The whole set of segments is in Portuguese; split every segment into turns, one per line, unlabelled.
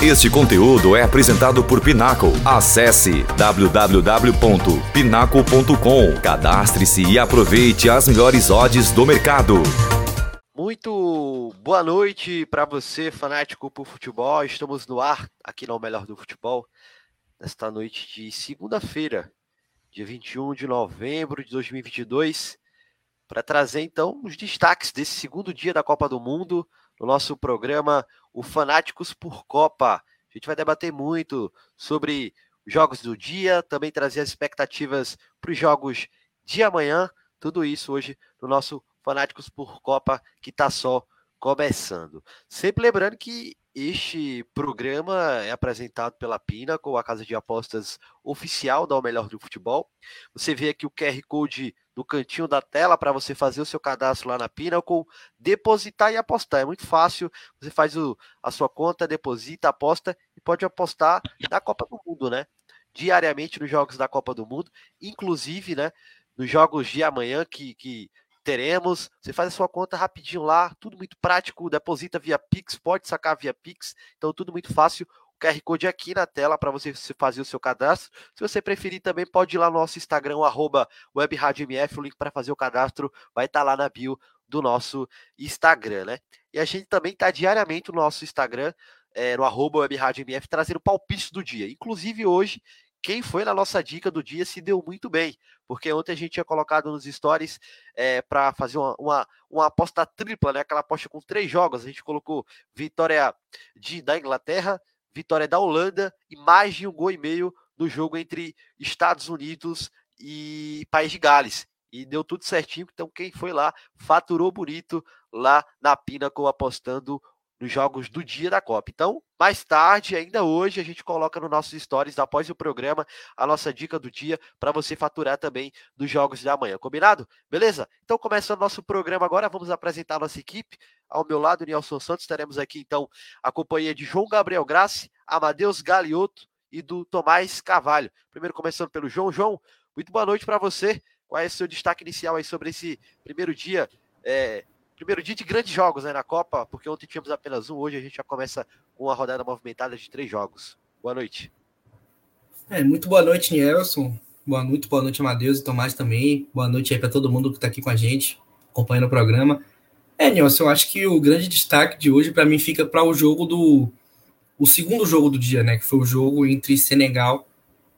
Este conteúdo é apresentado por Pinaco. Acesse www.pinaco.com. Cadastre-se e aproveite as melhores odds do mercado.
Muito boa noite para você, fanático por futebol. Estamos no ar aqui no Melhor do Futebol, nesta noite de segunda-feira, dia 21 de novembro de 2022, para trazer então os destaques desse segundo dia da Copa do Mundo no nosso programa o Fanáticos por Copa. A gente vai debater muito sobre os jogos do dia, também trazer as expectativas para os jogos de amanhã. Tudo isso hoje no nosso Fanáticos por Copa, que está só começando. Sempre lembrando que este programa é apresentado pela Pinnacle, a casa de apostas oficial da O Melhor do Futebol. Você vê aqui o QR Code no cantinho da tela para você fazer o seu cadastro lá na Pinnacle, depositar e apostar. É muito fácil. Você faz o, a sua conta, deposita, aposta e pode apostar na Copa do Mundo, né? Diariamente nos jogos da Copa do Mundo, inclusive, né? Nos jogos de amanhã que, que teremos. Você faz a sua conta rapidinho lá, tudo muito prático, deposita via Pix, pode sacar via Pix, então tudo muito fácil. O QR Code aqui na tela para você fazer o seu cadastro. Se você preferir também, pode ir lá no nosso Instagram, arroba WebRadioMF, o link para fazer o cadastro vai estar tá lá na bio do nosso Instagram, né? E a gente também está diariamente no nosso Instagram, é, no arroba WebRadioMF, trazendo palpites do dia. Inclusive hoje, quem foi na nossa dica do dia se deu muito bem, porque ontem a gente tinha colocado nos stories é, para fazer uma, uma, uma, aposta tripla, né? Aquela aposta com três jogos. A gente colocou vitória de, da Inglaterra, vitória da Holanda e mais de um gol e meio no jogo entre Estados Unidos e País de Gales. E deu tudo certinho. Então, quem foi lá faturou bonito lá na Pinnacle apostando nos jogos do dia da Copa. Então, mais tarde, ainda hoje, a gente coloca no nossos stories, após o programa, a nossa dica do dia para você faturar também dos jogos da manhã. Combinado? Beleza? Então, começando nosso programa agora, vamos apresentar a nossa equipe. Ao meu lado, Nelson Santos, teremos aqui então a companhia de João Gabriel Grassi, Amadeus Galiotto e do Tomás Carvalho. Primeiro, começando pelo João. João, muito boa noite para você. Qual é o seu destaque inicial aí sobre esse primeiro dia é, primeiro dia de grandes jogos né, na Copa, porque ontem tínhamos apenas um, hoje a gente já começa com uma rodada movimentada de três jogos. Boa noite.
É, muito boa noite, Nelson. Boa noite, boa noite, Amadeus e Tomás também. Boa noite aí para todo mundo que está aqui com a gente, acompanhando o programa. É, Nelson, eu acho que o grande destaque de hoje para mim fica para o jogo do. O segundo jogo do dia, né? Que foi o jogo entre Senegal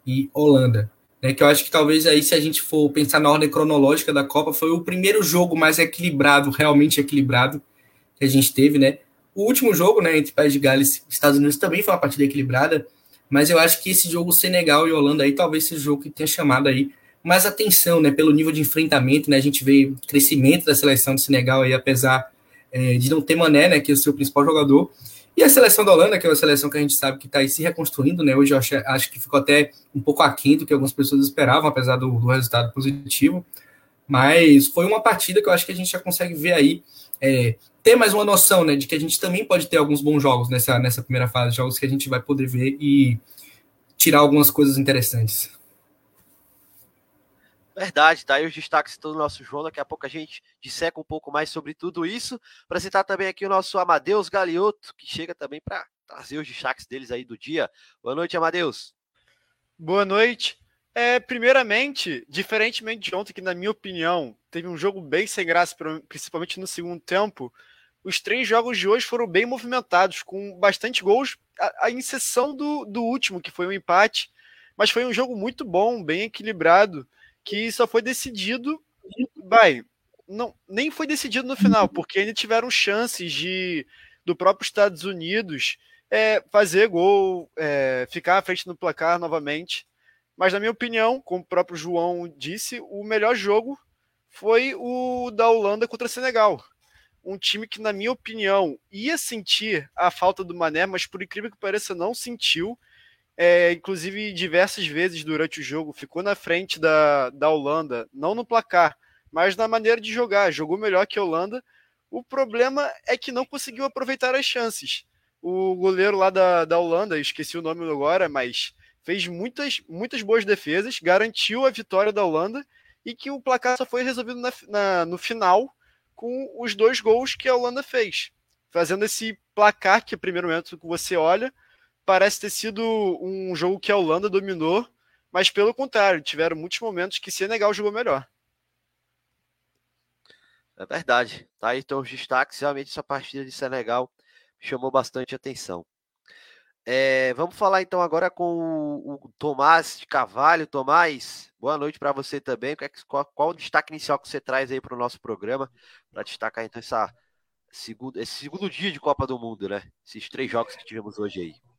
e Holanda né, que eu acho que talvez aí, se a gente for pensar na ordem cronológica da Copa, foi o primeiro jogo mais equilibrado, realmente equilibrado, que a gente teve, né? O último jogo, né, entre País de Gales e Estados Unidos também foi uma partida equilibrada, mas eu acho que esse jogo Senegal e Holanda aí talvez seja o jogo que tenha chamado aí mais atenção, né, pelo nível de enfrentamento, né? A gente vê crescimento da seleção de Senegal aí, apesar é, de não ter Mané, né, que é o seu principal jogador, e a seleção da Holanda, que é uma seleção que a gente sabe que está aí se reconstruindo, né? Hoje eu acho, acho, que ficou até um pouco aquém do que algumas pessoas esperavam, apesar do, do, resultado positivo. Mas foi uma partida que eu acho que a gente já consegue ver aí, é, ter mais uma noção, né? De que a gente também pode ter alguns bons jogos nessa, nessa primeira fase, jogos que a gente vai poder ver e tirar algumas coisas interessantes.
Verdade, tá aí os destaques do nosso João. Daqui a pouco a gente disseca um pouco mais sobre tudo isso. Apresentar também aqui o nosso Amadeus Galiotto, que chega também para trazer os destaques deles aí do dia. Boa noite, Amadeus.
Boa noite. É, primeiramente, diferentemente de ontem, que na minha opinião teve um jogo bem sem graça, principalmente no segundo tempo, os três jogos de hoje foram bem movimentados, com bastante gols, a, a exceção do, do último, que foi um empate, mas foi um jogo muito bom, bem equilibrado que só foi decidido, vai, não, nem foi decidido no final, porque ainda tiveram chances de do próprio Estados Unidos é, fazer gol, é, ficar à frente no placar novamente. Mas, na minha opinião, como o próprio João disse, o melhor jogo foi o da Holanda contra o Senegal. Um time que, na minha opinião, ia sentir a falta do Mané, mas por incrível que pareça, não sentiu é, inclusive diversas vezes durante o jogo, ficou na frente da, da Holanda, não no placar, mas na maneira de jogar. Jogou melhor que a Holanda. O problema é que não conseguiu aproveitar as chances. O goleiro lá da, da Holanda, esqueci o nome agora, mas fez muitas, muitas boas defesas, garantiu a vitória da Holanda e que o placar só foi resolvido na, na, no final com os dois gols que a Holanda fez. Fazendo esse placar que, primeiro momento que você olha, parece ter sido um jogo que a Holanda dominou, mas pelo contrário, tiveram muitos momentos que Senegal jogou melhor.
É verdade. Tá aí então os destaques. Realmente essa partida de Senegal chamou bastante atenção. É, vamos falar então agora com o, o Tomás de Cavalho. Tomás, boa noite para você também. Qual, qual, o destaque inicial que você traz aí para o nosso programa? Para destacar então essa, segundo, esse segundo dia de Copa do Mundo, né? Esses três jogos que tivemos hoje aí.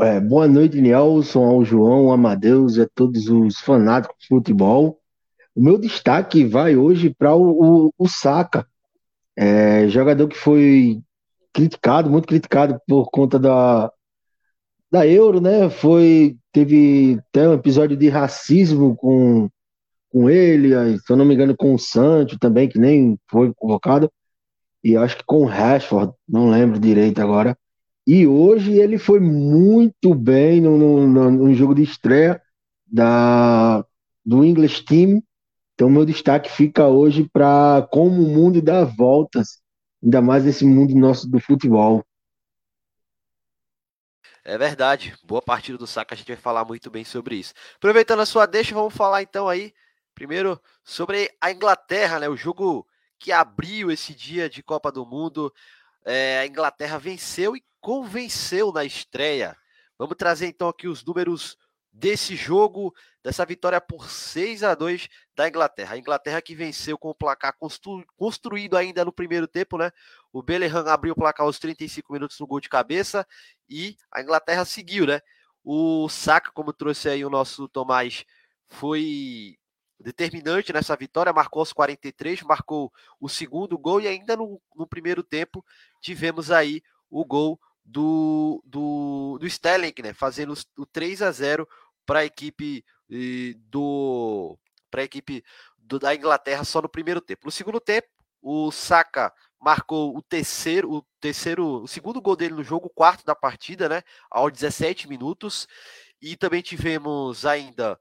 É, boa noite, Nelson, ao João, Amadeus a todos os fanáticos de futebol. O meu destaque vai hoje para o, o, o Saka, é, jogador que foi criticado, muito criticado por conta da, da Euro, né? Foi, teve até um episódio de racismo com, com ele, se eu não me engano, com o Sancho também, que nem foi convocado, e acho que com o Rashford, não lembro direito agora. E hoje ele foi muito bem no, no, no jogo de estreia da, do English Team, então, meu destaque fica hoje para como o mundo dá voltas, ainda mais nesse mundo nosso do futebol.
É verdade, boa partida do Saka, a gente vai falar muito bem sobre isso. Aproveitando a sua deixa, vamos falar então aí, primeiro, sobre a Inglaterra, né? O jogo que abriu esse dia de Copa do Mundo. É, a Inglaterra venceu e convenceu na estreia. Vamos trazer então aqui os números desse jogo, dessa vitória por 6 a 2 da Inglaterra. A Inglaterra que venceu com o placar constru, construído ainda no primeiro tempo, né? O Bellingham abriu o placar aos 35 minutos no gol de cabeça e a Inglaterra seguiu, né? O Saka, como trouxe aí o nosso Tomás, foi determinante nessa vitória, marcou aos 43, marcou o segundo gol e ainda no, no primeiro tempo tivemos aí o gol do, do, do Sterling, né? Fazendo o 3 a 0 para a equipe do para a equipe do, da Inglaterra só no primeiro tempo. No segundo tempo, o Saka marcou o terceiro, o terceiro, o segundo gol dele no jogo, o quarto da partida, né? Aos 17 minutos. E também tivemos ainda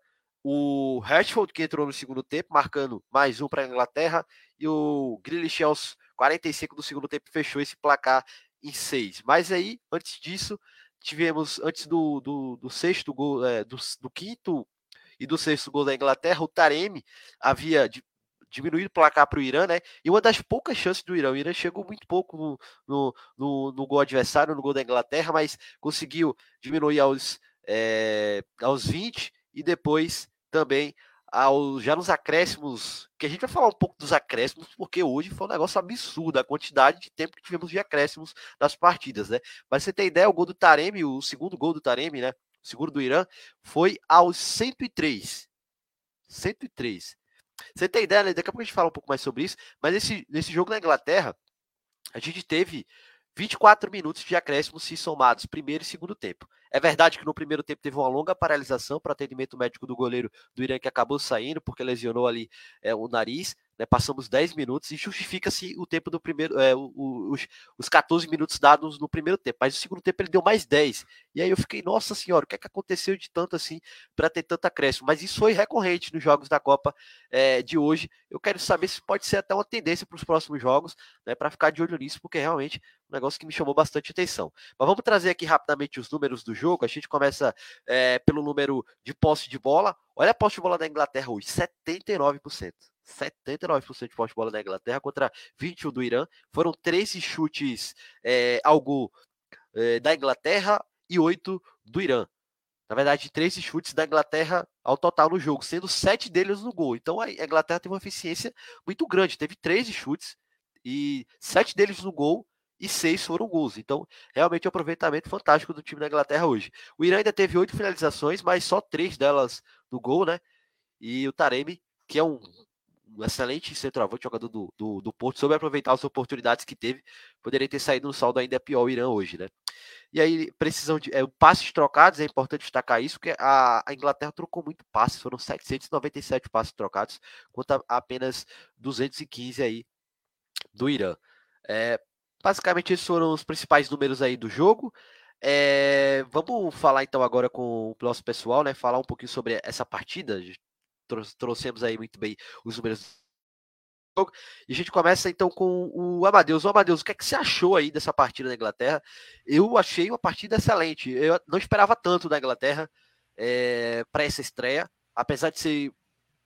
o Rashford que entrou no segundo tempo, marcando mais um para a Inglaterra, e o Grealish aos 45 do segundo tempo fechou esse placar em seis. Mas aí, antes disso, tivemos, antes do, do, do sexto gol, é, do, do, quinto e do sexto gol da Inglaterra, o Taremi havia diminuído o placar para o Irã, né? E uma das poucas chances do Irã. O Irã chegou muito pouco no, no, no, no gol adversário, no gol da Inglaterra, mas conseguiu diminuir aos, é, aos 20 e depois também ao, já nos acréscimos, que a gente vai falar um pouco dos acréscimos, porque hoje foi um negócio absurdo a quantidade de tempo que tivemos de acréscimos nas partidas, né? Mas você tem ideia, o gol do Taremi, o segundo gol do Taremi, né? O segundo do Irã, foi aos 103. 103. Você tem ideia, né? Daqui a pouco a gente fala um pouco mais sobre isso, mas esse, nesse jogo na Inglaterra, a gente teve 24 minutos de acréscimos se somados primeiro e segundo tempo. É verdade que no primeiro tempo teve uma longa paralisação para atendimento médico do goleiro do Irã que acabou saindo porque lesionou ali é, o nariz. Né, passamos 10 minutos e justifica-se o tempo do primeiro, é, os, os 14 minutos dados no primeiro tempo, mas no segundo tempo ele deu mais 10. E aí eu fiquei, nossa senhora, o que é que aconteceu de tanto assim para ter tanta acréscimo? Mas isso foi recorrente nos jogos da Copa é, de hoje. Eu quero saber se pode ser até uma tendência para os próximos jogos, né, para ficar de olho nisso, porque realmente um negócio que me chamou bastante atenção. Mas vamos trazer aqui rapidamente os números do jogo. A gente começa é, pelo número de posse de bola. Olha a posse de bola da Inglaterra hoje, 79%. 79% de posse de bola da Inglaterra contra 21% do Irã. Foram 13 chutes é, ao gol é, da Inglaterra e 8 do Irã. Na verdade, 13 chutes da Inglaterra ao total no jogo, sendo 7 deles no gol. Então a Inglaterra teve uma eficiência muito grande. Teve 13 chutes e 7 deles no gol e 6 foram gols. Então, realmente é um aproveitamento fantástico do time da Inglaterra hoje. O Irã ainda teve 8 finalizações, mas só 3 delas no gol, né? E o Taremi, que é um um excelente centroavante, jogador do, do, do Porto, soube aproveitar as oportunidades que teve, poderia ter saído no saldo ainda pior o Irã hoje, né? E aí, precisão de é, passes trocados, é importante destacar isso, porque a, a, Inglaterra trocou muito passes, foram 797 passes trocados, contra apenas 215 aí do Irã. É, basicamente, esses foram os principais números aí do jogo. É, vamos falar então agora com o nosso pessoal, né? Falar um pouquinho sobre essa partida trouxemos aí muito bem os números E a gente começa então com o Amadeus. O Amadeus, o que é que você achou aí dessa partida da Inglaterra? Eu achei uma partida excelente. Eu não esperava tanto da Inglaterra é, para essa estreia, apesar de ser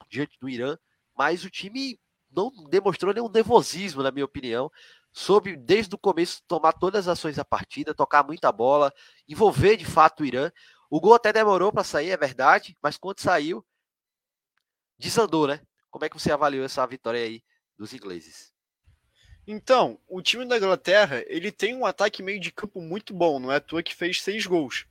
diante do Irã, mas o time não demonstrou nenhum nervosismo, na minha opinião. Soube, desde o começo, tomar todas as ações da partida, tocar muita bola, envolver de fato o Irã. O gol até demorou para sair, é verdade, mas quando saiu, desandou, né? Como é que você avaliou essa vitória aí dos ingleses?
Então, o time da Inglaterra, ele tem um ataque meio de campo muito bom, não é à toa que fez seis gols.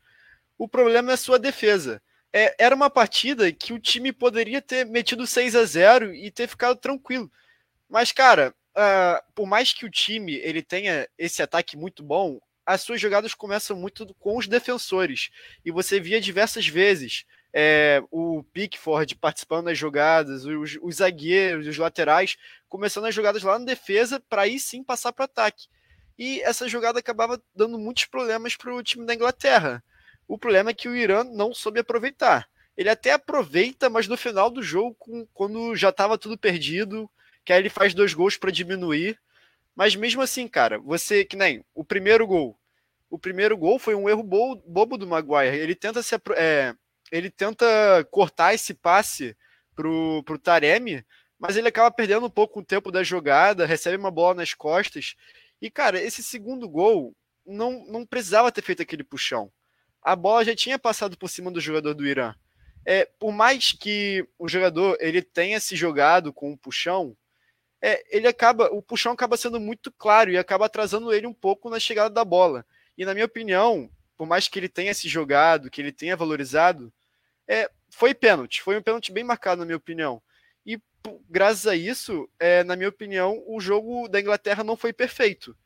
O problema é a sua defesa. É, era uma partida que o time poderia ter metido 6 a 0 e ter ficado tranquilo. Mas, cara, uh, por mais que o time ele tenha esse ataque muito bom, as suas jogadas começam muito com os defensores. E você via diversas vezes é, o Pickford participando das jogadas, os, os, zagueiros, os laterais, começando as jogadas lá na defesa para aí sim passar para ataque. E essa jogada acabava dando muitos problemas para o time da Inglaterra. O problema é que o Irã não soube aproveitar. Ele até aproveita, mas no final do jogo, quando já estava tudo perdido, que aí ele faz dois gols para diminuir. Mas mesmo assim, cara, você que nem o primeiro gol. O primeiro gol foi um erro bobo do Maguire. Ele tenta se é, ele tenta cortar esse passe pro, pro Taremi, mas ele acaba perdendo um pouco o tempo da jogada, recebe uma bola nas costas. E, cara, esse segundo gol não, não precisava ter feito aquele puxão. A bola já tinha passado por cima do jogador do Irã. É, por mais que o jogador ele tenha se jogado com um puxão, é, ele acaba, o puxão acaba sendo muito claro e acaba atrasando ele um pouco na chegada da bola. E na minha opinião, por mais que ele tenha se jogado, que ele tenha valorizado, é, foi pênalti, foi um pênalti bem marcado, na minha opinião. E graças a isso, é, na minha opinião, o jogo da Inglaterra não foi perfeito,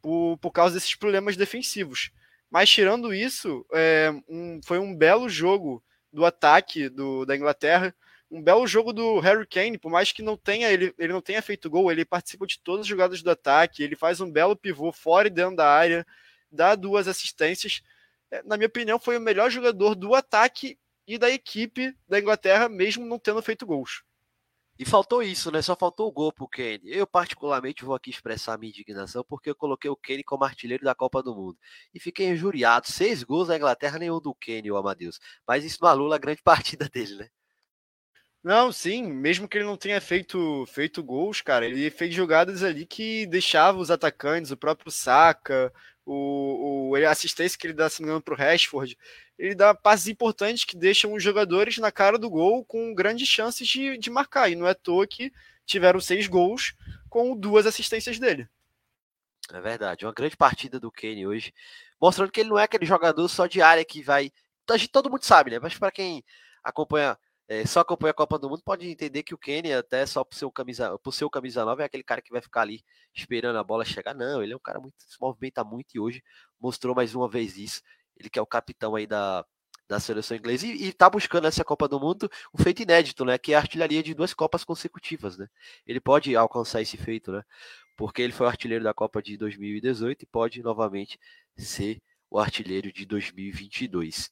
por, por causa desses problemas defensivos. Mas tirando isso, é, um, foi um belo jogo do ataque do, da Inglaterra, um belo jogo do Harry Kane, por mais que não tenha ele, ele não tenha feito gol, ele participa de todas as jogadas do ataque, ele faz um belo pivô fora e dentro da área, dá duas assistências. É, na minha opinião, foi o melhor jogador do ataque e da equipe da Inglaterra, mesmo não tendo feito gols.
E faltou isso, né? Só faltou o gol pro Kane. Eu, particularmente, vou aqui expressar a minha indignação porque eu coloquei o Kane como artilheiro da Copa do Mundo. E fiquei injuriado. Seis gols da Inglaterra, nenhum do Kane, o Amadeus. Mas isso não anula a grande partida dele, né?
Não, sim, mesmo que ele não tenha feito, feito gols, cara, ele fez jogadas ali que deixava os atacantes, o próprio Saka, o, o a assistência que ele dá, se não me engano, para o Rashford, ele dá passes importantes que deixam os jogadores na cara do gol com grandes chances de, de marcar. E não é à toa que tiveram seis gols com duas assistências dele.
É verdade, uma grande partida do Kane hoje, mostrando que ele não é aquele jogador só de área que vai. Todo mundo sabe, né? Mas para quem acompanha é, só acompanha a Copa do Mundo pode entender que o Kenny, até só por seu camisa, por seu camisa 9, é aquele cara que vai ficar ali esperando a bola chegar. Não, ele é um cara muito se movimenta muito e hoje mostrou mais uma vez isso. Ele que é o capitão aí da, da seleção inglesa e, está buscando essa Copa do Mundo um feito inédito, né? Que é a artilharia de duas Copas consecutivas, né? Ele pode alcançar esse feito, né? Porque ele foi o artilheiro da Copa de 2018 e pode novamente ser o artilheiro de 2022.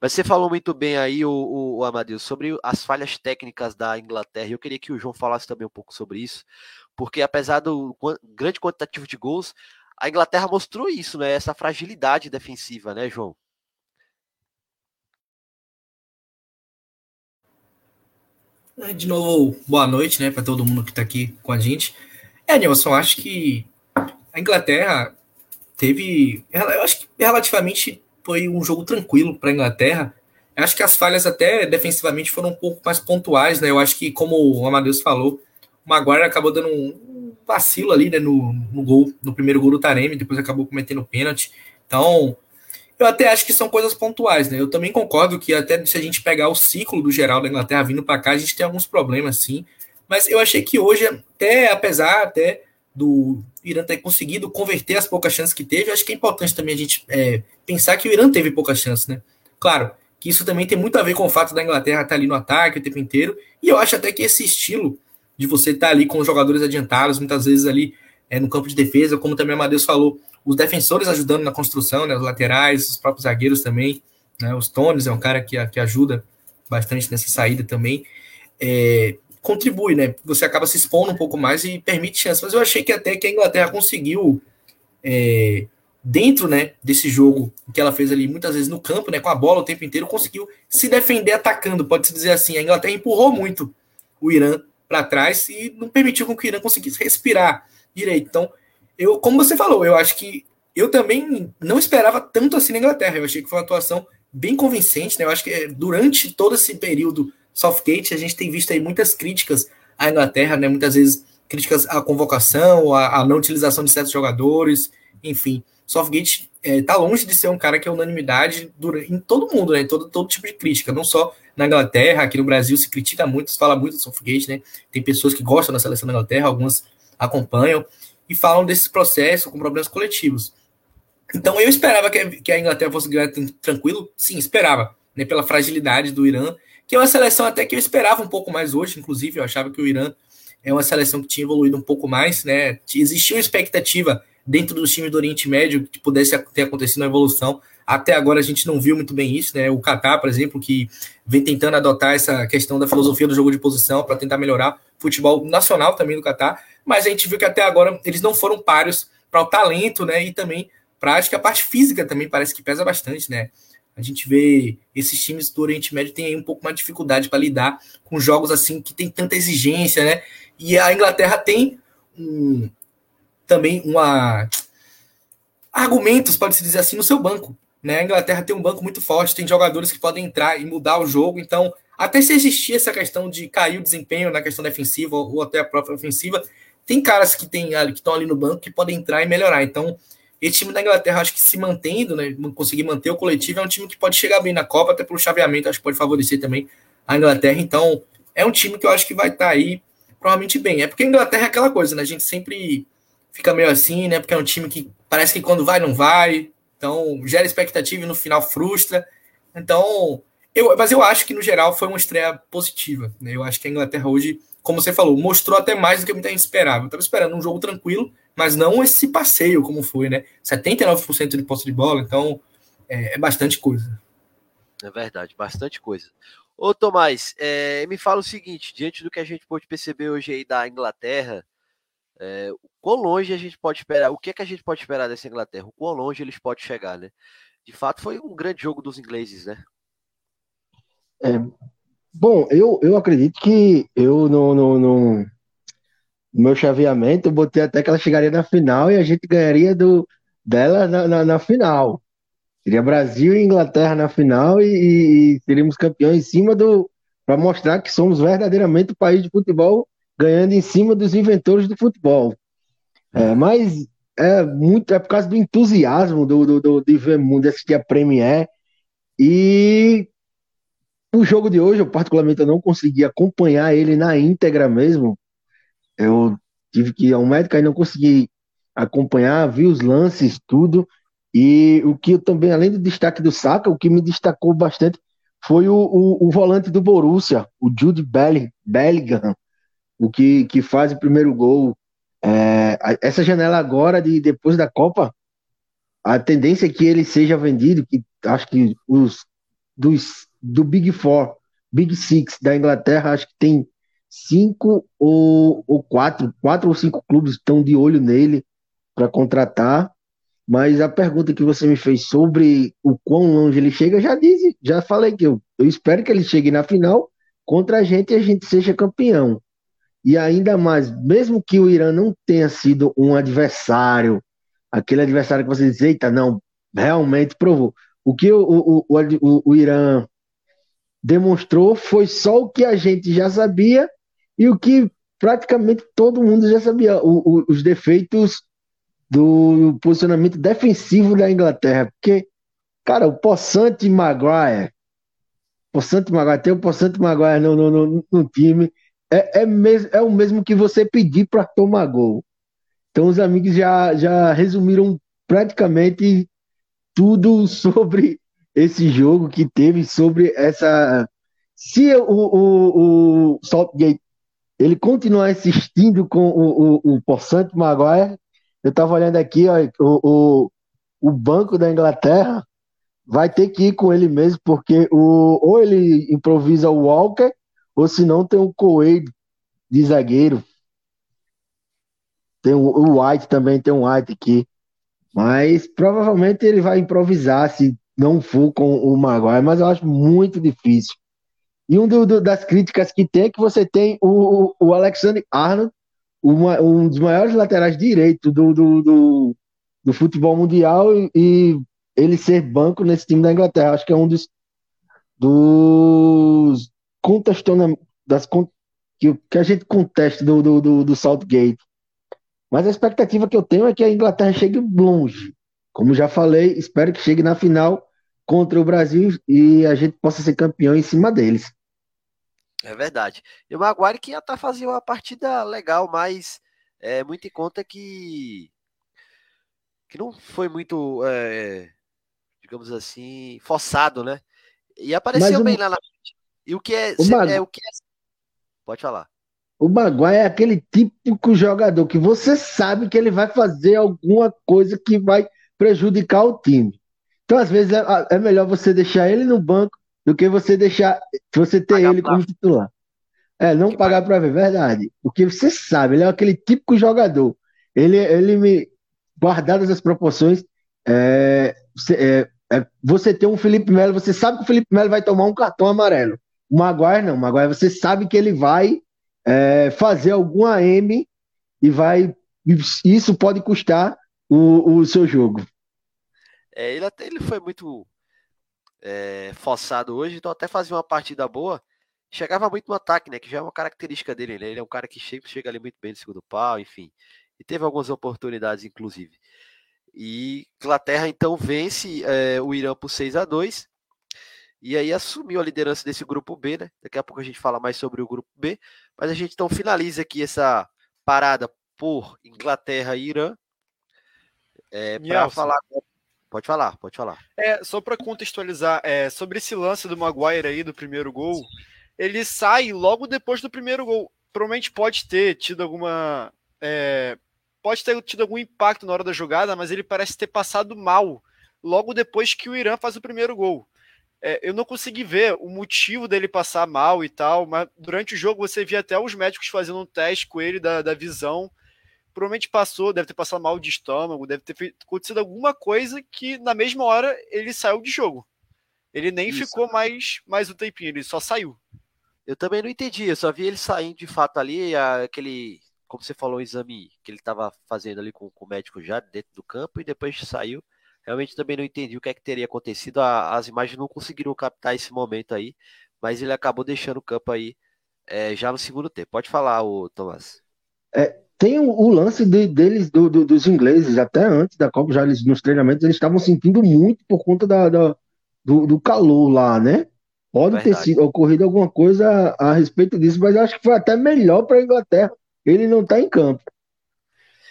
Mas você falou muito bem aí, o, o, o Amadeus, sobre as falhas técnicas da Inglaterra. Eu queria que o João falasse também um pouco sobre isso, porque apesar do grande quantitativo de gols, a Inglaterra mostrou isso, né? Essa fragilidade defensiva, né, João?
É, de novo, boa noite, né, para todo mundo que está aqui com a gente. É, Nilson, acho que a Inglaterra teve, eu acho que relativamente foi um jogo tranquilo para a Inglaterra. Eu acho que as falhas até defensivamente foram um pouco mais pontuais, né? Eu acho que, como o Amadeus falou, o Maguire acabou dando um vacilo ali, né, no, no gol, no primeiro gol do Taremi, depois acabou cometendo pênalti. Então, eu até acho que são coisas pontuais, né? Eu também concordo que até se a gente pegar o ciclo do geral da Inglaterra vindo para cá, a gente tem alguns problemas, sim. Mas eu achei que hoje, até apesar até do Irã ter conseguido converter as poucas chances que teve, acho que é importante também a gente é, pensar que o Irã teve poucas chances, né? Claro, que isso também tem muito a ver com o fato da Inglaterra estar ali no ataque o tempo inteiro, e eu acho até que esse estilo de você estar ali com os jogadores adiantados, muitas vezes ali é, no campo de defesa, como também o Amadeus falou, os defensores ajudando na construção, né, os laterais, os próprios zagueiros também, né, os Tones é um cara que, que ajuda bastante nessa saída também. É, contribui, né? Você acaba se expondo um pouco mais e permite chance. Mas eu achei que até que a Inglaterra conseguiu, é, dentro né, desse jogo que ela fez ali muitas vezes no campo, né, com a bola o tempo inteiro, conseguiu se defender atacando, pode-se dizer assim. A Inglaterra empurrou muito o Irã para trás e não permitiu que o Irã conseguisse respirar direito. Então, eu, como você falou, eu acho que eu também não esperava tanto assim na Inglaterra. Eu achei que foi uma atuação bem convincente, né? Eu acho que é, durante todo esse período Southgate, a gente tem visto aí muitas críticas à Inglaterra, né? Muitas vezes críticas à convocação, à, à não utilização de certos jogadores, enfim. Southgate está é, longe de ser um cara que é unanimidade durante, em todo mundo, né? Todo, todo tipo de crítica, não só na Inglaterra, aqui no Brasil se critica muito, se fala muito do Southgate, né? Tem pessoas que gostam da seleção da Inglaterra, algumas acompanham e falam desse processo com problemas coletivos. Então eu esperava que a, Inglaterra fosse ganhar tranquilo, sim, esperava, né? Pela fragilidade do Irã, que é uma seleção até que eu esperava um pouco mais hoje, inclusive eu achava que o Irã é uma seleção que tinha evoluído um pouco mais, né? Existia uma expectativa dentro dos times do Oriente Médio que pudesse ter acontecido uma evolução. Até agora a gente não viu muito bem isso, né? O Qatar, por exemplo, que vem tentando adotar essa questão da filosofia do jogo de posição para tentar melhorar o futebol nacional também do Qatar, mas a gente viu que até agora eles não foram páreos para o talento, né? E também para a parte física também parece que pesa bastante, né? A gente vê esses times do Oriente Médio têm um pouco mais de dificuldade para lidar com jogos assim que tem tanta exigência, né? E a Inglaterra tem um, também uma argumentos, pode-se dizer assim, no seu banco. Né? A Inglaterra tem um banco muito forte, tem jogadores que podem entrar e mudar o jogo. Então, até se existir essa questão de cair o desempenho na questão defensiva ou até a própria ofensiva, tem caras que tem que estão ali no banco que podem entrar e melhorar. Então, esse time da Inglaterra, acho que se mantendo, né, conseguir manter o coletivo, é um time que pode chegar bem na Copa, até pelo chaveamento, acho que pode favorecer também a Inglaterra. Então, é um time que eu acho que vai estar tá aí provavelmente bem. É porque a Inglaterra é aquela coisa, né? A gente sempre fica meio assim, né? Porque é um time que parece que quando vai, não vai. Então, gera expectativa e no final frustra. Então, eu, mas eu acho que no geral foi uma estreia positiva. Né? Eu acho que a Inglaterra hoje, como você falou, mostrou até mais do que muita gente esperava. Eu estava esperando um jogo tranquilo, mas não esse passeio como foi, né? 79% de posse de bola, então é, é, bastante coisa.
É verdade, bastante coisa. Ô Tomás, é, me fala o seguinte: diante do que a gente pode perceber hoje aí da Inglaterra, é, quão longe a gente pode esperar? O que é que a gente pode esperar dessa Inglaterra? O quão longe eles podem chegar, né? De fato, foi um grande jogo dos ingleses, né?
É, bom, eu, eu acredito que eu no meu chaveamento eu botei até que ela chegaria na final e a gente ganharia do, dela na, na, na final. Seria Brasil e Inglaterra na final e, e seríamos campeões em cima do. para mostrar que somos verdadeiramente o país de futebol ganhando em cima dos inventores do futebol. É, mas é muito é por causa do entusiasmo do, do, do de ver mundo assistir a Premier. E o jogo de hoje eu particularmente eu não consegui acompanhar ele na íntegra mesmo. Eu tive que ir ao médico e não consegui acompanhar vi os lances tudo. E o que eu também além do destaque do Saka o que me destacou bastante foi o, o, o volante do Borussia o Jude Bellingham o que, que faz o primeiro gol. É, essa janela agora, de depois da Copa, a tendência é que ele seja vendido, que acho que os dos, do Big Four, Big Six da Inglaterra, acho que tem cinco ou, ou quatro, quatro ou cinco clubes estão de olho nele para contratar. Mas a pergunta que você me fez sobre o quão longe ele chega, já disse, já falei que eu, eu espero que ele chegue na final contra a gente e a gente seja campeão. E ainda mais, mesmo que o Irã não tenha sido um adversário, aquele adversário que você diz, eita, não, realmente provou. O que o, o, o, o Irã demonstrou foi só o que a gente já sabia e o que praticamente todo mundo já sabia, o, o, os defeitos do posicionamento defensivo da Inglaterra. Porque, cara, o Possante Maguire, Possante Maguire, tem o Possante Maguire no, no, no, no time, é, é, é o mesmo que você pedir para tomar gol. Então os amigos já, já resumiram praticamente tudo sobre esse jogo que teve, sobre essa. Se o, o, o Saltgate ele continuar insistindo com o, o, o Possante Maguire, eu estava olhando aqui, ó, o, o, o banco da Inglaterra vai ter que ir com ele mesmo, porque o, ou ele improvisa o Walker, ou se não tem o Coelho de zagueiro. Tem o White também, tem um White aqui. Mas provavelmente ele vai improvisar se não for com o Maguire, mas eu acho muito difícil. E um do, das críticas que tem é que você tem o, o Alexander Arnold, uma, um dos maiores laterais direitos do, do, do, do futebol mundial, e, e, ele ser banco nesse time da Inglaterra. Acho que é um dos, dos das que, que a gente contesta do, do, do, do Southgate. Mas a expectativa que eu tenho é que a Inglaterra chegue longe. Como já falei, espero que chegue na final contra o Brasil e a gente possa ser campeão em cima deles.
É verdade. E o Maguire que até fazia uma partida legal, mas é muito em conta que que não foi muito, é, digamos assim, forçado, né? E apareceu bem lá na. E o que é, o, é, o que é... Pode falar.
O Maguire é aquele típico jogador que você sabe que ele vai fazer alguma coisa que vai prejudicar o time. Então, às vezes, é, é melhor você deixar ele no banco do que você deixar você ter pagar ele como titular. É, não que pagar para ver, verdade. Porque você sabe, ele é aquele típico jogador. Ele, ele me. Guardadas as proporções, é, é, é, você tem um Felipe Melo, você sabe que o Felipe Melo vai tomar um cartão amarelo. O Maguire não, o Maguire você sabe que ele vai é, fazer algum AM e vai. Isso pode custar o, o seu jogo.
É, ele, até, ele foi muito é, forçado hoje, então até fazia uma partida boa. Chegava muito no ataque, né? Que já é uma característica dele, né? Ele é um cara que chega, chega ali muito bem no segundo pau, enfim. E teve algumas oportunidades, inclusive. E Inglaterra então vence é, o Irã por 6 a 2 e aí assumiu a liderança desse grupo B, né? Daqui a pouco a gente fala mais sobre o grupo B, mas a gente então finaliza aqui essa parada por Inglaterra e Irã. É, para falar. Pode falar, pode falar.
É, só para contextualizar, é, sobre esse lance do Maguire aí do primeiro gol, ele sai logo depois do primeiro gol. Provavelmente pode ter tido alguma. É, pode ter tido algum impacto na hora da jogada, mas ele parece ter passado mal logo depois que o Irã faz o primeiro gol é, eu não consegui ver o motivo dele passar mal e tal, mas durante o jogo você via até os médicos fazendo um teste com ele da, da visão. Provavelmente passou, deve ter passado mal de estômago, deve ter feito, acontecido alguma coisa que na mesma hora ele saiu de jogo. Ele nem Isso. ficou mais, mais um tempinho, ele só saiu.
Eu também não entendi, eu só vi ele saindo de fato ali, aquele, como você falou, o exame que ele estava fazendo ali com, com o médico já dentro do campo e depois saiu. Realmente também não entendi o que é que teria acontecido. as imagens não conseguiram captar esse momento aí, mas ele acabou deixando o campo aí é, já no segundo tempo. Pode falar, o Tomás.
É, tem o, o lance de, deles, do, do, dos ingleses, até antes da Copa, já eles, nos treinamentos, eles estavam sentindo muito por conta da, da do, do, calor lá, né? Pode Verdade. ter sido, ocorrido alguma coisa a, a respeito disso, mas acho que foi até melhor para a Inglaterra ele não tá em campo.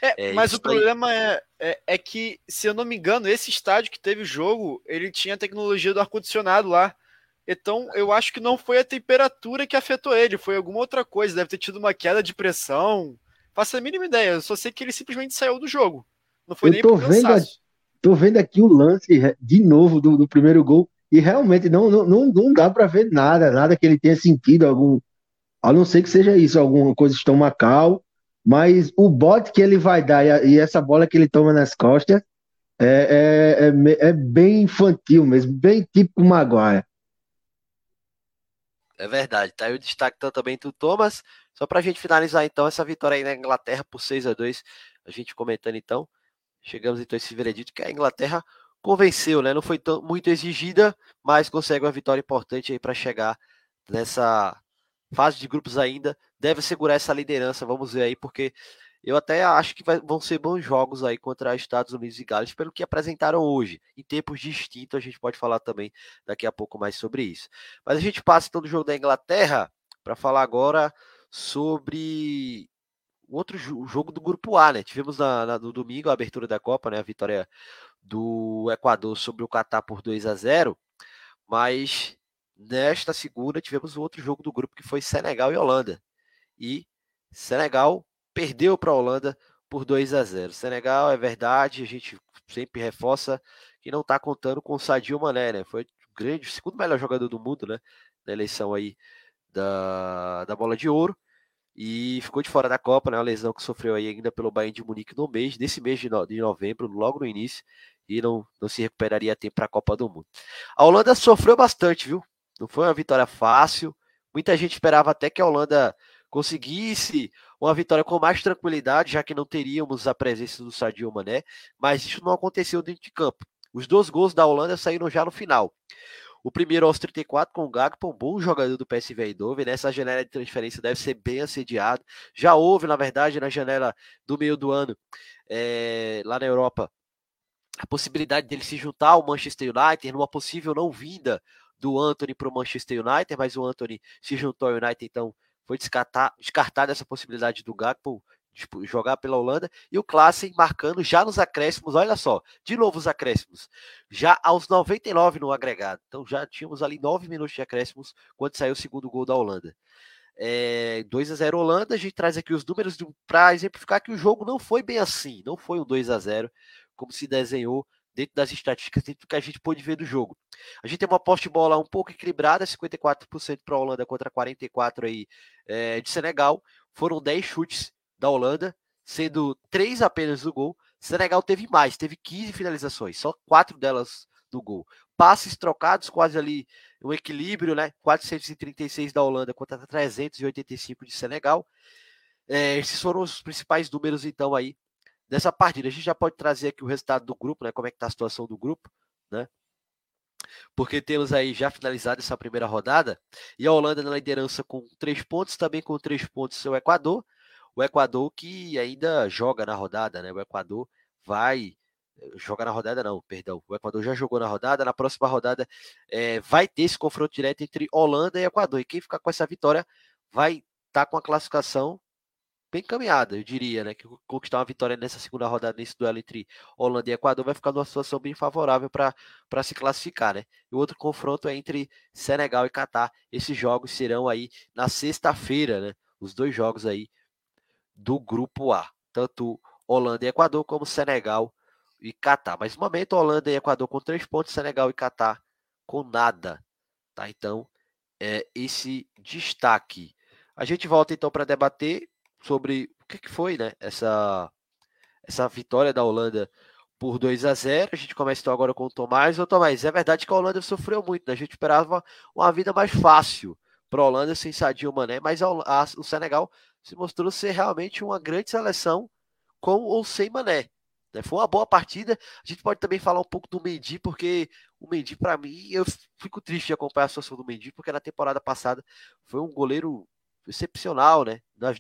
É, é, mas o problema é, é, é, que, se eu não me engano, esse estádio que teve o jogo, ele tinha a tecnologia do ar-condicionado lá. Então, eu acho que não foi a temperatura que afetou ele, foi alguma outra coisa. Deve ter tido uma queda de pressão. Faço a mínima ideia, eu só sei que ele simplesmente saiu do jogo. Não foi
eu
nem
tô vendo, tô vendo aqui o lance de novo do, do primeiro gol e realmente não, não, não, não dá para ver nada, nada que ele tenha sentido algum. A não ser que seja isso, alguma coisa estomacal mas o bote que ele vai dar e, a, e essa bola que ele toma nas costas é, é, é, é bem infantil mesmo, bem tipo Maguire.
É verdade, tá aí o destaque também do Thomas. Só para a gente finalizar então essa vitória aí na Inglaterra por 6 a 2 a gente comentando então, chegamos então a esse veredito que a Inglaterra convenceu, né? Não foi tão, muito exigida, mas consegue uma vitória importante aí para chegar nessa fase de grupos ainda, deve segurar essa liderança. Vamos ver aí, porque eu até acho que vai, vão ser bons jogos aí contra Estados Unidos e Gales, pelo que apresentaram hoje. Em tempos distintos, a gente pode falar também daqui a pouco mais sobre isso. Mas a gente passa então do jogo da Inglaterra para falar agora sobre o outro jogo do grupo A, né? Tivemos na, na, no domingo a abertura da Copa, né? A vitória do Equador sobre o Catar por 2 a 0 mas Nesta segunda, tivemos o outro jogo do grupo que foi Senegal e Holanda. E Senegal perdeu para a Holanda por 2 a 0. Senegal, é verdade, a gente sempre reforça que não está contando com o Sadio Mané, né? Foi o grande, o segundo melhor jogador do mundo, né? Na eleição aí da, da bola de ouro. e ficou de fora da Copa, né? Uma lesão que sofreu aí ainda pelo Bayern de Munique no mês, nesse mês de, no, de novembro, logo no início, e não, não se recuperaria a tempo para a Copa do Mundo. A Holanda sofreu bastante, viu? Não foi uma vitória fácil. Muita gente esperava até que a Holanda conseguisse uma vitória com mais tranquilidade, já que não teríamos a presença do Sadio Mané, mas isso não aconteceu dentro de campo. Os dois gols da Holanda saíram já no final. O primeiro aos 34 com o Gagpo, um bom jogador do PSV Eindhoven. Nessa janela de transferência deve ser bem assediado. Já houve, na verdade, na janela do meio do ano, é, lá na Europa, a possibilidade dele se juntar ao Manchester United numa possível não vinda do Anthony para o Manchester United, mas o Anthony se juntou ao United, então foi descartar, essa possibilidade do Gakpo tipo, jogar pela Holanda e o Klassen marcando já nos acréscimos, olha só, de novo os acréscimos, já aos 99 no agregado. Então já tínhamos ali 9 minutos de acréscimos quando saiu o segundo gol da Holanda. É, 2 a 0 Holanda, a gente traz aqui os números para exemplificar que o jogo não foi bem assim, não foi um 2 a 0 como se desenhou dentro das estatísticas, dentro do que a gente pôde ver do jogo. A gente tem uma poste de bola um pouco equilibrada, 54% para a Holanda contra 44% aí, é, de Senegal. Foram 10 chutes da Holanda, sendo 3 apenas do gol. Senegal teve mais, teve 15 finalizações, só 4 delas do gol. Passes trocados, quase ali um equilíbrio, né? 436 da Holanda contra 385 de Senegal. É, esses foram os principais números, então, aí dessa partida. A gente já pode trazer aqui o resultado do grupo, né? Como é que tá a situação do grupo, né? Porque temos aí já finalizado essa primeira rodada e a Holanda na liderança com três pontos, também com três pontos o Equador. O Equador que ainda joga na rodada, né? O Equador vai jogar na rodada não, perdão. O Equador já jogou na rodada. Na próxima rodada é, vai ter esse confronto direto entre Holanda e Equador. E quem ficar com essa vitória vai estar tá com a classificação bem caminhada, eu diria, né? Que conquistar uma vitória nessa segunda rodada, nesse duelo entre Holanda e Equador, vai ficar numa situação bem favorável para se classificar, né? E o outro confronto é entre Senegal e Catar. Esses jogos serão aí na sexta-feira, né? Os dois jogos aí do grupo A, tanto Holanda e Equador, como Senegal e Catar. Mas no momento, Holanda e Equador com três pontos, Senegal e Catar com nada, tá? Então, é esse destaque. A gente volta então para debater sobre o que, que foi, né? Essa, essa vitória da Holanda por 2 a 0 A gente começa então agora com o Tomás. Ô Tomás, é verdade que a Holanda sofreu muito, né? A gente esperava uma vida mais fácil para a Holanda sem Sadio Mané, mas a, a, o Senegal se mostrou ser realmente uma grande seleção com ou sem Mané. Né? Foi uma boa partida. A gente pode também falar um pouco do Mendy, porque o Mendy, para mim, eu fico triste de acompanhar a situação do Mendy, porque na temporada passada foi um goleiro excepcional, né? Nas,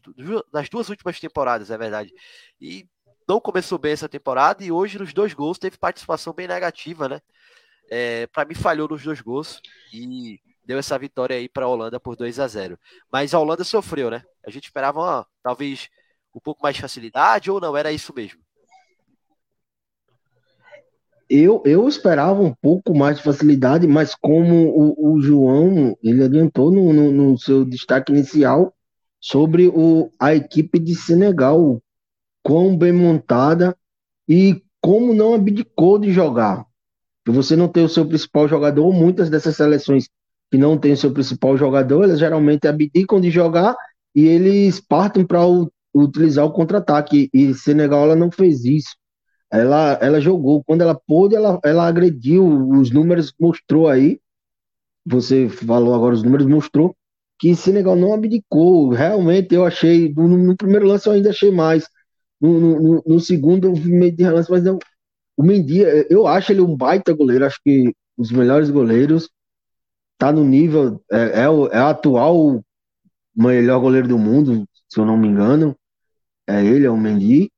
nas duas últimas temporadas, é verdade. E não começou bem essa temporada e hoje nos dois gols teve participação bem negativa, né? É, para mim falhou nos dois gols e deu essa vitória aí para a Holanda por 2 a 0. Mas a Holanda sofreu, né? A gente esperava uma, talvez um pouco mais de facilidade ou não, era isso mesmo.
Eu, eu esperava um pouco mais de facilidade, mas como o, o João ele adiantou no, no, no, seu destaque inicial sobre o, a equipe de Senegal, quão bem montada e como não abdicou de jogar. Que você não tem o seu principal jogador, muitas dessas seleções que não tem o seu principal jogador, elas geralmente abdicam de jogar e eles partem para utilizar o contra-ataque. E Senegal ela não fez isso ela, ela jogou. Quando ela pôde, ela, ela agrediu. Os números mostrou aí. Você falou agora, os números mostrou que Senegal não abdicou. Realmente, eu achei. No, no primeiro lance, eu ainda achei mais. No, no, no segundo, eu vi meio de relance, mas. O Mendy, eu acho ele um baita goleiro. Acho que os melhores goleiros. Tá no nível. É, é, o, é atual melhor goleiro do mundo, se eu não me engano. É ele, é o Mendy.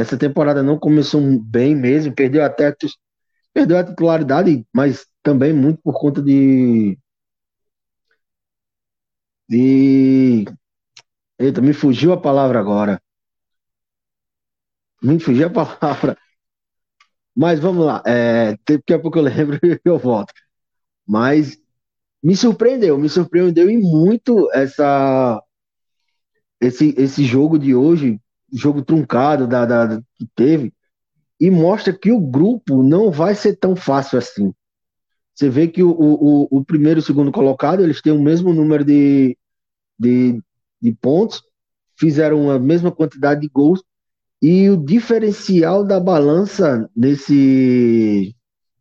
Essa temporada não começou bem mesmo, perdeu até perdeu a titularidade, mas também muito por conta de de Eita, me fugiu a palavra agora. Me fugiu a palavra. Mas vamos lá. É, daqui a pouco eu lembro e eu volto. Mas me surpreendeu, me surpreendeu e muito essa esse, esse jogo de hoje, jogo truncado da, da, que teve, e mostra que o grupo não vai ser tão fácil assim. Você vê que o, o, o primeiro e o segundo colocado, eles têm o mesmo número de, de, de pontos, fizeram a mesma quantidade de gols. E o diferencial da balança nesse,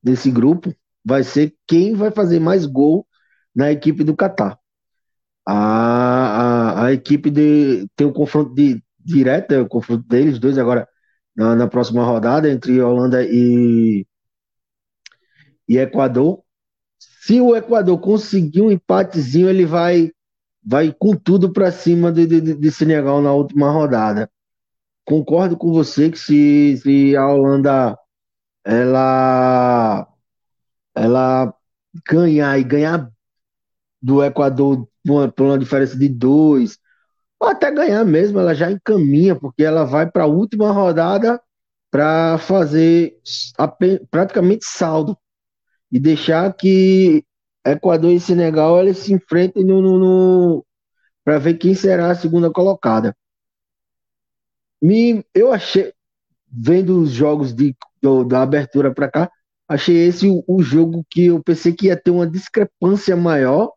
nesse grupo vai ser quem vai fazer mais gol na equipe do Catar. A, a, a equipe de, tem um confronto de, direto, é o confronto deles dois agora na, na próxima rodada entre Holanda e, e Equador. Se o Equador conseguir um empatezinho, ele vai vai com tudo para cima de, de, de, Senegal na última rodada. Concordo com você que se, se a Holanda ela ela ganhar e ganhar do Equador por uma diferença de dois, ou até ganhar mesmo, ela já encaminha, porque ela vai para a última rodada para fazer praticamente saldo e deixar que Equador e Senegal eles se enfrentem no, no, no para ver quem será a segunda colocada. Me, eu achei, vendo os jogos de, do, da abertura para cá, achei esse o, o, jogo que eu pensei que ia ter uma discrepância maior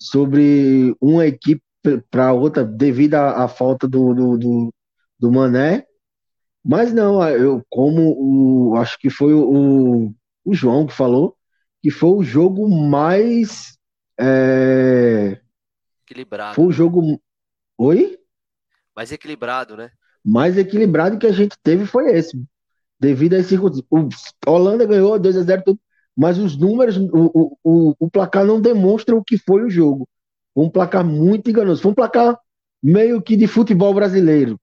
sobre uma equipe para outra devido à, à falta do, do, do, do, Mané. Mas não, eu como o, acho que foi o, o João que falou que foi o jogo mais é,
equilibrado.
Foi o jogo. Oi?
Mais equilibrado, né?
Mais equilibrado que a gente teve foi esse. Devido a esse. O Holanda ganhou 2 a 0 tudo, mas os números, o, o, o placar não demonstra o que foi o jogo. Foi um placar muito enganoso. Foi um placar meio que de futebol brasileiro.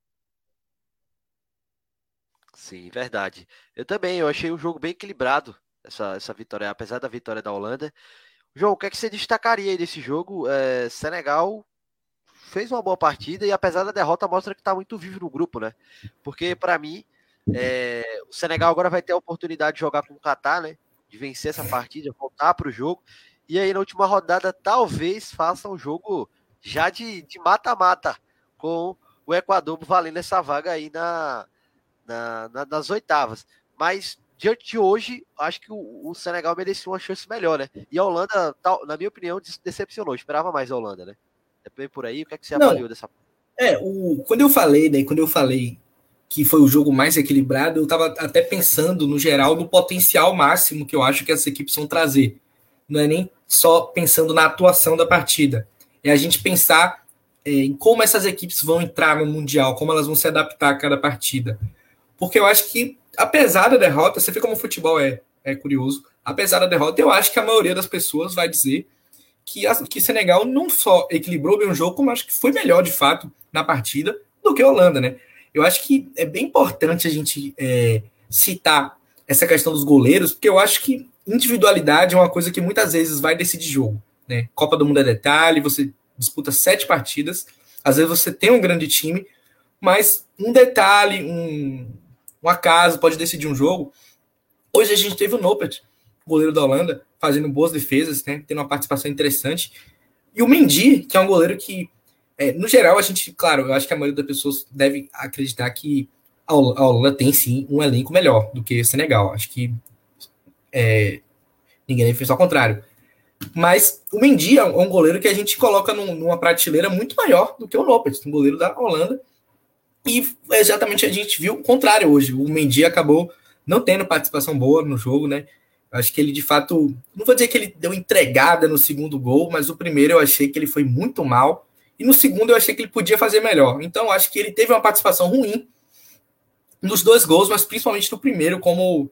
Sim, verdade. Eu também, eu achei o jogo bem equilibrado, essa, essa vitória, apesar da vitória da Holanda. João, o que, é que você destacaria aí desse jogo? É, Senegal fez uma boa partida e apesar da derrota mostra que está muito vivo no grupo, né? Porque para mim é, o Senegal agora vai ter a oportunidade de jogar com o Catar, né? De vencer essa partida, voltar para o jogo e aí, na última rodada, talvez faça um jogo já de mata-mata com o Equador valendo essa vaga aí na, na, na, nas oitavas. Mas diante de hoje, acho que o, o, Senegal merecia uma chance melhor, né? E a Holanda, na minha opinião, decepcionou. Esperava mais a Holanda, né? É bem por aí. O que é que você Não, avaliou dessa?
É, o, quando eu falei, né? Quando eu falei que foi o jogo mais equilibrado, eu estava até pensando no geral no potencial máximo que eu acho que essas equipes vão trazer não é nem só pensando na atuação da partida, é a gente pensar é, em como essas equipes vão entrar no Mundial, como elas vão se adaptar a cada partida. Porque eu acho que, apesar da derrota, você vê como o futebol é, é curioso, apesar da derrota, eu acho que a maioria das pessoas vai dizer que, que Senegal não só equilibrou bem o jogo, como acho que foi melhor de fato na partida do que a Holanda, né? Eu acho que é bem importante a gente é, citar essa questão dos goleiros, porque eu acho que individualidade é uma coisa que muitas vezes vai decidir jogo. Né? Copa do Mundo é detalhe, você disputa sete partidas, às vezes você tem um grande time, mas um detalhe, um, um acaso pode decidir um jogo. Hoje a gente teve o Nopet, goleiro da Holanda, fazendo boas defesas, né? tendo uma participação interessante. E o Mendy, que é um goleiro que, é, no geral, a gente, claro, eu acho que a maioria das pessoas deve acreditar que a Holanda tem sim um elenco melhor do que o Senegal. Acho que é, ninguém fez ao contrário. Mas o Mendy é um goleiro que a gente coloca num, numa prateleira muito maior do que o Lopes, um goleiro da Holanda. E exatamente a gente viu o contrário hoje. O Mendy acabou não tendo participação boa no jogo, né? Acho que ele de fato, não vou dizer que ele deu entregada no segundo gol, mas o primeiro eu achei que ele foi muito mal. E no segundo eu achei que ele podia fazer melhor. Então acho que ele teve uma participação ruim nos dois gols, mas principalmente no primeiro, como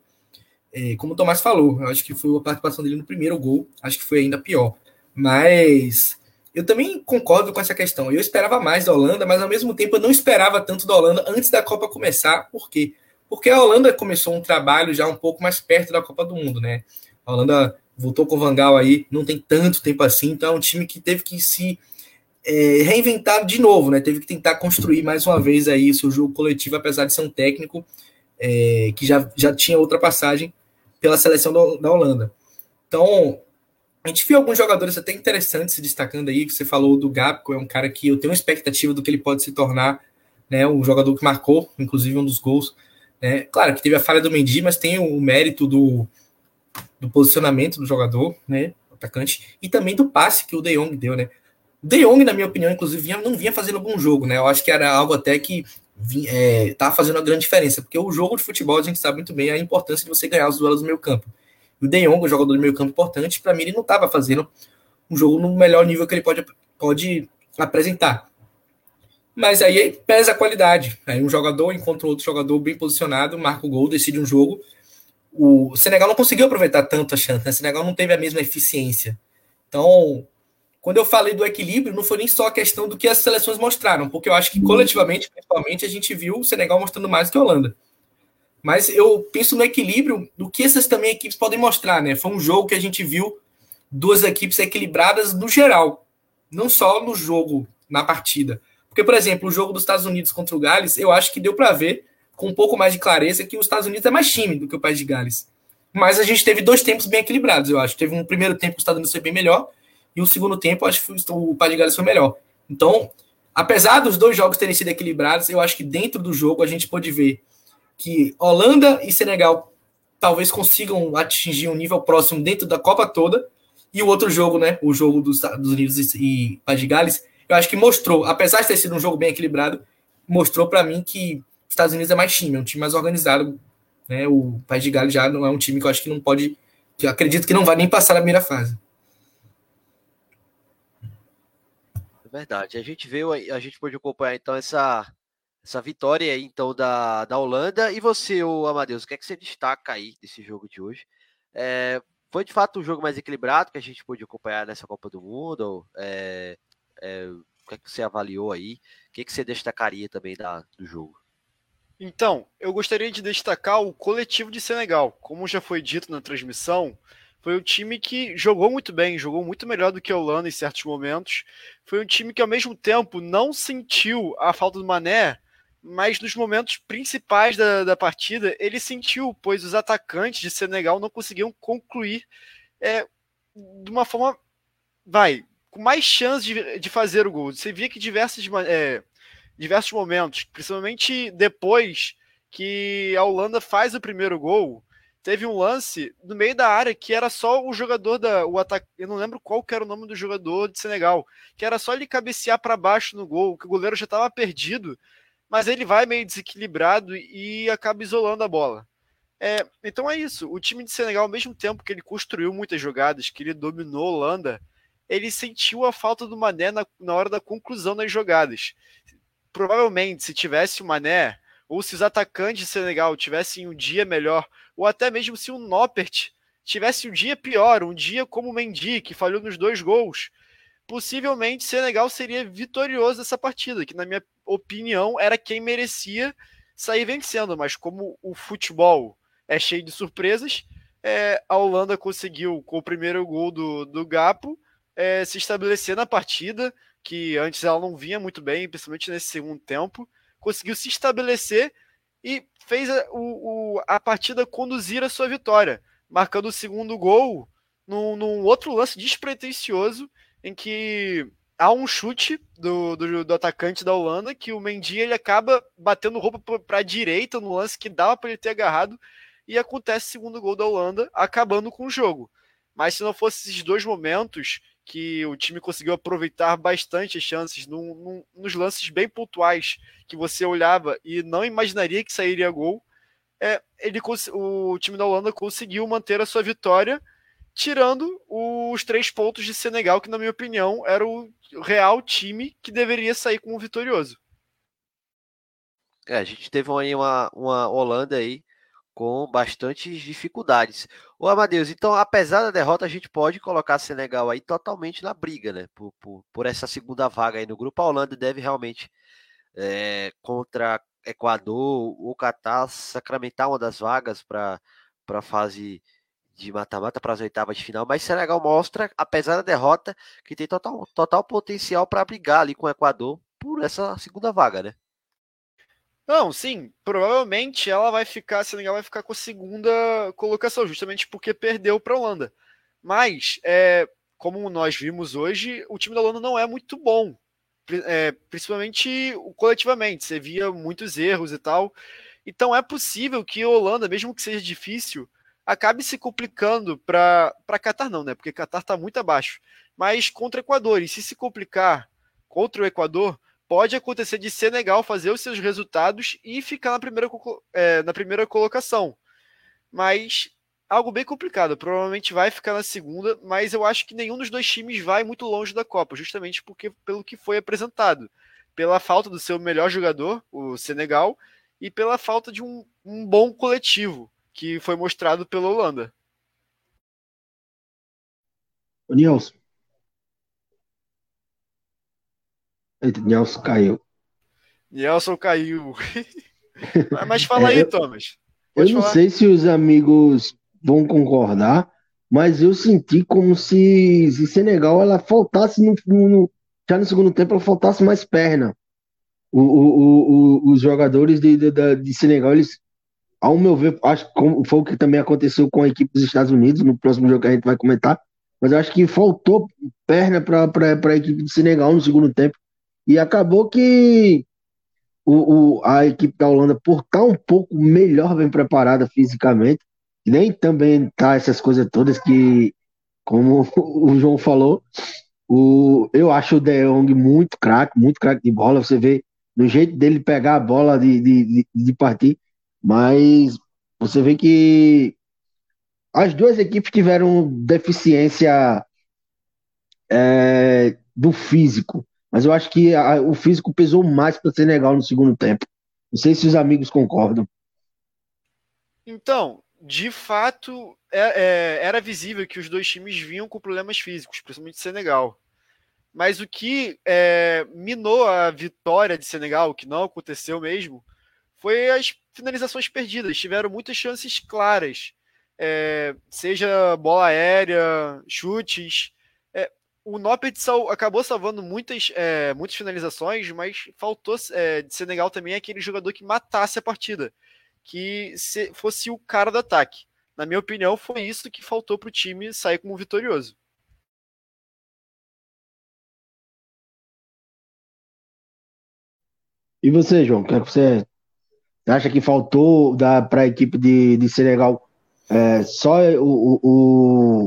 é, como o Tomás falou, eu acho que foi a participação dele no primeiro gol, acho que foi ainda pior. Mas eu também concordo com essa questão. Eu esperava mais da Holanda, mas ao mesmo tempo eu não esperava tanto da Holanda antes da Copa começar. Por quê? Porque a Holanda começou um trabalho já um pouco mais perto da Copa do Mundo, né? A Holanda voltou com o Vangal aí, não tem tanto tempo assim, então é um time que teve que se é, reinventar de novo, né? Teve que tentar construir mais uma vez aí o seu jogo coletivo, apesar de ser um técnico é, que já, já tinha outra passagem pela seleção da Holanda. Então, a gente viu alguns jogadores até interessantes se destacando aí, que você falou do Gapco, é um cara que eu tenho expectativa do que ele pode se tornar, né, um jogador que marcou, inclusive um dos gols, né, claro que teve a falha do Mendy, mas tem o mérito do, do posicionamento do jogador, né, atacante, e também do passe que o De Jong deu, né, De Jong, na minha opinião, inclusive, não vinha fazendo bom jogo, né? Eu acho que era algo até que estava é, fazendo uma grande diferença, porque o jogo de futebol a gente sabe muito bem a importância de você ganhar os duelos no meio campo. O De Jong, o jogador do meio campo importante, para mim ele não estava fazendo um jogo no melhor nível que ele pode, pode apresentar. Mas aí pesa a qualidade. Aí um jogador encontra outro jogador bem posicionado, marca o gol, decide um jogo. O Senegal não conseguiu aproveitar tanto a chance, né? O Senegal não teve a mesma eficiência. Então, quando eu falei do equilíbrio, não foi nem só a questão do que as seleções mostraram, porque eu acho que coletivamente, principalmente, a gente viu o Senegal mostrando mais que a Holanda. Mas eu penso no equilíbrio do que essas também equipes podem mostrar, né? Foi um jogo que a gente viu duas equipes equilibradas no geral, não só no jogo, na partida. Porque, por exemplo, o jogo dos Estados Unidos contra o Gales, eu acho que deu para ver com um pouco mais de clareza que os Estados Unidos é mais time do que o país de Gales. Mas a gente teve dois tempos bem equilibrados, eu acho. Teve um primeiro tempo que os Estados Unidos foi bem melhor, e o segundo tempo, acho que o País de Gales foi melhor. Então, apesar dos dois jogos terem sido equilibrados, eu acho que dentro do jogo a gente pode ver que Holanda e Senegal talvez consigam atingir um nível próximo dentro da Copa toda. E o outro jogo, né? O jogo dos Estados Unidos e País de Gales, eu acho que mostrou, apesar de ter sido um jogo bem equilibrado, mostrou para mim que os Estados Unidos é mais time, é um time mais organizado. Né? O País de Gales já não é um time que eu acho que não pode, que eu acredito que não vai nem passar na primeira fase.
Verdade. A gente veio, a gente pôde acompanhar então essa, essa vitória aí, então da, da Holanda. E você, o Amadeus, o que é que você destaca aí desse jogo de hoje? É, foi de fato um jogo mais equilibrado que a gente pôde acompanhar nessa Copa do Mundo? É, é, o que é que você avaliou aí? O que, é que você destacaria também da, do jogo?
Então, eu gostaria de destacar o coletivo de Senegal. Como já foi dito na transmissão, foi um time que jogou muito bem, jogou muito melhor do que a Holanda em certos momentos. Foi um time que, ao mesmo tempo, não sentiu a falta do Mané, mas nos momentos principais da, da partida, ele sentiu, pois os atacantes de Senegal não conseguiam concluir é, de uma forma, vai, com mais chance de, de fazer o gol. Você via que diversos, é, diversos momentos, principalmente depois que a Holanda faz o primeiro gol, teve um lance no meio da área que era só o jogador da o ataque, eu não lembro qual era o nome do jogador de Senegal, que era só ele cabecear para baixo no gol, que o goleiro já estava perdido, mas ele vai meio desequilibrado e acaba isolando a bola. É, então é isso. O time de Senegal, ao mesmo tempo que ele construiu muitas jogadas, que ele dominou a Holanda, ele sentiu a falta do Mané na, na hora da conclusão das jogadas. Provavelmente, se tivesse o Mané, ou se os atacantes de Senegal tivessem um dia melhor, ou até mesmo se o Noppert tivesse um dia pior, um dia como o Mendy, que falhou nos dois gols, possivelmente Senegal seria vitorioso nessa partida, que na minha opinião era quem merecia sair vencendo, mas como o futebol é cheio de surpresas, é, a Holanda conseguiu, com o primeiro gol do, do Gapo, é, se estabelecer na partida, que antes ela não vinha muito bem, principalmente nesse segundo tempo, conseguiu se estabelecer e fez a, o, a partida conduzir a sua vitória, marcando o segundo gol num, num outro lance despretensioso em que há um chute do, do, do, atacante da Holanda que o Mendy ele acaba batendo roupa para a direita no lance que dava para ele ter agarrado e acontece o segundo gol da Holanda acabando com o jogo. Mas se não fosse esses dois momentos que o time conseguiu aproveitar bastante as chances num, num, nos lances bem pontuais que você olhava e não imaginaria que sairia gol. É, ele, o time da Holanda conseguiu manter a sua vitória, tirando os três pontos de Senegal, que, na minha opinião, era o real time que deveria sair como vitorioso.
É, a gente teve aí uma, uma Holanda aí com bastantes dificuldades. O Amadeus, então, apesar da derrota, a gente pode colocar Senegal aí totalmente na briga, né? Por, por, por essa segunda vaga aí no grupo. A Holanda deve realmente, é, contra Equador ou Catar, sacramentar uma das vagas para a fase de mata-mata para as oitavas de final, mas Senegal mostra, apesar da derrota, que tem total, total potencial para brigar ali com o Equador por essa segunda vaga, né?
Não, sim, provavelmente ela vai ficar, Senegal vai ficar com a segunda colocação, justamente porque perdeu para a Holanda. Mas, é, como nós vimos hoje, o time da Holanda não é muito bom, é, principalmente coletivamente. Você via muitos erros e tal. Então é possível que a Holanda, mesmo que seja difícil, acabe se complicando para Qatar, não, né? Porque Qatar está muito abaixo. Mas contra o Equador, e se se complicar contra o Equador, pode acontecer de Senegal fazer os seus resultados e ficar na primeira, é, na primeira colocação. Mas algo bem complicado. Provavelmente vai ficar na segunda, mas eu acho que nenhum dos dois times vai muito longe da Copa, justamente porque pelo que foi apresentado. Pela falta do seu melhor jogador, o Senegal, e pela falta de um, um bom coletivo que foi mostrado pela Holanda.
O Nilson. Eita, Nelson caiu.
Nelson caiu. Mas fala é, aí, Thomas.
Pode eu não falar. sei se os amigos vão concordar, mas eu senti como se, se Senegal ela faltasse no, no, já no segundo tempo ela faltasse mais perna. O, o, o, os jogadores de, de, de Senegal, eles, ao meu ver, acho que foi o que também aconteceu com a equipe dos Estados Unidos, no próximo jogo que a gente vai comentar, mas eu acho que faltou perna para a equipe de Senegal no segundo tempo. E acabou que o, o, a equipe da Holanda, por estar tá um pouco melhor bem preparada fisicamente, nem também tá essas coisas todas que, como o João falou, o, eu acho o De Jong muito craque, muito craque de bola. Você vê no jeito dele pegar a bola de, de, de, partir, mas você vê que as duas equipes tiveram deficiência é, do físico, mas eu acho que a, o físico pesou mais para o Senegal no segundo tempo. Não sei se os amigos concordam.
Então, de fato, é, é, era visível que os dois times vinham com problemas físicos, principalmente Senegal. Mas o que é, minou a vitória de Senegal, que não aconteceu mesmo, foi as finalizações perdidas. Tiveram muitas chances claras, é, seja bola aérea, chutes. O Noppert sal, acabou salvando muitas, é, muitas finalizações, mas faltou é, de Senegal também aquele jogador que matasse a partida que fosse o cara do ataque. Na minha opinião, foi isso que faltou para o time sair como vitorioso.
E você, João, é que você acha que faltou para a equipe de, de Senegal? É, só o, o,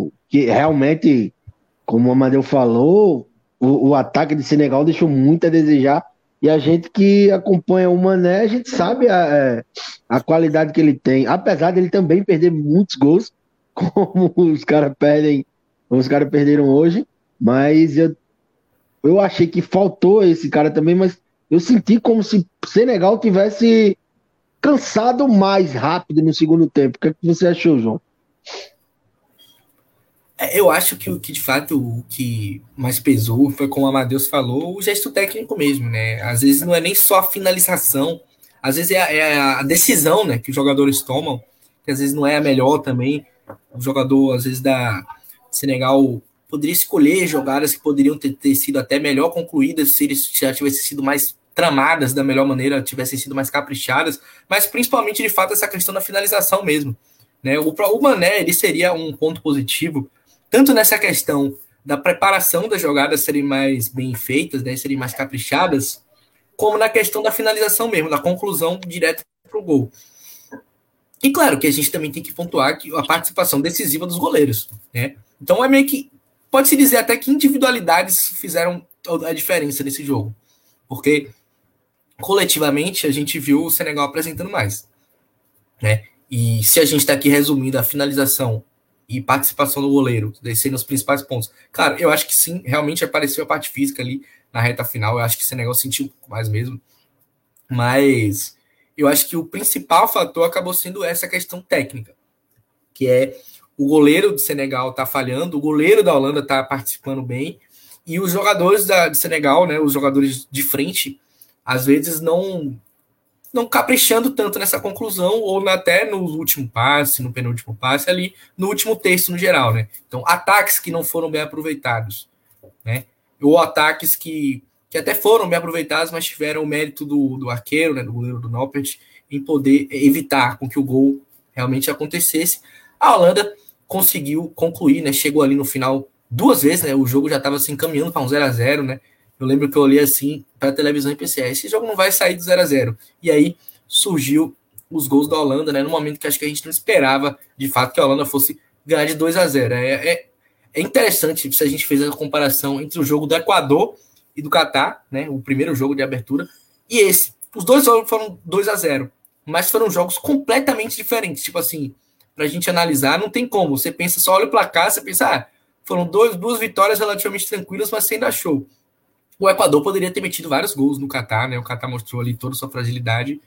o, que realmente, como o Amadeu falou, o, o ataque de Senegal deixou muito a desejar e a gente que acompanha o Mané, a gente sabe a, é, a qualidade que ele tem. Apesar dele também perder muitos gols, como os caras perdem, os caras perderam hoje. Mas eu, eu achei que faltou esse cara também, mas eu senti como se Senegal tivesse cansado mais rápido no segundo tempo. O que, é que você achou, João?
É, eu acho que o que de fato o que mais pesou foi, como o Amadeus falou, o gesto técnico mesmo, né? Às vezes não é nem só a finalização, às vezes é a, é a decisão né, que os jogadores tomam, que às vezes não é a melhor também. O jogador, às vezes, da Senegal poderia escolher jogadas que poderiam ter, ter sido até melhor concluídas se eles já tivessem sido mais tramadas da melhor maneira, tivessem sido mais caprichadas, mas principalmente de fato essa questão da finalização mesmo. Né? O, o Mané ele seria um ponto positivo tanto nessa questão da preparação das jogadas serem mais bem feitas, né, serem mais caprichadas, como na questão da finalização mesmo, da conclusão direta para o gol. E claro que a gente também tem que pontuar que a participação decisiva dos goleiros, né? Então é meio que pode-se dizer até que individualidades fizeram a diferença nesse jogo, porque coletivamente a gente viu o Senegal apresentando mais, né? E se a gente está aqui resumindo a finalização e participação do goleiro, descendo os principais pontos. Cara, eu acho que sim, realmente apareceu a parte física ali na reta final. Eu acho que o Senegal sentiu um pouco mais mesmo. Mas eu acho que o principal fator acabou sendo essa questão técnica, que é o goleiro do Senegal tá falhando, o goleiro da Holanda tá participando bem, e os jogadores da, do Senegal, né, os jogadores de frente, às vezes não não caprichando tanto nessa conclusão, ou até no último passe, no penúltimo passe, ali no último texto no geral, né? Então, ataques que não foram bem aproveitados, né? Ou ataques que, que até foram bem aproveitados, mas tiveram o mérito do, do arqueiro, né, do goleiro do Noppert, em poder evitar com que o gol realmente acontecesse. A Holanda conseguiu concluir, né? Chegou ali no final duas vezes, né? O jogo já estava se encaminhando para um 0 a 0 né? Eu lembro que eu olhei assim para a televisão e pensei, ah, esse jogo não vai sair do 0 a 0 E aí surgiu os gols da Holanda, né? No momento que acho que a gente não esperava, de fato, que a Holanda fosse ganhar de 2 a 0 é, é, é interessante se a gente fez a comparação entre o jogo do Equador e do Catar, né? O primeiro jogo de abertura, e esse. Os dois foram 2 a 0 mas foram jogos completamente diferentes. Tipo assim, pra gente analisar, não tem como. Você pensa, só olha o placar, você pensa, ah, foram dois, duas vitórias relativamente tranquilas, mas você ainda achou. O Equador poderia ter metido vários gols no Catar, né? O Catar mostrou ali toda a sua fragilidade.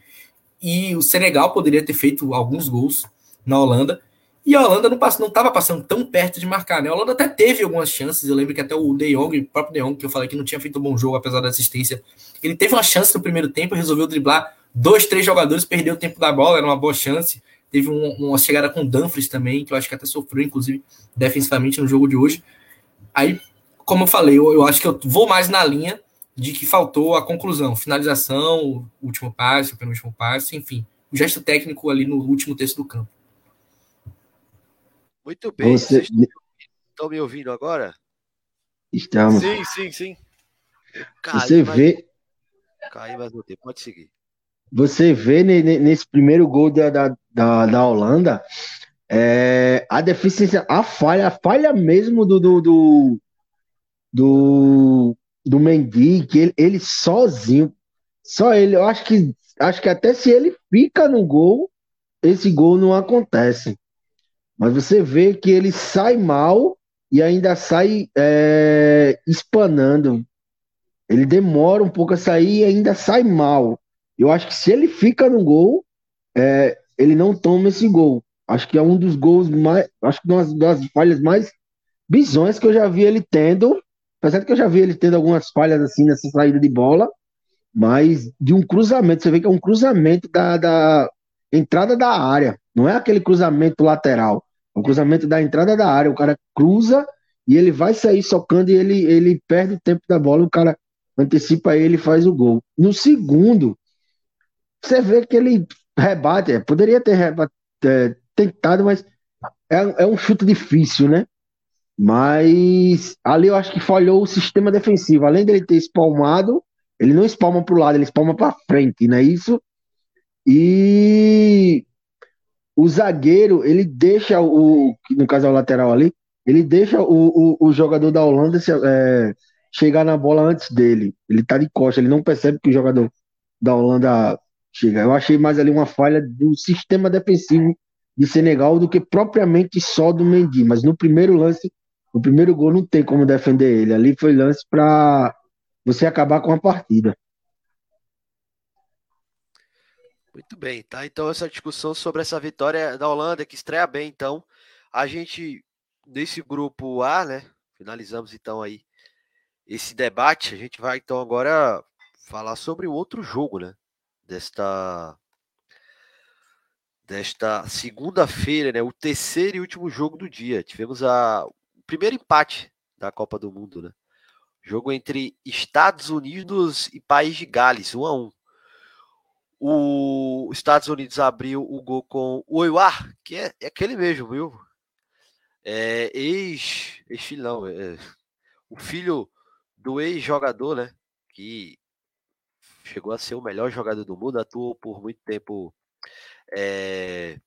E o Senegal poderia ter feito alguns gols na Holanda. E a Holanda não estava passando tão perto de marcar, né? A Holanda até teve algumas chances. Eu lembro que até o De Jong, o próprio De Jong, que eu falei que não tinha feito um bom jogo, apesar da assistência, ele teve uma chance no primeiro tempo, resolveu driblar dois, três jogadores, perdeu o tempo da bola, era uma boa chance. Teve um, uma chegada com o Dumfries também, que eu acho que até sofreu, inclusive, defensivamente no jogo de hoje. Aí, como eu falei, eu, eu acho que eu vou mais na linha de que faltou a conclusão, finalização, último passe, o penúltimo passe, enfim, o gesto técnico ali no último terço do campo.
Muito bem. Você... estão me ouvindo agora?
Estamos.
Sim, sim, sim.
Você mas... vê.
Cai, mas não tem. Pode seguir.
Você vê nesse primeiro gol da, da, da, da Holanda é, a deficiência, a falha, a falha mesmo do, do, do, do, do Mendy, que ele, ele sozinho, só ele, eu acho que, acho que até se ele fica no gol, esse gol não acontece. Mas você vê que ele sai mal e ainda sai é, espanando. Ele demora um pouco a sair e ainda sai mal. Eu acho que se ele fica no gol, é, ele não toma esse gol. Acho que é um dos gols mais. Acho que uma das falhas mais bizonhas que eu já vi ele tendo. Apesar de que eu já vi ele tendo algumas falhas assim nessa saída de bola, mas de um cruzamento. Você vê que é um cruzamento da, da entrada da área. Não é aquele cruzamento lateral. É um cruzamento da entrada da área. O cara cruza e ele vai sair socando e ele, ele perde o tempo da bola. O cara antecipa ele e faz o gol. No segundo, você vê que ele rebate, poderia ter rebate, é, tentado, mas é, é, um chute difícil, né? Mas ali eu acho que falhou o sistema defensivo. Além dele ter espalmado, ele não espalma para o lado, ele espalma para frente, não é isso? E o zagueiro, ele deixa o, no caso é o lateral ali, ele deixa o, o, o jogador da Holanda se, é, chegar na bola antes dele. Ele tá de costa, ele não percebe que o jogador da Holanda chega. Eu achei mais ali uma falha do sistema defensivo de Senegal do que propriamente só do Mendy. Mas no primeiro lance, no primeiro gol, não tem como defender ele. Ali foi lance para você acabar com a partida.
Muito bem, tá? Então, essa discussão sobre essa vitória da Holanda, que estreia bem, então, a gente, desse grupo A, né? Finalizamos então aí esse debate. A gente vai então agora falar sobre o outro jogo, né? desta desta segunda-feira, né, o terceiro e último jogo do dia. Tivemos a, o primeiro empate da Copa do Mundo, né? Jogo entre Estados Unidos e País de Gales, 1 a 1. O Estados Unidos abriu o gol com o Oiwar, que é, é, aquele mesmo, viu? É, ex, ex filho não, é, o filho do ex-jogador, né? Que chegou a ser o melhor jogador do mundo, atuou por muito tempo. É,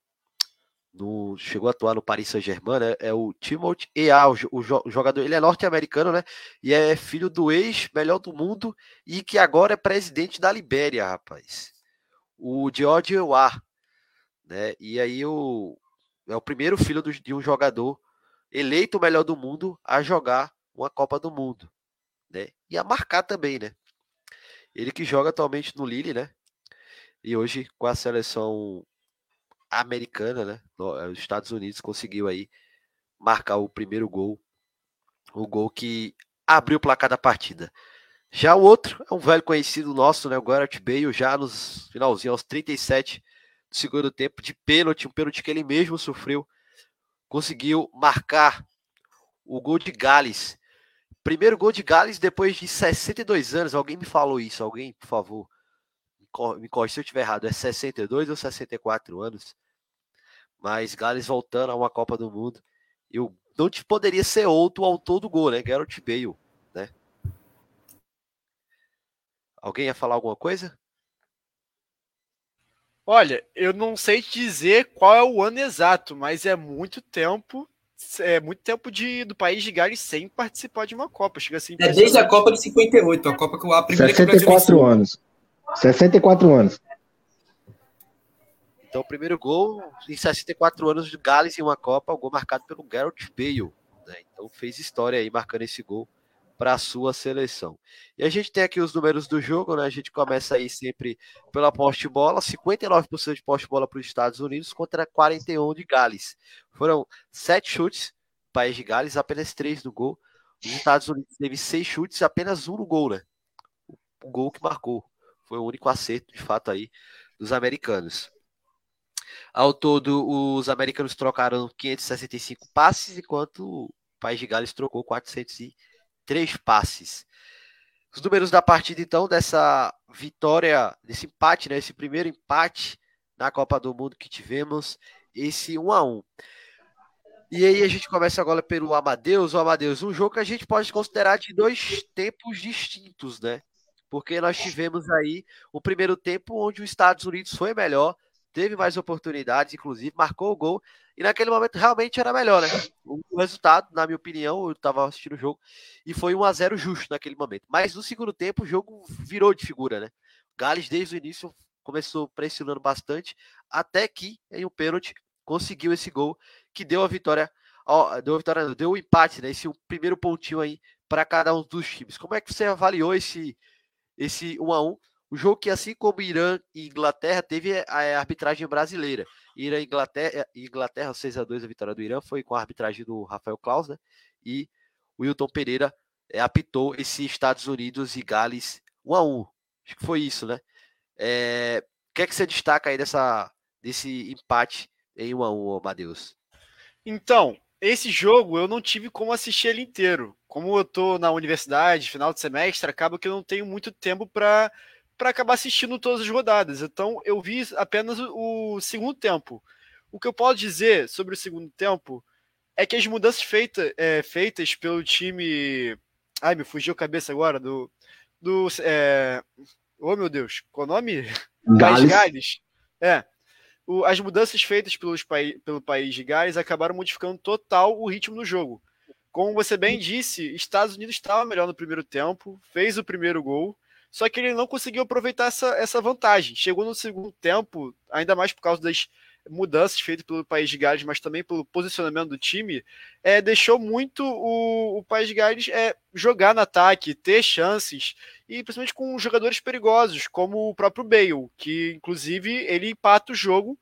no, chegou a atuar no Paris Saint-Germain, né? É o Timothy Ea, o, o, jogador, ele é norte-americano, né? E é filho do ex-melhor do mundo e que agora é presidente da Libéria, rapaz. O George Ewa, né? E aí o, é o primeiro filho do, de um jogador eleito o melhor do mundo a jogar uma Copa do Mundo, né? E a marcar também, né? Ele que joga atualmente no Lille, né? E hoje com a seleção americana, né? Eh, os Estados Unidos conseguiu aí marcar o primeiro gol, o gol que abriu o placar da partida. Já o outro é um velho conhecido nosso, né? O Gareth Bale, já nos finalzinho, aos 37 do segundo tempo, de pênalti, um pênalti que ele mesmo sofreu, conseguiu marcar o gol de Gales. Primeiro gol de Gales depois de 62 anos. Alguém me falou isso? Alguém, por favor, me corre se eu estiver errado. É 62 ou 64 anos? Mas Gales voltando a uma Copa do Mundo. Eu não te poderia ser outro autor do gol, né? Gareth Bale, né? Alguém ia falar alguma coisa?
Olha, eu não sei te dizer qual é o ano exato, mas é muito tempo. É muito tempo de, do país de Gales sem participar de uma Copa. Chega assim,
é desde a Copa de 58, a Copa que a primeira
64 anos. 64 anos.
Então, o primeiro gol em 64 anos de Gales em uma Copa, o gol marcado pelo Gareth Bale. Né? Então, fez história aí marcando esse gol para a sua seleção. E a gente tem aqui os números do jogo, né? A gente começa aí sempre pela poste bola, 59% de poste bola para os Estados Unidos contra 41 de Gales. Foram sete chutes, país de Gales, apenas três no gol. Os Estados Unidos teve seis chutes, apenas um no gol, né? O gol que marcou. Foi o único acerto, de fato, aí dos americanos. Ao todo, os americanos trocaram 565 passes, enquanto o País de Gales trocou 400 três passes. Os números da partida, então, dessa vitória, desse empate, né? Esse primeiro empate na Copa do Mundo que tivemos, esse 1 a 1 E aí a gente começa agora pelo Amadeus. O Amadeus, um jogo que a gente pode considerar de dois tempos distintos, né? Porque nós tivemos aí o primeiro tempo onde os Estados Unidos foi melhor, teve mais oportunidades, inclusive marcou o gol, e naquele momento realmente era melhor, né? O resultado, na minha opinião, eu estava assistindo o jogo, e foi 1 a 0 justo naquele momento. Mas no segundo tempo o jogo virou de figura, né? Gales desde o início começou pressionando bastante, até que em um pênalti conseguiu esse gol que deu a vitória, deu a vitória, deu o empate, né? Esse primeiro pontinho aí para cada um dos times. Como é que você avaliou esse esse 1 a 1 o jogo que, assim como Irã e Inglaterra, teve a arbitragem brasileira. Irã e Inglaterra, Inglaterra 6 a 2 a vitória do Irã foi com a arbitragem do Rafael Claus, né? E o Wilton Pereira é, apitou esse Estados Unidos e Gales 1 a 1 Acho que foi isso, né? É, o que é que você destaca aí dessa, desse empate em 1 a 1 Matheus?
Então, esse jogo eu não tive como assistir ele inteiro. Como eu tô na universidade, final de semestre, acaba que eu não tenho muito tempo para para acabar assistindo todas as rodadas. Então eu vi apenas o, segundo tempo. O que eu posso dizer sobre o segundo tempo é que as mudanças feita, é, feitas pelo time. Ai, me fugiu a cabeça agora do. do é... Oh meu Deus, qual o nome?
Gales.
Gales. É. O, as mudanças feitas pelos, pelo país de Gales acabaram modificando total o ritmo do jogo. Como você bem disse, Estados Unidos estava melhor no primeiro tempo, fez o primeiro gol, só que ele não conseguiu aproveitar essa, essa vantagem. Chegou no segundo tempo, ainda mais por causa das mudanças feitas pelo País de Gales, mas também pelo posicionamento do time, é, deixou muito o, o País de Gales é, jogar no ataque, ter chances, e principalmente com jogadores perigosos, como o próprio Bale, que inclusive ele empata o jogo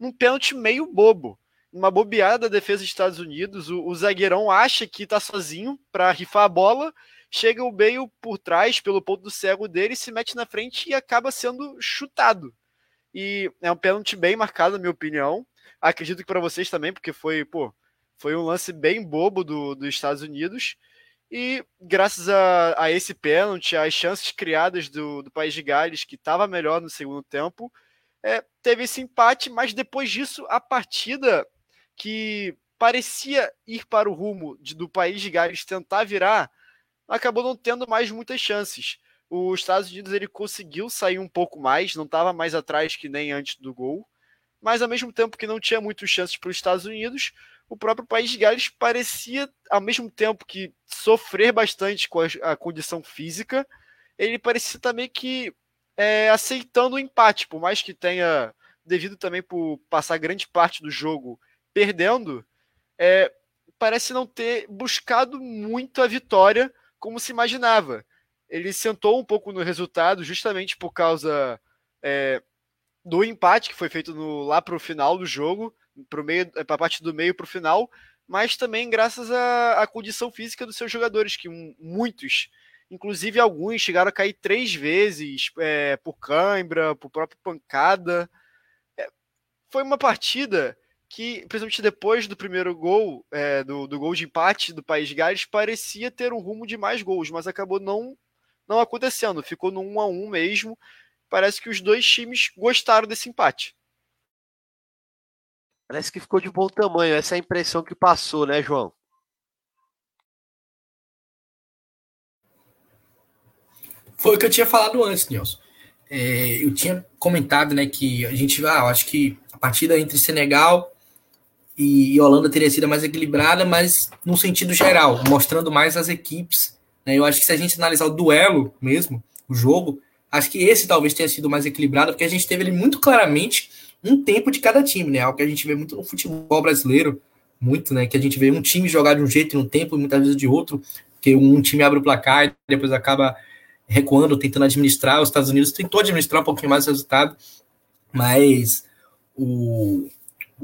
num pênalti meio bobo. Uma bobeada da defesa dos Estados Unidos, o, o zagueirão acha que está sozinho para rifar a bola chega o Bale por trás, pelo ponto do cego dele, se mete na frente e acaba sendo chutado. E é um pênalti bem marcado, na minha opinião. Acredito que para vocês também, porque foi, pô, foi um lance bem bobo do, dos Estados Unidos. E graças a, a esse pênalti, as chances criadas do, do País de Gales, que estava melhor no segundo tempo, é, teve esse empate, mas depois disso, a partida que parecia ir para o rumo de, do País de Gales tentar virar, acabou não tendo mais muitas chances. Os Estados Unidos ele conseguiu sair um pouco mais, não estava mais atrás que nem antes do gol, mas ao mesmo tempo que não tinha muitas chances para os Estados Unidos, o próprio país de Gales parecia, ao mesmo tempo que sofrer bastante com a, a condição física, ele parecia também que é, aceitando o empate, por mais que tenha, devido também por passar grande parte do jogo perdendo, é, parece não ter buscado muito a vitória como se imaginava. Ele sentou um pouco no resultado justamente por causa é, do empate que foi feito no, lá para o final do jogo, para a parte do meio para o final, mas também graças à, à, condição física dos seus jogadores, que muitos, inclusive alguns, chegaram a cair três vezes é, por cãibra, por própria pancada. É, foi uma partida que, principalmente depois do primeiro gol, é, do, do gol de empate do País de Gales, parecia ter um rumo de mais gols, mas acabou não, não acontecendo. Ficou no 1 a 1 mesmo. Parece que os dois times gostaram desse empate.
Parece que ficou de bom tamanho. Essa é a impressão que passou, né, João?
Foi o que eu tinha falado antes, Nelson. É, eu tinha comentado, né, que a gente, ah, acho que a partida entre Senegal e Holanda teria sido mais equilibrada, mas no sentido geral, mostrando mais as equipes. Né? Eu acho que se a gente analisar o duelo mesmo, o jogo, acho que esse talvez tenha sido mais equilibrado, porque a gente teve ele muito claramente um tempo de cada time, né? Algo que a gente vê muito no futebol brasileiro, muito, né? Que a gente vê um time jogar de um jeito e um tempo, e muitas vezes de outro, que um time abre o placar e depois acaba recuando, tentando administrar. Os Estados Unidos tentou administrar um pouquinho mais o resultado, mas o,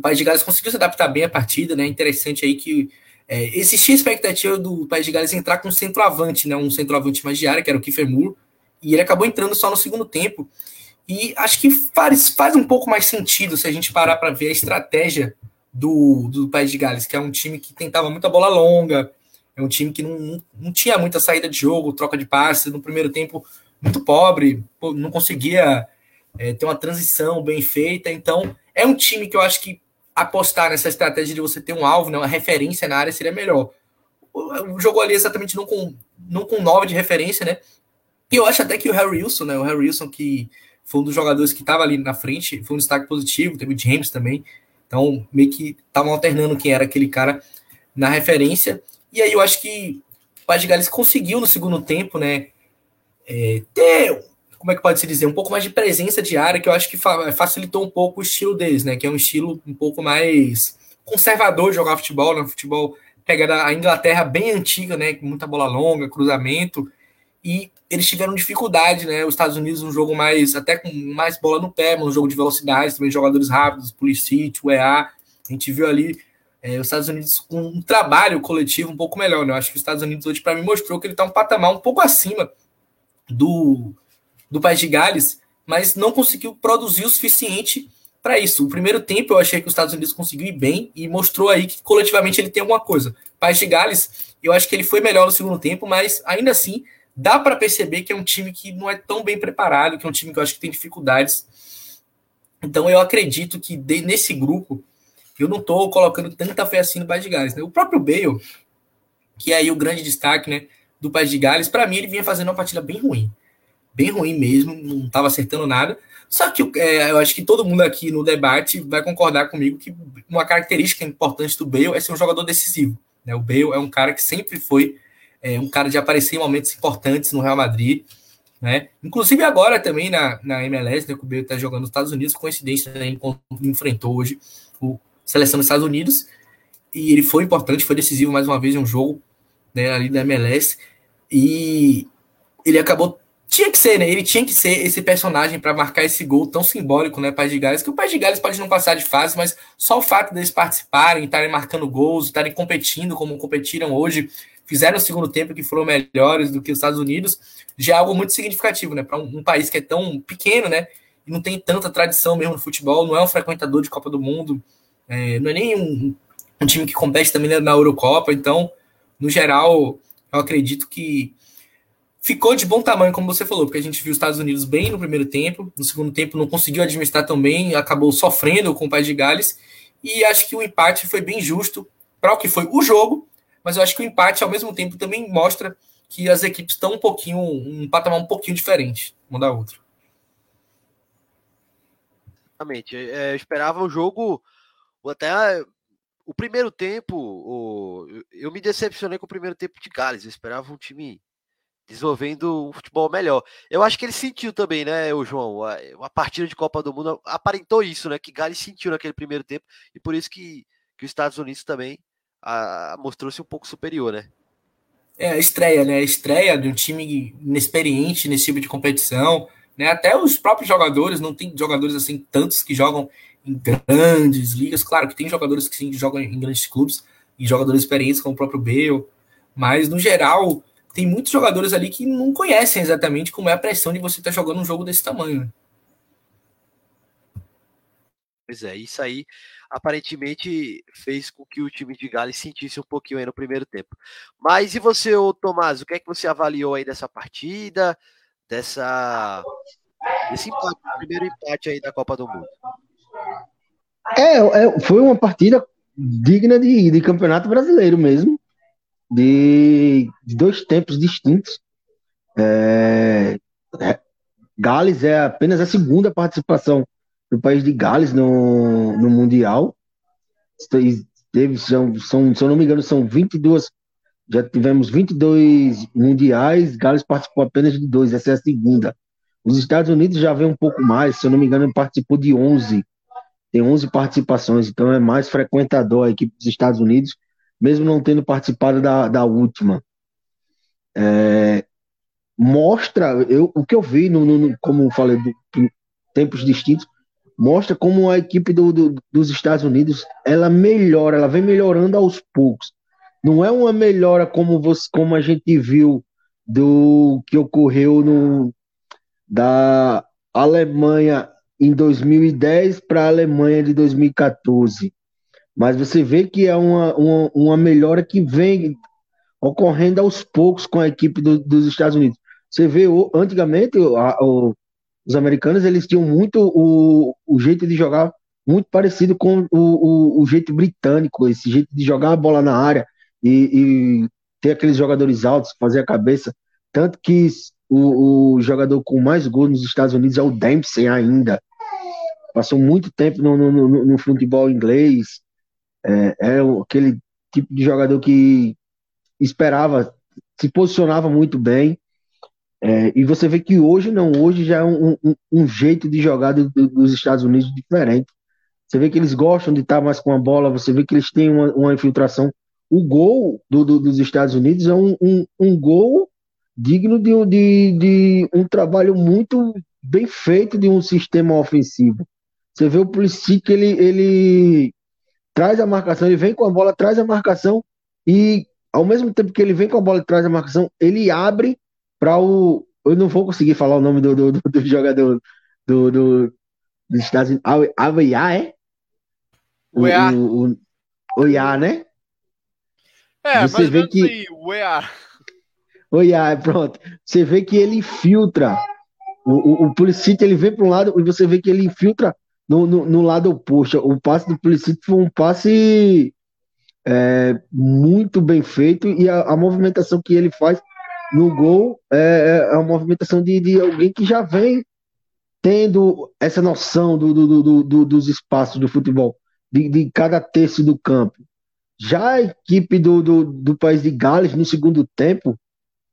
o País de Gales conseguiu se adaptar bem à partida, né? Interessante aí que é, existia a expectativa do País de Gales entrar com um centroavante, né? Um centroavante mais de área, que era o Kiefer Moore, e ele acabou entrando só no segundo tempo. E acho que faz, faz um pouco mais sentido se a gente parar para ver a estratégia do, do País de Gales, que é um time que tentava muita bola longa, é um time que não, não, não tinha muita saída de jogo, troca de passe, no primeiro tempo muito pobre, não conseguia é, ter uma transição bem feita. Então, é um time que eu acho que apostar nessa estratégia de você ter um alvo, né, uma referência na área seria melhor. Jogou ali exatamente não com, não com nove de referência, né? E eu acho até que o Harry Wilson, né? O Harry Wilson, que foi um dos jogadores que estava ali na frente, foi um destaque positivo, teve o James também. Então, meio que estavam alternando quem era aquele cara na referência. E aí eu acho que o Paz de Gales conseguiu no segundo tempo, né? É, ter como é que pode se dizer, um pouco mais de presença de área, que eu acho que facilitou um pouco o estilo deles, né? Que é um estilo um pouco mais conservador de jogar futebol, né? Futebol pega a Inglaterra bem antiga, né? Com muita bola longa, cruzamento, e eles tiveram dificuldade, né? Os Estados Unidos um jogo mais, até com mais bola no pé, um jogo de velocidade, também jogadores rápidos, Pulisic, o EA, a gente viu ali é, os Estados Unidos com um trabalho coletivo um pouco melhor, né? Eu acho que os Estados Unidos hoje, para mim, mostrou que ele está um patamar um pouco acima do, do País de Gales, mas não conseguiu produzir o suficiente para isso. O primeiro tempo eu achei que os Estados Unidos conseguiu ir bem e mostrou aí que coletivamente ele tem alguma coisa. País de Gales, eu acho que ele foi melhor no segundo tempo, mas ainda assim dá para perceber que é um time que não é tão bem preparado, que é um time que eu acho que tem dificuldades. Então eu acredito que de, nesse grupo eu não estou colocando tanta fé assim no País de Gales. Né? O próprio Bale, que é aí o grande destaque né, do País de Gales, para mim ele vinha fazendo uma partida bem ruim bem ruim mesmo, não estava acertando nada. Só que é, eu acho que todo mundo aqui no debate vai concordar comigo que uma característica importante do Bale é ser um jogador decisivo. Né? O Bale é um cara que sempre foi é, um cara de aparecer em momentos importantes no Real Madrid. Né? Inclusive agora também na, na MLS, né, que o Bale está jogando nos Estados Unidos, coincidência, né, enfrentou hoje o seleção dos Estados Unidos e ele foi importante, foi decisivo mais uma vez em um jogo né, ali da MLS e ele acabou tinha que ser, né? Ele tinha que ser esse personagem para marcar esse gol tão simbólico, né, Paz de Gales, que o Paz de Gales pode não passar de fase, mas só o fato deles participarem, estarem marcando gols, estarem competindo como competiram hoje, fizeram o segundo tempo que foram melhores do que os Estados Unidos, já é algo muito significativo, né, para um, um, país que é tão pequeno, né, e não tem tanta tradição mesmo no futebol, não é um frequentador de Copa do Mundo, é, não é nem um, um time que compete também na Eurocopa, então, no geral, eu acredito que ficou de bom tamanho, como você falou, porque a gente viu os Estados Unidos bem no primeiro tempo, no segundo tempo não conseguiu administrar tão bem, acabou sofrendo com o País de Gales, e acho que o empate foi bem justo para o que foi o jogo, mas eu acho que o empate, ao mesmo tempo, também mostra que as equipes estão um pouquinho, um patamar um pouquinho diferente uma da outra.
Exatamente. É, eu esperava um jogo até o primeiro tempo, o, eu me decepcionei com o primeiro tempo de Gales. Eu esperava um time desenvolvendo um futebol melhor. Eu acho que ele sentiu também, né, o João? A, a partida de Copa do Mundo aparentou isso, né? Que Gales sentiu naquele primeiro tempo e por isso que, que os Estados Unidos também mostrou-se um pouco superior, né?
É a estreia, né? A estreia de um time inexperiente nesse tipo de competição, né? Até os próprios jogadores, não tem jogadores assim tantos que jogam em grandes ligas. Claro que tem jogadores que sim jogam em grandes clubes e jogadores experientes como o próprio Bale, mas no geral tem muitos jogadores ali que não conhecem exatamente como é a pressão de você estar tá jogando um jogo desse tamanho.
Pois é, isso aí aparentemente fez com que o time de Gales sentisse um pouquinho aí no primeiro tempo. Mas e você, ô Tomás, o que é que você avaliou aí dessa partida, dessa desse empate, primeiro empate aí da Copa do Mundo?
É, é foi uma partida digna de, de campeonato brasileiro mesmo de, de dois tempos distintos. É, é, Gales é apenas a segunda participação do país de Gales no, no Mundial. Teve, são, são, se eu não me engano, são 22. Já tivemos 22 mundiais, Gales participou apenas de dois, essa é a segunda. Os Estados Unidos já vem um pouco mais, se eu não me engano, participou de 11. Tem 11 participações, então é mais frequentador a equipe dos Estados Unidos, mesmo não tendo participado da, da última. É, mostra, eu, o que eu vi, no, no como falei, do, tempos distintos, mostra como a equipe do, do, dos Estados Unidos ela melhora, ela vem melhorando aos poucos. Não é uma melhora como, você, como a gente viu do que ocorreu no, da Alemanha em 2010 para a Alemanha de 2014. Mas você vê que é uma, uma, uma melhora que vem ocorrendo aos poucos com a equipe do, dos Estados Unidos. Você vê, antigamente, a, o, os americanos eles tinham muito o, o jeito de jogar muito parecido com o, o, o jeito britânico, esse jeito de jogar a bola na área e, e ter aqueles jogadores altos, fazer a cabeça. Tanto que o, o, jogador com mais gols nos Estados Unidos é o Dempsey ainda. Passou muito tempo no, no, no, no futebol inglês. É, é, aquele tipo de jogador que esperava, se posicionava muito bem. É, e você vê que hoje não, hoje já é um, um, um jeito de jogar do, do, dos Estados Unidos diferente. Você vê que eles gostam de estar mais com a bola, você vê que eles têm uma, uma infiltração. O gol do, dos Estados Unidos é um, um gol digno de, de, de um trabalho muito bem feito de um sistema ofensivo. Você vê o Pulisic, ele, ele traz a marcação, ele vem com a bola, traz a marcação e ao mesmo tempo que ele vem com a bola e traz a marcação, ele abre para o. Eu não vou conseguir falar o nome do, do, do, do jogador do, do, dos Estados Unidos. É?
O, EA.
O, o, o EA, né?
É, Você vê que... aí, o EA.
O EA, pronto. Você vê que ele infiltra. O, o, o Pulisic, ele vem para um lado e você vê que ele infiltra no, no, no lado oposto. O passe do Pulisic foi um passe é, muito bem feito e a, a, movimentação que ele faz no gol é, é a movimentação de, de alguém que já vem tendo essa noção do, do, do, do dos espaços do futebol, de, de, cada terço do campo. Já a equipe do, do, do país de Gales, no segundo tempo,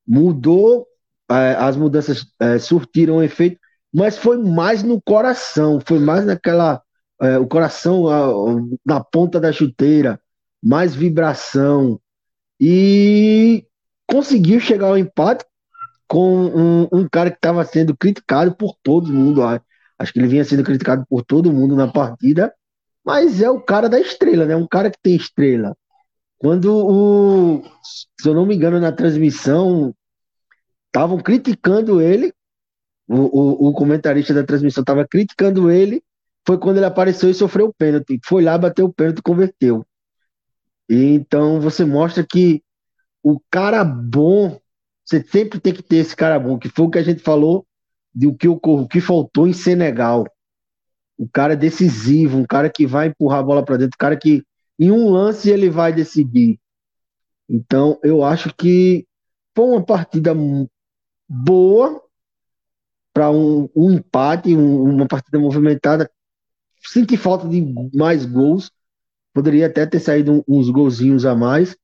mudou, é, as mudanças é, surtiram efeito, mas foi mais no coração, foi mais naquela. É, o coração a, na ponta da chuteira, mais vibração. E conseguiu chegar ao empate com um, um cara que estava sendo criticado por todo mundo. Acho que ele vinha sendo criticado por todo mundo na partida, mas é o cara da estrela, né? Um cara que tem estrela. Quando o, se eu não me engano, na transmissão, estavam criticando ele, o, o, o, comentarista da transmissão estava criticando ele, foi quando ele apareceu e sofreu o pênalti. Foi lá, bateu o pênalti e converteu. Então você mostra que o cara bom, você sempre tem que ter esse cara bom, que foi o que a gente falou do que o que faltou em Senegal. O cara decisivo, um cara que vai empurrar a bola para dentro, um cara que em um lance ele vai decidir. Então eu acho que foi uma partida boa para um, um, empate, um, uma partida movimentada. Senti falta de mais gols, Poderia até ter saído uns golzinhos a mais,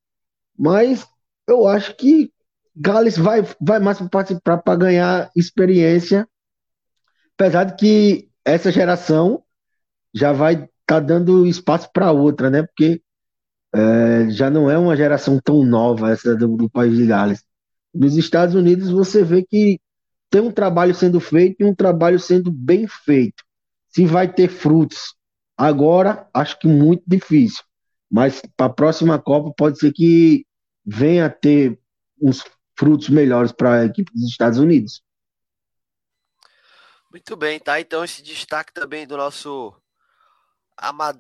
mas eu acho que Gales vai, vai mais para participar para ganhar experiência, apesar de que essa geração já vai estar tá dando espaço para outra, né? Porque é, já não é uma geração tão nova essa do, do país de Gales. Nos Estados Unidos você vê que tem um trabalho sendo feito e um trabalho sendo bem feito. Se vai ter frutos Agora, acho que muito difícil. Mas para a próxima Copa pode ser que venha a ter uns frutos melhores para a equipe dos Estados Unidos.
Muito bem, tá? Então esse destaque também do nosso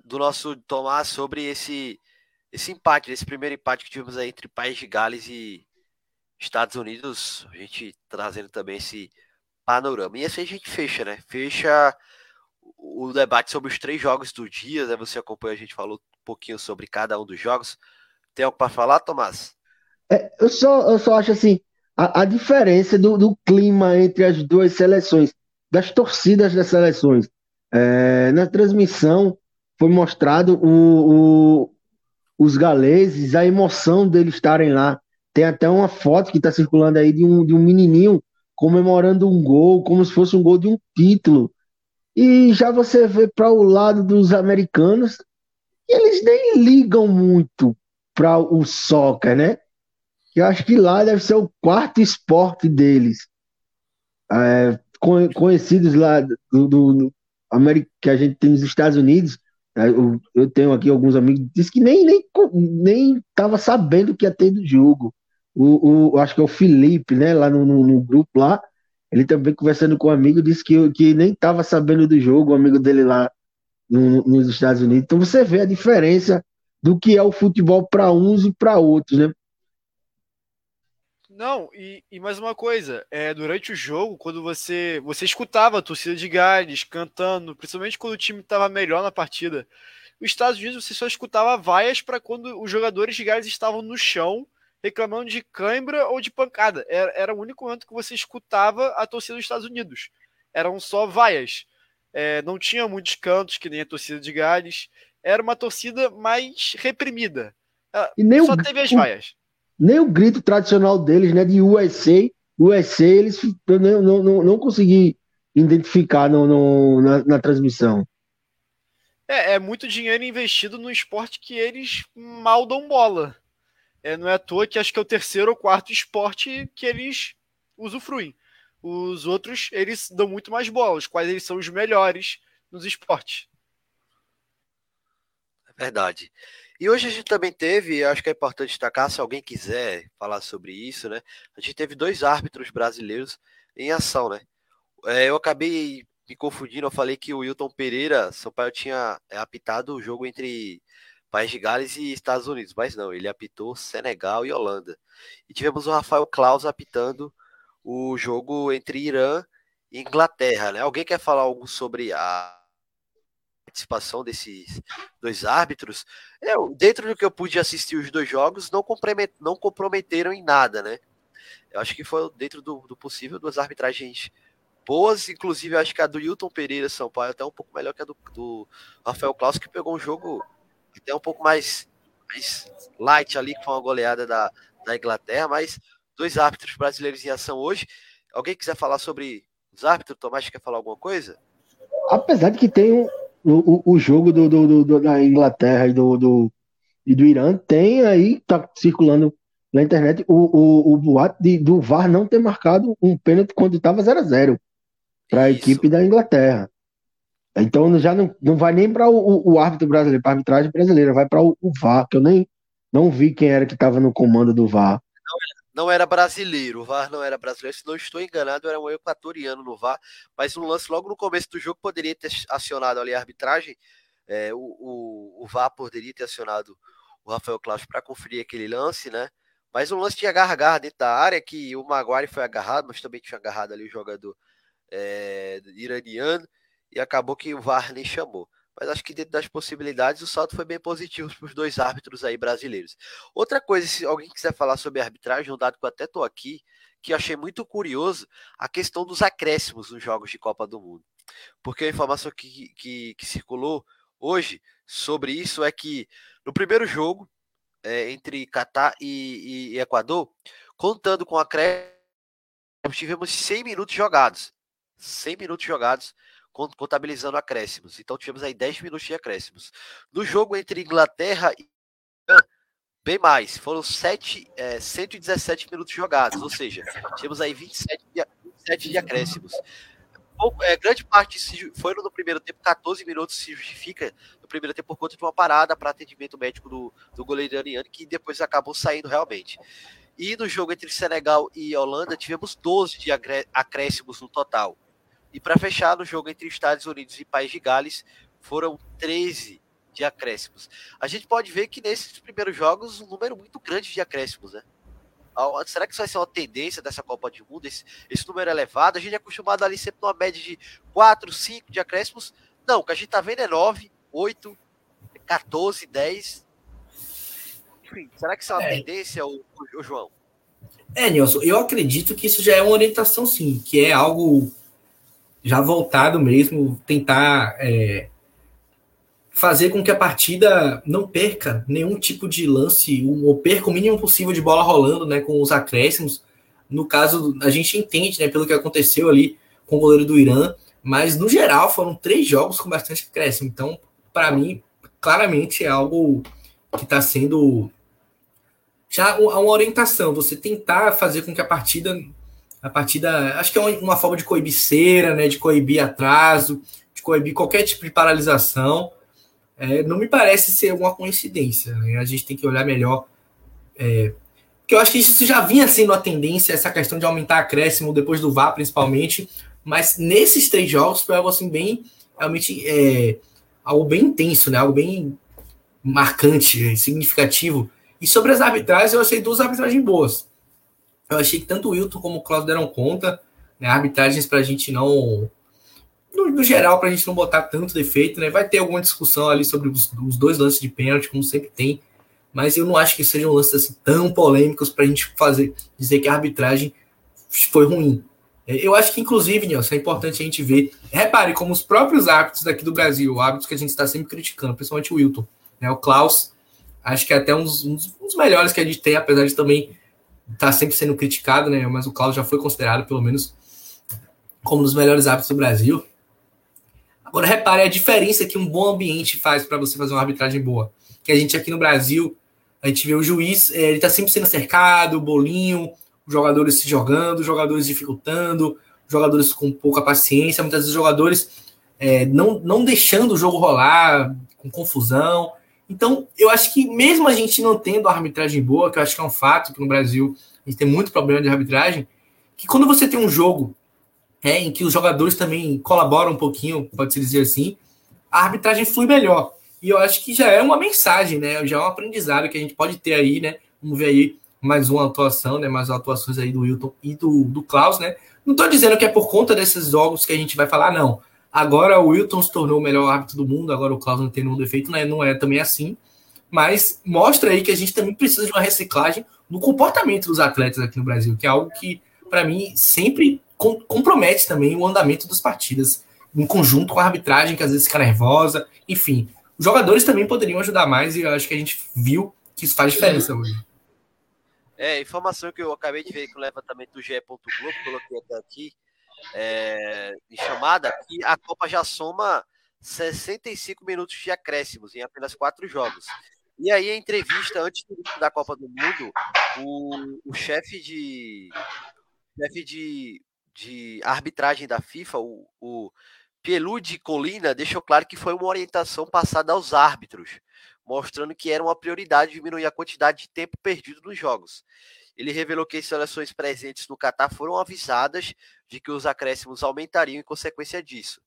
do nosso Tomás sobre esse esse empate, esse primeiro empate que tivemos aí entre País de Gales e Estados Unidos, a gente trazendo também esse panorama. E assim a gente fecha, né? Fecha o debate sobre os três jogos do dia, né? Você acompanha, a gente falou um pouquinho sobre cada um dos jogos. Tem algo para falar, Tomás?
É, eu, só, eu só acho assim, a, a diferença do, do, clima entre as duas seleções. das torcidas das seleções. É, na transmissão foi mostrado o, o, os galeses, a emoção deles estarem lá. Tem até uma foto que está circulando aí de um, de um menininho comemorando um gol, como se fosse um gol de um título. E já você vê para o lado dos americanos, eles nem ligam muito para o soccer, né? Eu acho que lá deve ser o quarto esporte deles. É, conhecidos lá do, do, que a gente tem nos Estados Unidos, é, eu, eu tenho aqui alguns amigos que que nem nem nem estava sabendo que ia ter do jogo. O, o, acho que é o Felipe, né, lá no, no, no grupo lá, ele também conversando com um amigo disse que, que nem estava sabendo do jogo, o amigo dele lá no, nos Estados Unidos. Então você vê a diferença do que é o futebol para uns e para outros, né?
Não, e, e, mais uma coisa, é, durante o jogo, quando você você escutava a torcida de Gales cantando, principalmente quando o time estava melhor na partida, os Estados Unidos você só escutava vaias para quando os jogadores de Gales estavam no chão reclamando de cãibra ou de pancada. Era, era o único momento que você escutava a torcida dos Estados Unidos. Eram só vaias. É, não tinha muitos cantos, que nem a torcida de Gales. Era uma torcida mais reprimida.
E nem só o, teve as vaias nem o grito tradicional deles, né, de USA, USA, eles não, não, não, não consegui identificar no, no na, na, transmissão.
É, é muito dinheiro investido no esporte que eles mal dão bola. É, não é à toa que acho que é o terceiro ou quarto esporte que eles usufruem. Os outros, eles dão muito mais bola, os quais eles são os melhores nos esportes.
É verdade. E hoje a gente também teve, acho que é importante destacar, se alguém quiser falar sobre isso, né? A gente teve dois árbitros brasileiros em ação, né? É, eu acabei me confundindo, eu falei que o Wilton Pereira, São Paulo tinha é, apitado o jogo entre País de Gales e Estados Unidos, mas não, ele apitou Senegal e Holanda. E tivemos o Rafael Klaus apitando o jogo entre Irã e Inglaterra, né? Alguém quer falar algo sobre a participação desses dois árbitros, eu, dentro do que eu pude assistir os dois jogos, não, não comprometeram em nada, né? Eu acho que foi dentro do, do possível duas arbitragens boas, inclusive acho que a do Hilton Pereira São Paulo é até um pouco melhor que a do, do Rafael Klaus, que pegou um jogo até um pouco mais, mais light ali, que foi uma goleada da, da Inglaterra, mas dois árbitros brasileiros em ação hoje. Alguém quiser falar sobre os árbitros? Tomás quer falar alguma coisa?
Apesar de que tem um, o, o jogo do, do, do, da Inglaterra e do, do, e do Irã tem aí, tá circulando na internet, o, o, o boato de, do VAR não ter marcado um pênalti quando estava 0 a 0 para a equipe da Inglaterra. Então já não, não vai nem para o, o, árbitro brasileiro, para a arbitragem brasileira, vai para o, o, VAR, que eu nem não vi quem era que estava no comando do VAR
não era brasileiro, o VAR não era brasileiro, se não estou enganado, era um equatoriano no VAR, mas um lance logo no começo do jogo poderia ter acionado ali a arbitragem, é, o, o, o, VAR poderia ter acionado o Rafael Claus para conferir aquele lance, né? Mas um lance de agarrar dentro da área, que o Maguire foi agarrado, mas também tinha agarrado ali o jogador é, iraniano, e acabou que o VAR nem chamou mas acho que dentro das possibilidades o salto foi bem positivo para os dois árbitros aí brasileiros. Outra coisa, se alguém quiser falar sobre arbitragem, um dado que eu até estou aqui, que achei muito curioso, a questão dos acréscimos nos jogos de Copa do Mundo. Porque a informação que, que, que circulou hoje sobre isso é que no primeiro jogo, é, entre Catar e, e, e Equador, contando com acréscimos, tivemos 100 minutos jogados. 100 minutos jogados contabilizando acréscimos. Então tivemos aí 10 minutos de acréscimos. No jogo entre Inglaterra e bem mais, foram 7, é, 117 minutos jogados, ou seja, tivemos aí 27 de, 27 de acréscimos. É, grande parte foi no primeiro tempo, 14 minutos se justifica no primeiro tempo por conta de uma parada para atendimento médico do, do goleiro iraniano, que depois acabou saindo realmente. E no jogo entre Senegal e Holanda, tivemos 12 de acréscimos no total. E para fechar, no jogo entre Estados Unidos e País de Gales, foram 13 de acréscimos. A gente pode ver que nesses primeiros jogos, um número muito grande de acréscimos, né? Será que isso vai ser uma tendência dessa Copa de Mundo? Esse, esse número elevado? A gente é acostumado ali sempre numa média de 4, 5 de acréscimos. Não, o que a gente tá vendo é 9, 8, 14, 10. Enfim, será que isso é uma é. tendência, o, o, João?
É, Nilson, eu acredito que isso já é uma orientação, sim, que é algo já voltado mesmo, tentar é, fazer com que a partida não perca nenhum tipo de lance, ou perca o mínimo possível de bola rolando, né, com os acréscimos. No caso, a gente entende, né, pelo que aconteceu ali com o goleiro do Irã, mas no geral foram três jogos com bastante acréscimo. Então, para mim, claramente é algo que está sendo já uma orientação, você tentar fazer com que a partida a partida, acho que é uma forma de coibir cera, né, de coibir atraso, de coibir qualquer tipo de paralisação. É, não me parece ser uma coincidência. Né? A gente tem que olhar melhor. É, porque eu acho que isso já vinha sendo a tendência, essa questão de aumentar acréscimo depois do VAR, principalmente. Mas nesses três jogos foi algo assim bem, realmente, é, algo bem intenso, né? algo bem marcante, significativo. E sobre as arbitragens, eu achei duas arbitragens boas. Eu achei que tanto o Wilton como o Claudio deram conta, né? Arbitragens para a gente não no, no geral, para a gente não botar tanto defeito, né? Vai ter alguma discussão ali sobre os, os, dois lances de pênalti, como sempre tem, mas eu não acho que sejam lances assim, tão polêmicos para a gente fazer dizer que a arbitragem foi ruim. É, eu acho que, inclusive, Nilson, é importante a gente ver. Repare como os próprios árbitros daqui do Brasil, árbitros que a gente está sempre criticando, principalmente o Wilton, né? O Klaus, acho que é até um dos melhores que a gente tem, apesar de também tá sempre sendo criticado, né? Mas o Klaus já foi considerado, pelo menos, como um dos melhores árbitros do Brasil. Agora, repare a diferença que um bom ambiente faz para você fazer uma arbitragem boa. Que a gente aqui no Brasil, a gente vê o juiz, é, ele está sempre sendo cercado, bolinho, jogadores se jogando, jogadores dificultando, jogadores com pouca paciência, muitas vezes jogadores é, não, não deixando o jogo rolar, com confusão. Então, eu acho que mesmo a gente não tendo a arbitragem boa, que eu acho que é um fato que no Brasil a gente tem muito problema de arbitragem, que quando você tem um jogo é, em que os jogadores também colaboram um pouquinho, pode-se dizer assim, a arbitragem flui melhor. E eu acho que já é uma mensagem, né? Já é um aprendizado que a gente pode ter aí, né? Vamos ver aí mais uma atuação, né? Mais atuações aí do Wilton e do, do Klaus, né? Não estou dizendo que é por conta desses jogos que a gente vai falar, não. Agora o Wilton se tornou o melhor árbitro do mundo, agora o Klaus não tem nenhum defeito, né? Não é também assim. Mas mostra aí que a gente também precisa de uma reciclagem no comportamento dos atletas aqui no Brasil, que é algo que, para mim, sempre compromete também o andamento das partidas, em conjunto com a arbitragem, que às vezes fica nervosa, enfim. Os jogadores também poderiam ajudar mais e eu acho que a gente viu que isso faz diferença hoje.
É, informação que eu acabei de ver com o levantamento do GE. Globo, coloquei até aqui, é, chamada, que a Copa já soma 65 minutos de acréscimos em apenas quatro jogos. E aí, a entrevista antes da Copa do Mundo, o, o chefe de chefe de de arbitragem da FIFA, o, o Pielu de Colina deixou claro que foi uma orientação passada aos árbitros, mostrando que era uma prioridade diminuir a quantidade de tempo perdido nos jogos. Ele revelou que as seleções presentes no Catar foram avisadas de que os acréscimos aumentariam em consequência disso.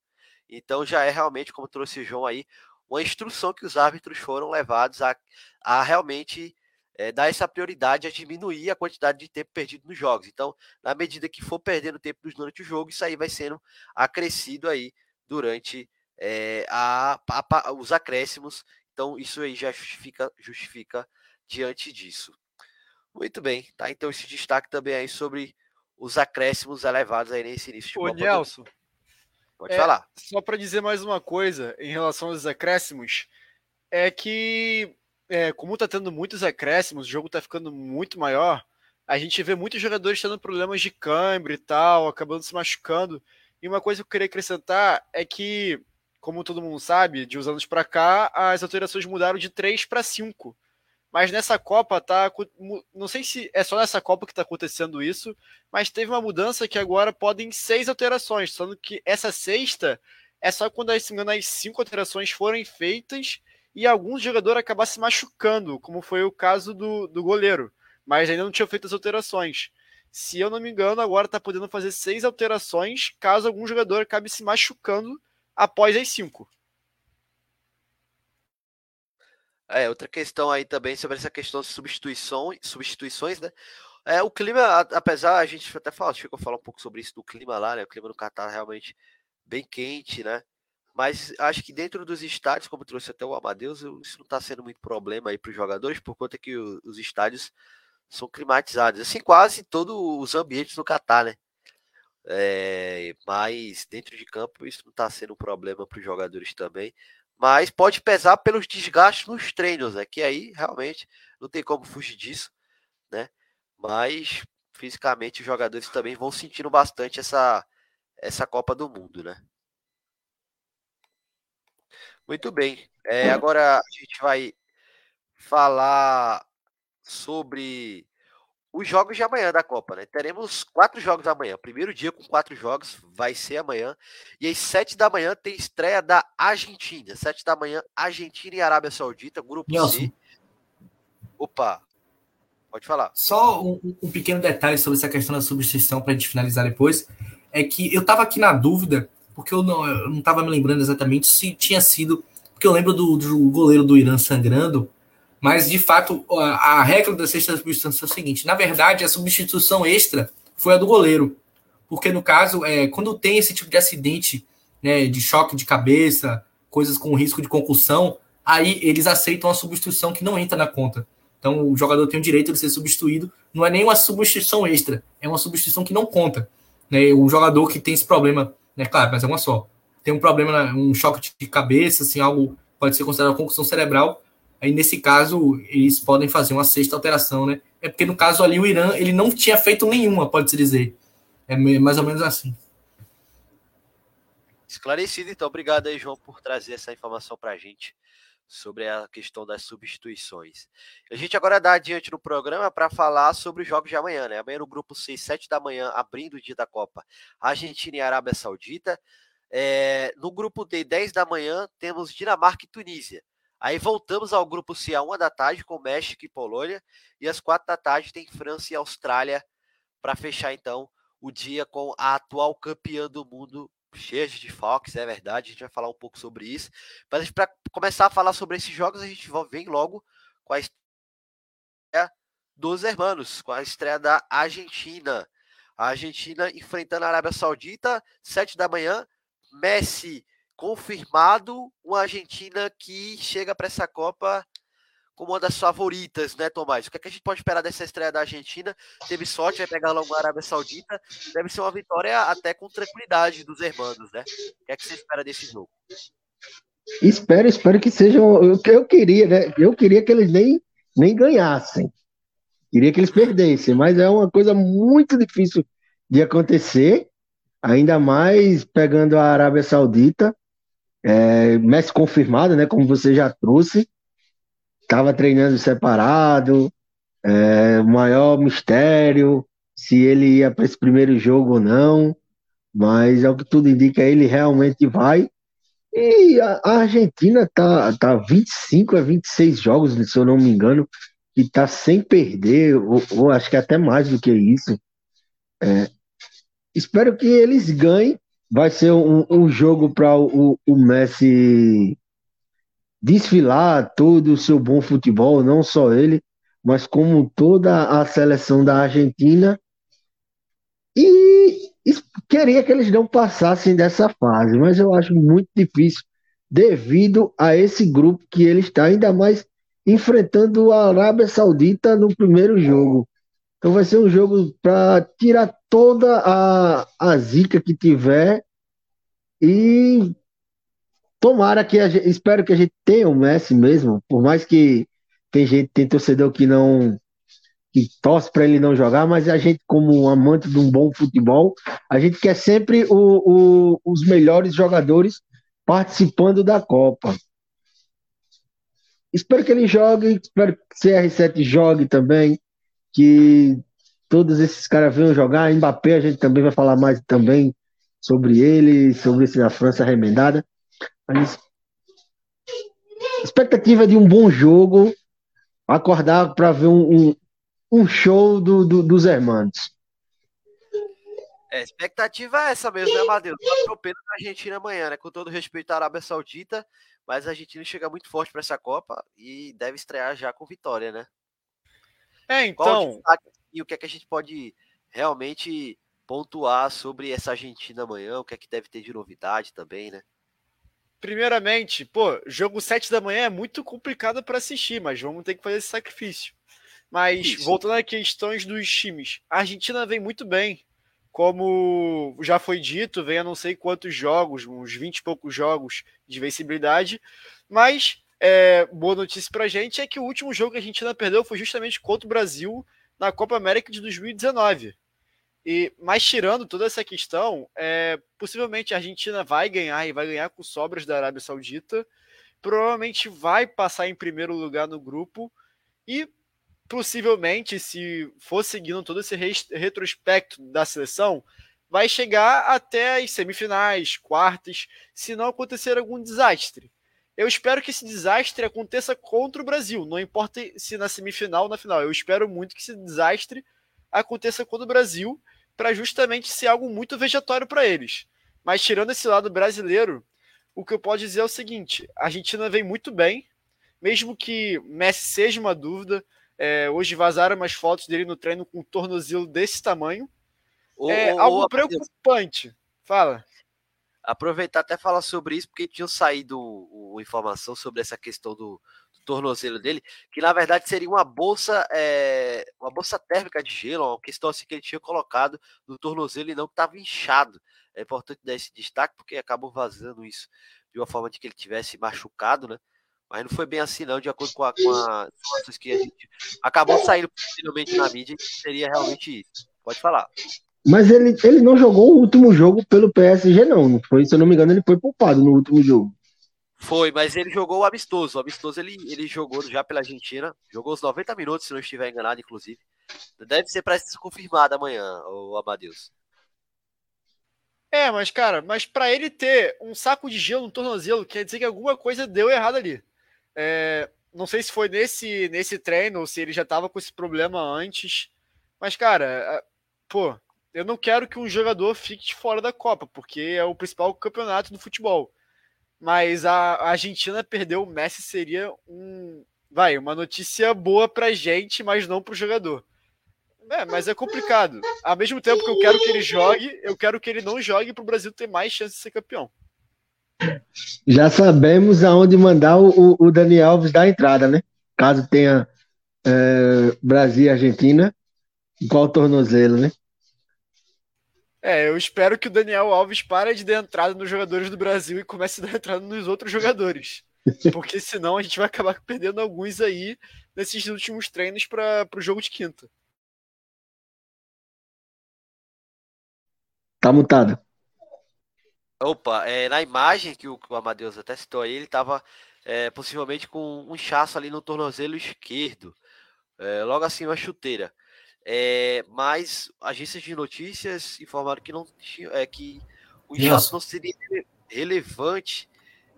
Então já é realmente, como trouxe o João aí, uma instrução que os árbitros foram levados a, a realmente é, dar essa prioridade a diminuir a quantidade de tempo perdido nos jogos. Então, na medida que for perdendo tempo durante o jogo, isso aí vai sendo acrescido aí durante é, a, a, os acréscimos. Então, isso aí já justifica, justifica diante disso. Muito bem, tá? Então, esse destaque também aí sobre os acréscimos elevados aí nesse início de
Ô, Nelson,
Pode é, falar.
Só para dizer mais uma coisa em relação aos acréscimos, é que é, como está tendo muitos acréscimos, o jogo está ficando muito maior, a gente vê muitos jogadores tendo problemas de câmbio e tal, acabando se machucando. E uma coisa que eu queria acrescentar é que, como todo mundo sabe, de uns anos para cá, as alterações mudaram de 3 para 5. Mas nessa Copa tá. Não sei se é só nessa Copa que está acontecendo isso, mas teve uma mudança que agora podem seis alterações, sendo que essa sexta é só quando, se engano, as cinco alterações forem feitas e alguns jogadores acabar se machucando, como foi o caso do, do goleiro, mas ainda não tinha feito as alterações. Se eu não me engano, agora está podendo fazer seis alterações caso algum jogador acabe se machucando após as cinco.
É, outra questão aí também sobre essa questão de substituições, substituições, né? É, o clima, apesar, a gente até fala, chegou a falar um pouco sobre isso do clima lá, né? O clima no Catar realmente bem quente, né? Mas acho que dentro dos estádios, como trouxe até o Amadeus, isso não está sendo muito problema aí para os jogadores, por conta que os estádios são climatizados. Assim, quase todos os ambientes no Catar, né? É, mas dentro de campo isso não está sendo um problema para os jogadores também. Mas pode pesar pelos desgastes nos treinos, né? Que aí realmente não tem como fugir disso, né? Mas fisicamente os jogadores também vão sentindo bastante essa, essa Copa do Mundo, né? Muito bem. É, agora a gente vai falar sobre os jogos de amanhã da Copa, né? Teremos quatro jogos amanhã. Primeiro dia com quatro jogos vai ser amanhã. E às sete da manhã tem estreia da Argentina. Sete da manhã, Argentina e Arábia Saudita, grupo Nelson. C. Opa, pode falar.
Só um, um, pequeno detalhe sobre essa questão da substituição para a gente finalizar depois. É que eu estava aqui na dúvida porque eu não, eu não tava me lembrando exatamente se tinha sido. Porque eu lembro do, do goleiro do Irã sangrando, mas de fato a, a regra da sexta substituição é o seguinte: na verdade, a substituição extra foi a do goleiro. Porque no caso, é, quando tem esse tipo de acidente, né, de choque de cabeça, coisas com risco de concussão, aí eles aceitam a substituição que não entra na conta. Então o jogador tem o direito de ser substituído, não é nem uma substituição extra, é uma substituição que não conta. Né? O jogador que tem esse problema né? Claro, mas é uma só. Tem um problema, um choque de cabeça, assim, algo pode ser considerado concussão cerebral. Aí, nesse caso, eles podem fazer uma sexta alteração, né? É porque, no caso ali, o Irã, ele não tinha feito nenhuma, pode-se dizer. É mais ou menos assim.
Esclarecido, então. Obrigado aí, João, por trazer essa informação para a gente sobre a questão das substituições. A gente agora dá adiante no programa para falar sobre os jogos de amanhã, né? Amanhã no grupo 6, 7 da manhã, abrindo o dia da Copa, Argentina e Arábia Saudita. É, no grupo D, 10 da manhã, temos Dinamarca e Tunísia. Aí voltamos ao grupo C, a 1 da tarde, com México e Polônia. E às 4 da tarde tem França e Austrália para fechar, então, o dia com a atual campeã do mundo, cheias de Fox, é verdade, a gente vai falar um pouco sobre isso. Mas para começar a falar sobre esses jogos, a gente vem logo com a estreia dos hermanos, com a estreia da Argentina. A Argentina enfrentando a Arábia Saudita, 7 da manhã. Messi confirmado, uma Argentina que chega para essa Copa como uma das favoritas, né, Tomás? O que, é que a gente pode esperar dessa estreia da Argentina? Teve sorte, vai pegar logo a Arábia Saudita. Deve ser uma vitória até com tranquilidade dos hermanos, né? O que é que você espera desse jogo?
Espero, espero que sejam. que eu queria, né? Eu queria que eles nem, nem ganhassem. Queria que eles perdessem, mas é uma coisa muito difícil de acontecer, ainda mais pegando a Arábia Saudita. É, Messi confirmado, né? Como você já trouxe estava treinando separado, é, o maior mistério se ele ia para esse primeiro jogo ou não, mas é o que tudo indica, ele realmente vai. E a, a Argentina tá, tá 25 a 26 jogos, se eu não me engano, e tá sem perder, ou, ou acho que até mais do que isso. É, espero que eles ganhem. Vai ser um, um jogo para o, o Messi desfilar todo o seu bom futebol, não só ele, mas como toda a seleção da Argentina. E queria que eles não passassem dessa fase, mas eu acho muito difícil devido a esse grupo que ele está, ainda mais enfrentando a Arábia Saudita no primeiro jogo. Então vai ser um jogo para tirar toda a, a zica que tiver e Tomara que a gente, espero que a gente tenha o Messi mesmo, por mais que tem gente, tem torcedor que não que torce para ele não jogar, mas a gente, como amante de um bom futebol, a gente quer sempre o, o, os melhores jogadores participando da Copa. Espero que ele jogue, espero que CR7 jogue também, que todos esses caras venham jogar. Mbappé, a gente também vai falar mais também sobre ele, sobre esse da França remendada. Mas expectativa de um bom jogo, acordar para ver um, um, um, show do, do, dos irmãos.
É, expectativa é essa mesmo, né, Matheus? Tá atropelo na Argentina amanhã, né? Com todo respeito à Arábia Saudita, mas a Argentina chega muito forte para essa Copa e deve estrear já com vitória, né?
É, então.
E o que é que a gente pode realmente pontuar sobre essa Argentina amanhã? O que é que deve ter de novidade também, né?
Primeiramente, pô, jogo 7 da manhã é muito complicado para assistir, mas vamos ter que fazer esse sacrifício. Mas Isso. voltando às questões dos times, a Argentina vem muito bem, como já foi dito, vem a não sei quantos jogos, uns 20 e poucos jogos de vencibilidade, mas é, boa notícia pra gente é que o último jogo que a Argentina perdeu foi justamente contra o Brasil na Copa América de 2019. E, mas tirando toda essa questão, é, possivelmente a Argentina vai ganhar e vai ganhar com sobras da Arábia Saudita. Provavelmente vai passar em primeiro lugar no grupo e possivelmente, se for seguindo todo esse retrospecto da seleção, vai chegar até as semifinais, quartas, se não acontecer algum desastre. Eu espero que esse desastre aconteça contra o Brasil, não importa se na semifinal ou na final. Eu espero muito que esse desastre aconteça contra o Brasil, para justamente ser algo muito vejatório para eles. Mas tirando esse lado brasileiro, o que eu posso dizer é o seguinte: a Argentina vem muito bem, mesmo que Messi seja uma dúvida, é, hoje vazaram umas fotos dele no treino com um tornozelo desse tamanho. é algo preocupante. Fala.
Aproveitar até falar sobre isso, porque tinha saído uma informação sobre essa questão do, do, tornozelo dele, que na verdade seria uma bolsa, é, uma bolsa térmica de gelo, uma questão assim que ele tinha colocado no tornozelo e não que estava inchado. É importante dar esse destaque, porque acabou vazando isso de uma forma de que ele tivesse machucado, né? Mas não foi bem assim, não, de acordo com, a, com as informações que a gente acabou saindo possivelmente na mídia, seria realmente isso. Pode falar.
Mas ele, ele não jogou o último jogo pelo PSG, não. não foi, se eu não me engano, ele foi poupado no último jogo.
Foi, mas ele jogou o amistoso. O amistoso ele, ele jogou já pela Argentina. Jogou os 90 minutos, se não estiver enganado, inclusive. Deve ser para ser confirmado amanhã, o Amadeus.
É, mas cara, mas para ele ter um saco de gelo no tornozelo, quer dizer que alguma coisa deu errado ali. É, não sei se foi nesse, nesse treino ou se ele já estava com esse problema antes. Mas, cara, pô, eu não quero que um jogador fique fora da Copa, porque é o principal campeonato do futebol. Mas a Argentina perdeu o Messi seria um, vai, uma notícia boa pra gente, mas não pro jogador. É, mas é complicado. Ao mesmo tempo que eu quero que ele jogue, eu quero que ele não jogue para o Brasil ter mais chance de ser campeão.
Já sabemos aonde mandar o, o Daniel Alves dar a entrada, né? Caso tenha é, Brasil e Argentina, qual tornozelo, né?
É, eu espero que o Daniel Alves pare de dar entrada nos jogadores do Brasil e comece a dar entrada nos outros jogadores. Porque senão a gente vai acabar perdendo alguns aí nesses últimos treinos para o jogo de quinta.
Tá mutado.
Opa, é, na imagem que o, que o Amadeus até citou aí, ele estava é, possivelmente com um inchaço ali no tornozelo esquerdo, é, logo assim uma chuteira. É, mas agências de notícias informaram que não tinha, é, que o inchaço não seria relevante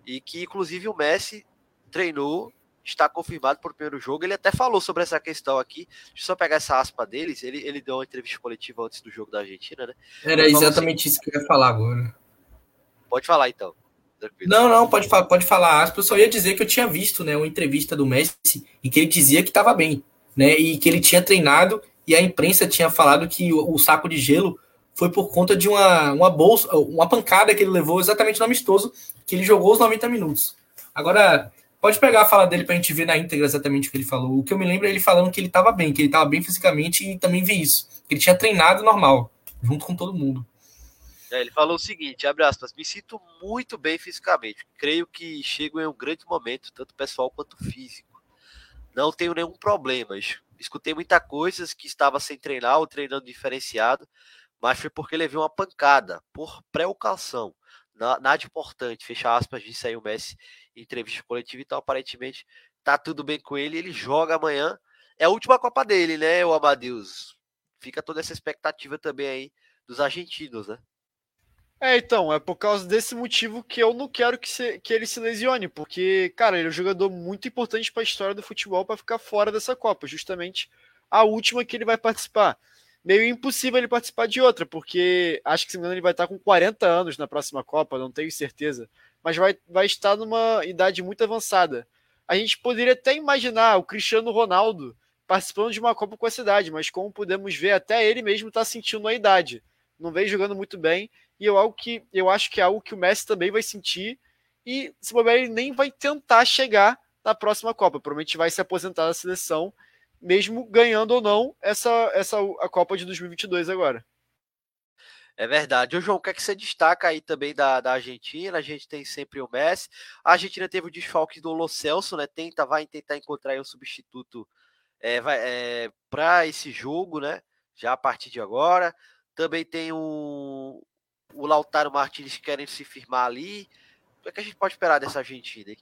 e que inclusive o Messi treinou, está confirmado por primeiro jogo. Ele até falou sobre essa questão aqui. Deixa eu só pegar essa aspa deles. Ele, ele deu uma entrevista coletiva antes do jogo da Argentina, né?
Era exatamente assim, isso que eu ia falar agora.
Pode falar então.
Tranquilo. Não, não, pode, pode falar aspas. Eu só ia dizer que eu tinha visto né, uma entrevista do Messi em que ele dizia que estava bem, né? E que ele tinha treinado e a imprensa tinha falado que o, o, saco de gelo foi por conta de uma, uma bolsa, uma pancada que ele levou exatamente no amistoso, que ele jogou os 90 minutos. Agora, pode pegar a fala dele para a gente ver na íntegra exatamente o que ele falou. O que eu me lembro é ele falando que ele estava bem, que ele estava bem fisicamente e também vi isso. Que ele tinha treinado normal, junto com todo mundo.
É, ele falou o seguinte, abre aspas, me sinto muito bem fisicamente. Creio que chego em um grande momento, tanto pessoal quanto físico. Não tenho nenhum problema. Escutei muita coisas que estava sem treinar ou treinando diferenciado, mas foi porque levei uma pancada, por precaução. Nada importante, fecha aspas, disse aí o Messi em entrevista coletiva, então aparentemente tá tudo bem com ele, ele joga amanhã. É a última Copa dele, né, o Amadeus? Fica toda essa expectativa também aí dos argentinos, né?
É, então, é por causa desse motivo que eu não quero que, se, que ele se lesione, porque, cara, ele é um jogador muito importante para a história do futebol para ficar fora dessa Copa, justamente a última que ele vai participar. Meio impossível ele participar de outra, porque acho que se não me engano ele vai estar com 40 anos na próxima Copa, não tenho certeza, mas vai, vai estar numa idade muito avançada. A gente poderia até imaginar o Cristiano Ronaldo participando de uma Copa com a cidade, mas como podemos ver, até ele mesmo está sentindo a idade. Não vem jogando muito bem e eu, algo que, eu acho que é algo que o Messi também vai sentir. E se bobear, ele nem vai tentar chegar na próxima Copa. Provavelmente vai se aposentar da seleção, mesmo ganhando ou não essa, essa a Copa de 2022 agora.
É verdade. Ô, João, o que é que você destaca aí também da, da Argentina? A gente tem sempre o Messi. A Argentina teve o desfalque do Lo Celso, né? Tenta, vai tentar encontrar um substituto é, é, para esse jogo, né? Já a partir de agora. Também tem o, o Lautaro Martins querem se firmar ali. O que, é que a gente pode esperar dessa Argentina? Hein?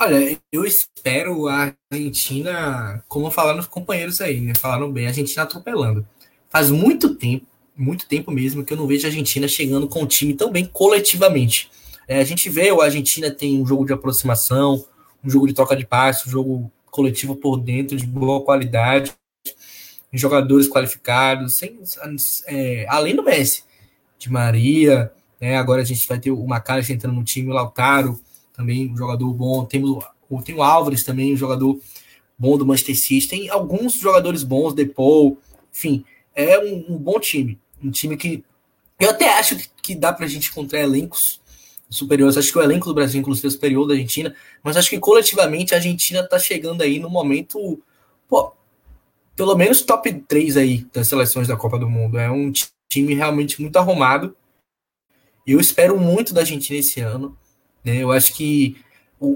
Olha, eu espero a Argentina, como falaram os companheiros aí, né? Falaram bem, a Argentina atropelando. Faz muito tempo muito tempo mesmo que eu não vejo a Argentina chegando com o time tão bem coletivamente. É, a gente vê o Argentina tem um jogo de aproximação, um jogo de troca de passe, um jogo coletivo por dentro de boa qualidade, jogadores qualificados, sem, é, além do Messi, de Maria, né, agora a gente vai ter o Macalester entrando no time, o Lautaro, também um jogador bom, temos o, tem o Álvares também, um jogador bom do Manchester City, tem alguns jogadores bons, Depou, enfim, é um, um bom time. Um time que eu até acho que dá pra gente encontrar elencos superiores. Acho que o elenco do Brasil, inclusive, é superior da Argentina. Mas acho que coletivamente a Argentina tá chegando aí no momento, pô, pelo menos top 3 aí das seleções da Copa do Mundo. É um time realmente muito arrumado. Eu espero muito da Argentina esse ano. Né? Eu acho que,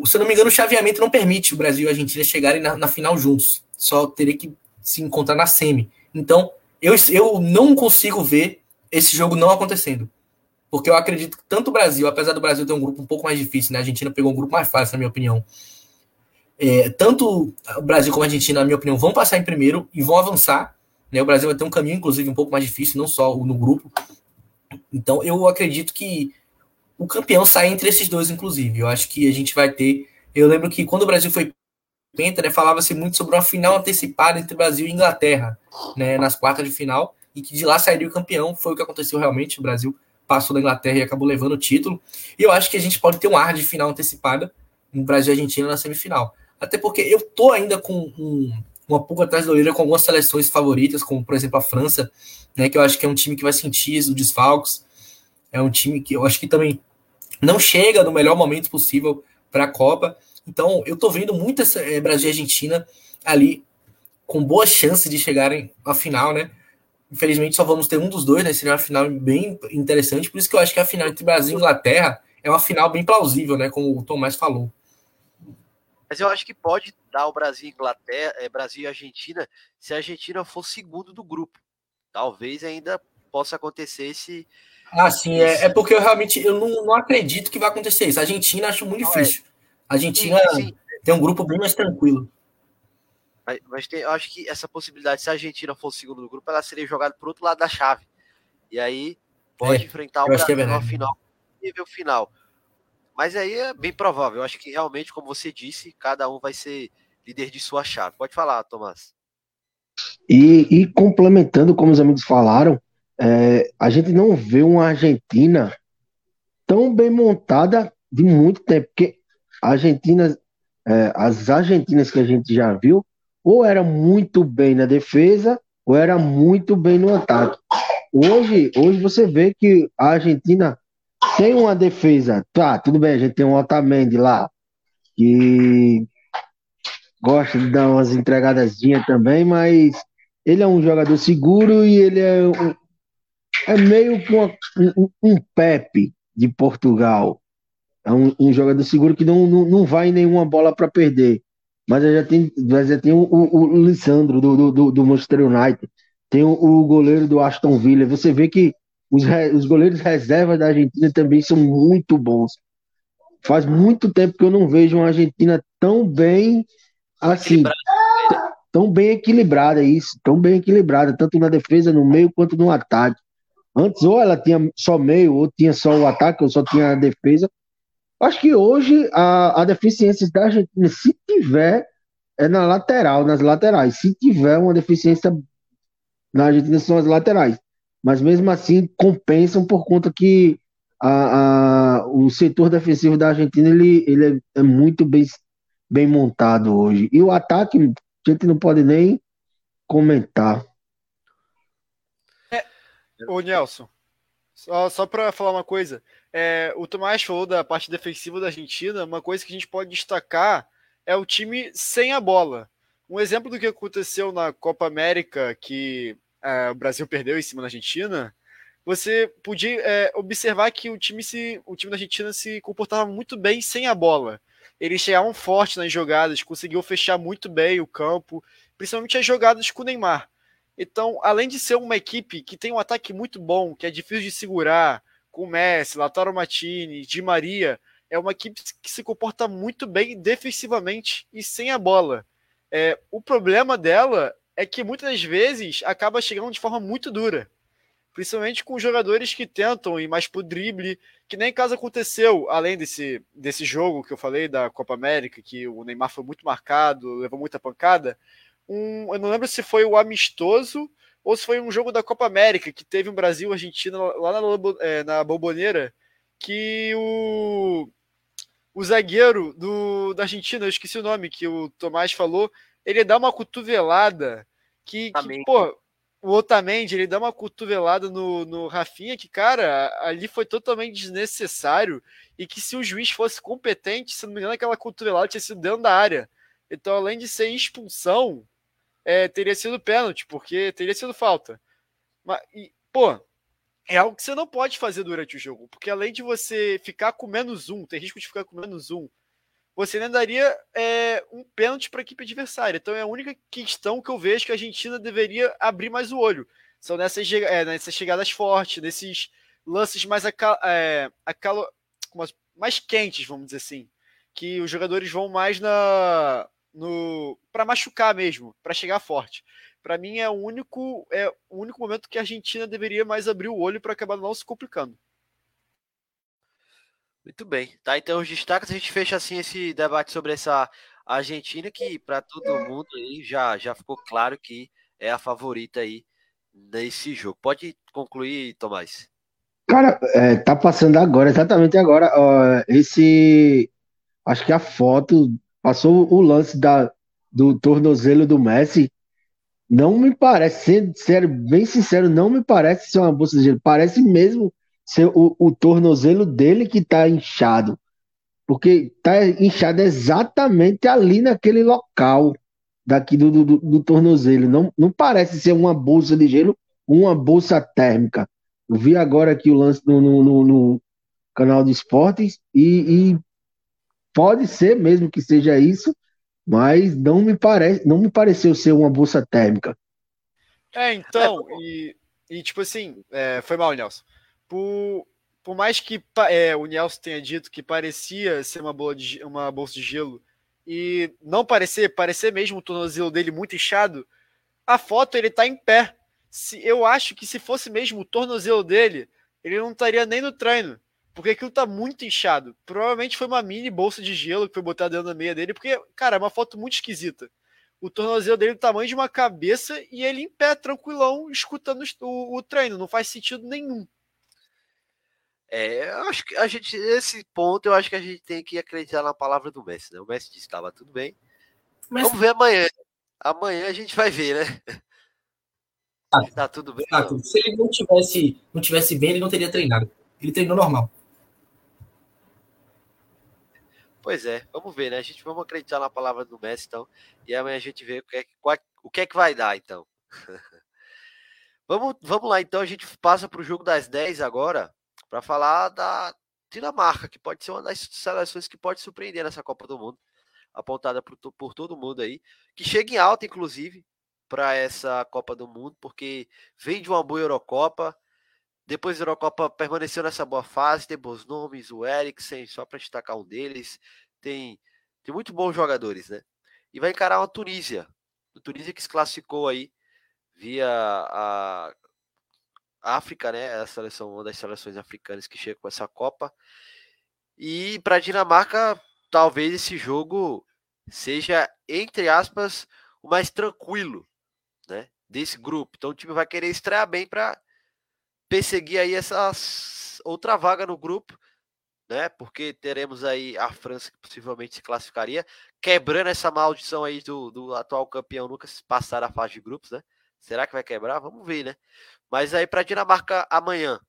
se eu não me engano, o chaveamento não permite o Brasil e a Argentina chegarem na, na final juntos. Só teria que se encontrar na semi. Então, eu, eu não consigo ver esse jogo não acontecendo. Porque eu acredito que tanto o Brasil, apesar do Brasil ter um grupo um pouco mais difícil, né? A Argentina pegou um grupo mais fácil, na minha opinião. É, tanto o Brasil como a Argentina, na minha opinião, vão passar em primeiro e vão avançar. Né? O Brasil vai ter um caminho, inclusive, um pouco mais difícil, não só no grupo. Então, eu acredito que o campeão sai entre esses dois, inclusive. Eu acho que a gente vai ter. Eu lembro que quando o Brasil foi penta, né, falava-se muito sobre uma final antecipada entre Brasil e Inglaterra, né, nas quartas de final, e que de lá sairia o campeão. Foi o que aconteceu realmente. O Brasil passou da Inglaterra e acabou levando o título. E eu acho que a gente pode ter um ar de final antecipada no Brasil e Argentina na semifinal. Até porque eu tô ainda com um, uma pulga atrás da orelha com algumas seleções favoritas, como por exemplo a França, né, que eu acho que é um time que vai sentir os desfalques. É um time que eu acho que também não chega no melhor momento possível para a Copa. Então, eu tô vendo muito essa, é, Brasil e Argentina ali com boa chance de chegarem à final, né? Infelizmente, só vamos ter um dos dois, né? Seria uma final bem interessante. Por isso que eu acho que a final entre Brasil e Inglaterra é uma final bem plausível, né? Como o Tomás falou.
Mas eu acho que pode dar o Brasil e Inglaterra, é, Brasil e Argentina, se a Argentina for segundo do grupo. Talvez ainda possa acontecer esse.
Ah, sim, esse... É, é porque eu realmente eu não, não acredito que vai acontecer isso. A Argentina acho muito não, é. difícil. É. A Argentina sim, sim. tem um grupo bem mais tranquilo.
Mas, mas tem, eu acho que essa possibilidade, se a Argentina fosse segundo do grupo, ela seria jogada para outro lado da chave. E aí pode é, enfrentar o Brasil é no final, nível final. Mas aí é bem provável. Eu acho que realmente, como você disse, cada um vai ser líder de sua chave. Pode falar, Tomás.
E, e complementando, como os amigos falaram, é, a gente não vê uma Argentina tão bem montada de muito tempo. Porque Argentina, é, as Argentinas que a gente já viu, ou era muito bem na defesa, ou era muito bem no ataque. Hoje, hoje você vê que a Argentina tem uma defesa. Tá, tudo bem, a gente tem um Otamendi lá, que gosta de dar umas entregadazinhas também, mas ele é um jogador seguro e ele é, um, é meio que um, um Pepe de Portugal. É um, um jogador seguro que não, não, não vai nenhuma bola para perder. Mas já tem, já tem o, o, o Lissandro do, do, do Manchester United, tem o, o, goleiro do Aston Villa. Você vê que os, os goleiros reservas da Argentina também são muito bons. Faz muito tempo que eu não vejo uma Argentina tão bem assim, tão bem equilibrada isso, tão bem equilibrada, tanto na defesa, no meio quanto no ataque. Antes ou ela tinha só meio, ou tinha só o ataque, ou só tinha a defesa. Acho que hoje a, a deficiência da Argentina, se tiver, é na lateral, nas laterais. Se tiver uma deficiência na Argentina, são as laterais. Mas mesmo assim, compensam por conta que a, a, o setor defensivo da Argentina ele, ele é, é, muito bem, bem montado hoje. E o ataque, a gente não pode nem comentar.
É, ô Nelson, só, só para falar uma coisa, é, o Tomás falou da parte defensiva da Argentina. Uma coisa que a gente pode destacar é o time sem a bola. Um exemplo do que aconteceu na Copa América, que é, o Brasil perdeu em cima da Argentina, você podia é, observar que o time, se, o time da Argentina se comportava muito bem sem a bola. Eles chegavam forte nas jogadas, conseguiu fechar muito bem o campo, principalmente as jogadas com o Neymar. Então, além de ser uma equipe que tem um ataque muito bom, que é difícil de segurar, com Messi, Lautaro Martinez, Di Maria, é uma equipe que se comporta muito bem defensivamente e sem a bola. É, o problema dela é que muitas vezes acaba chegando de forma muito dura principalmente com jogadores que tentam ir mais pro drible, que nem caso aconteceu, além desse, desse jogo que eu falei da Copa América, que o Neymar foi muito marcado, levou muita pancada. Um, eu não lembro se foi o amistoso ou se foi um jogo da Copa América, que teve um Brasil-Argentina lá na, é, na Bomboneira, que o, o zagueiro do, da Argentina, eu esqueci o nome, que o Tomás falou, ele dá uma cotovelada que, que pô, o Otamendi, ele dá uma cotovelada no, no Rafinha, que, cara, ali foi totalmente desnecessário, e que se o juiz fosse competente, se não me engano, aquela cotovelada tinha sido dentro da área. Então, além de ser expulsão, é, teria sido pênalti, porque teria sido falta. Mas, e, pô, é algo que você não pode fazer durante o jogo, porque além de você ficar com menos um, ter risco de ficar com menos um, você ainda daria é, um pênalti para a equipe adversária. Então é a única questão que eu vejo que a Argentina deveria abrir mais o olho. São nessas, é, nessas chegadas fortes, nesses lances mais, acal, é, acalo, mais quentes, vamos dizer assim. Que os jogadores vão mais na no para machucar mesmo, para chegar forte. Para mim é o único é o único momento que a Argentina deveria mais abrir o olho para acabar não se complicando.
Muito bem. Tá, então os destaques, a gente fecha assim esse debate sobre essa Argentina, que para todo mundo aí já, já ficou claro que é a favorita aí nesse jogo. Pode concluir, Tomás.
Cara, é, tá passando agora, exatamente agora. Ó, esse. Acho que a foto passou o lance da, do tornozelo do Messi. Não me parece, sendo sério, bem sincero, não me parece ser uma bolsa de gelo. Parece mesmo ser o, o tornozelo dele que está inchado. Porque está inchado exatamente ali naquele local daqui do, do, do, tornozelo. Não, não parece ser uma bolsa de gelo, uma bolsa térmica. Eu vi agora aqui o lance no, no, no canal de esportes e, e, pode ser mesmo que seja isso, mas não me parece, não me pareceu ser uma bolsa térmica.
É, então, e, e tipo assim, é, foi mal, Nelson por, por mais que é, o Nelson tenha dito que parecia ser uma, boa de, uma bolsa de gelo e não parecer, parecer mesmo o tornozelo dele muito inchado, a foto ele tá em pé. Se, eu acho que se fosse mesmo o tornozelo dele, ele não estaria nem no treino, porque aquilo tá muito inchado. Provavelmente foi uma mini bolsa de gelo que foi botada dentro da meia dele, porque, cara, é uma foto muito esquisita. O tornozelo dele é do tamanho de uma cabeça e ele em pé, tranquilão, escutando o, o treino. Não faz sentido nenhum.
É, eu acho que a gente, nesse ponto, eu acho que a gente tem que acreditar na palavra do Messi, né? O Messi disse que estava tudo bem. Mas... Vamos ver amanhã. Amanhã a gente vai ver, né?
Ah, tá tudo bem. Ah, se ele não tivesse, não tivesse bem, ele não teria treinado. Ele treinou normal.
Pois é, vamos ver, né? A gente vamos acreditar na palavra do Messi, então. E amanhã a gente vê o que é, o que, é que vai dar, então. vamos, vamos lá, então. A gente passa para o jogo das 10 agora para falar da Dinamarca, que pode ser uma das seleções que pode surpreender nessa Copa do Mundo, apontada por, por todo mundo aí, que chega em alta, inclusive, para essa Copa do Mundo, porque vem de uma boa Eurocopa, depois da Eurocopa permaneceu nessa boa fase, tem bons nomes, o Eriksen, só para destacar um deles, tem, tem muito bons jogadores, né? E vai encarar uma Tunísia, a Tunísia que se classificou aí via a África, né? A seleção, uma das seleções africanas que chega com essa Copa. E para a Dinamarca, talvez esse jogo seja, entre aspas, o mais tranquilo, né? Desse grupo. Então o time vai querer estrear bem para perseguir aí essa outra vaga no grupo, né? Porque teremos aí a França que possivelmente se classificaria, quebrando essa maldição aí do, do atual campeão nunca passar a fase de grupos, né? Será que vai quebrar? Vamos ver, né? Mas aí para a Dinamarca amanhã,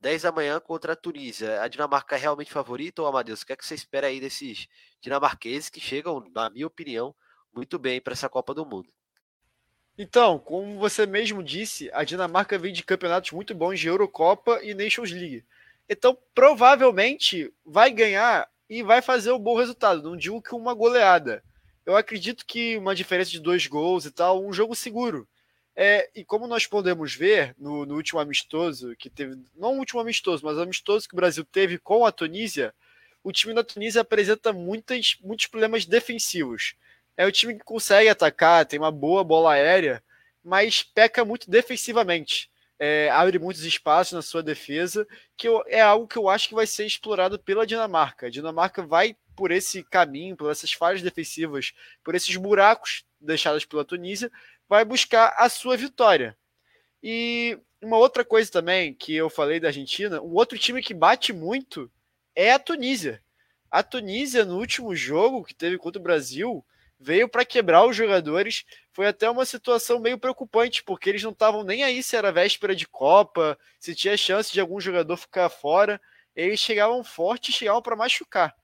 10 da manhã contra a Tunísia. A Dinamarca é realmente favorita ou Amadeus? O que é que você espera aí desses dinamarqueses que chegam, na minha opinião, muito bem para essa Copa do Mundo?
Então, como você mesmo disse, a Dinamarca vem de campeonatos muito bons de Eurocopa e Nations League. Então, provavelmente vai ganhar e vai fazer um bom resultado. Não digo que uma goleada. Eu acredito que uma diferença de dois gols e tal, um jogo seguro. É, e como nós podemos ver no, no, último amistoso, que teve, não o último amistoso, mas o amistoso que o Brasil teve com a Tunísia, o time da Tunísia apresenta muitas, muitos problemas defensivos. É o time que consegue atacar, tem uma boa bola aérea, mas peca muito defensivamente. É, abre muitos espaços na sua defesa, que eu, é algo que eu acho que vai ser explorado pela Dinamarca. A Dinamarca vai por esse caminho, por essas falhas defensivas, por esses buracos deixados pela Tunísia, vai buscar a sua vitória. E uma outra coisa também que eu falei da Argentina, um outro time que bate muito é a Tunísia. A Tunísia, no último jogo que teve contra o Brasil, veio para quebrar os jogadores. Foi até uma situação meio preocupante, porque eles não estavam nem aí se era véspera de Copa, se tinha chance de algum jogador ficar fora. Eles chegavam forte e chegavam para machucar.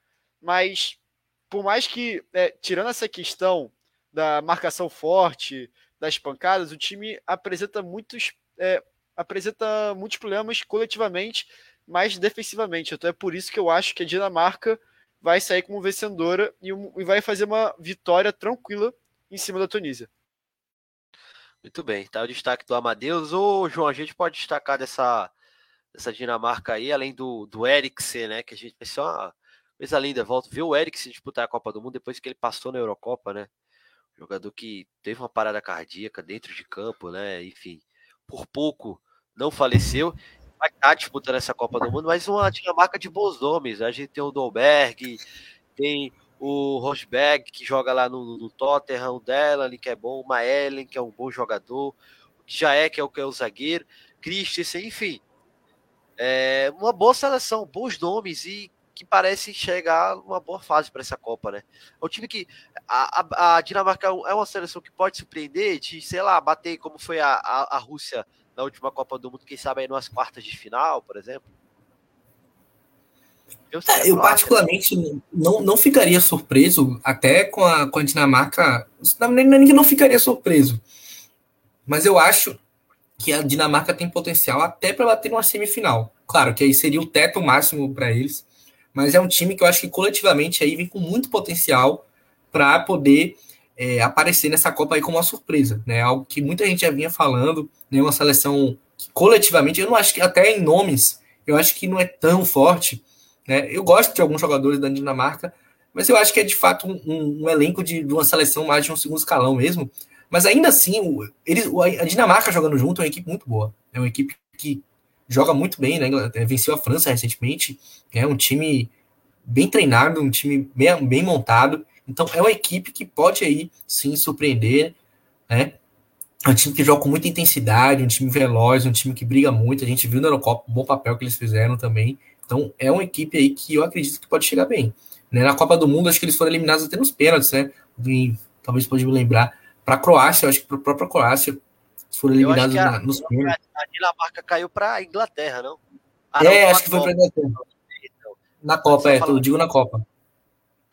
Mas, por mais que, é, tirando essa questão da marcação forte, das pancadas, o time apresenta muitos, é, apresenta muitos problemas coletivamente, mas defensivamente. Então é por isso que eu acho que a Dinamarca vai sair como vencedora e, um, e vai fazer uma vitória tranquila em cima da Tunísia.
Muito bem, tá o destaque do Amadeus. Ô, João, a gente pode destacar dessa, dessa Dinamarca aí, além do, do Eriksen, né? Que a gente ser uma coisa linda. Volta, ver o Eriksen disputar a Copa do Mundo depois que ele passou na Eurocopa, né? Jogador que teve uma parada cardíaca dentro de campo, né? Enfim, por pouco não faleceu vai estar tá disputando essa Copa do Mundo, mas uma Dinamarca de bons nomes. A gente tem o Dolberg, tem o Rosberg, que joga lá no, no Tottenham, o Delany, que é bom, o Maelen, que é um bom jogador, o que já é, que é o que é o zagueiro, Christensen, enfim. É uma boa seleção, bons nomes e que parece chegar numa boa fase para essa Copa, né? É um time que a, a, Dinamarca é uma seleção que pode surpreender, de, sei lá, bater como foi a, a, a Rússia na última Copa do Mundo, quem sabe aí nas quartas de final, por exemplo?
Eu, é, eu particularmente não, não ficaria surpreso, até com a, com a Dinamarca, nem, nem que não ficaria surpreso, mas eu acho que a Dinamarca tem potencial até para bater numa semifinal. Claro que aí seria o teto máximo para eles, mas é um time que eu acho que coletivamente aí vem com muito potencial para poder é, aparecer nessa Copa aí como uma surpresa, né? Algo que muita gente já vinha falando, né? Uma seleção que, coletivamente, eu não acho que até em nomes, eu acho que não é tão forte, né? Eu gosto de alguns jogadores da Dinamarca, mas eu acho que é de fato um, um, um elenco de, de, uma seleção mais de um segundo escalão mesmo. Mas ainda assim, o, eles, a Dinamarca jogando junto é uma equipe muito boa. É uma equipe que joga muito bem, né? Venceu a França recentemente. É um time bem treinado, um time bem, bem montado. Então é uma equipe que pode aí sim surpreender, né? É um time que joga com muita intensidade, um time veloz, um time que briga muito. A gente viu no Eurocopa o bom papel que eles fizeram também. Então é uma equipe aí que eu acredito que pode chegar bem. Né? Na Copa do Mundo, acho que eles foram eliminados até nos pênaltis, né? E, talvez pode me lembrar. Para a Croácia, eu acho que para a própria Croácia foram eliminados a, na, nos
pênaltis. A Dinamarca caiu para a Inglaterra, não?
Ah, é, não, acho que foi para a Inglaterra. Na Copa, é, eu digo na Copa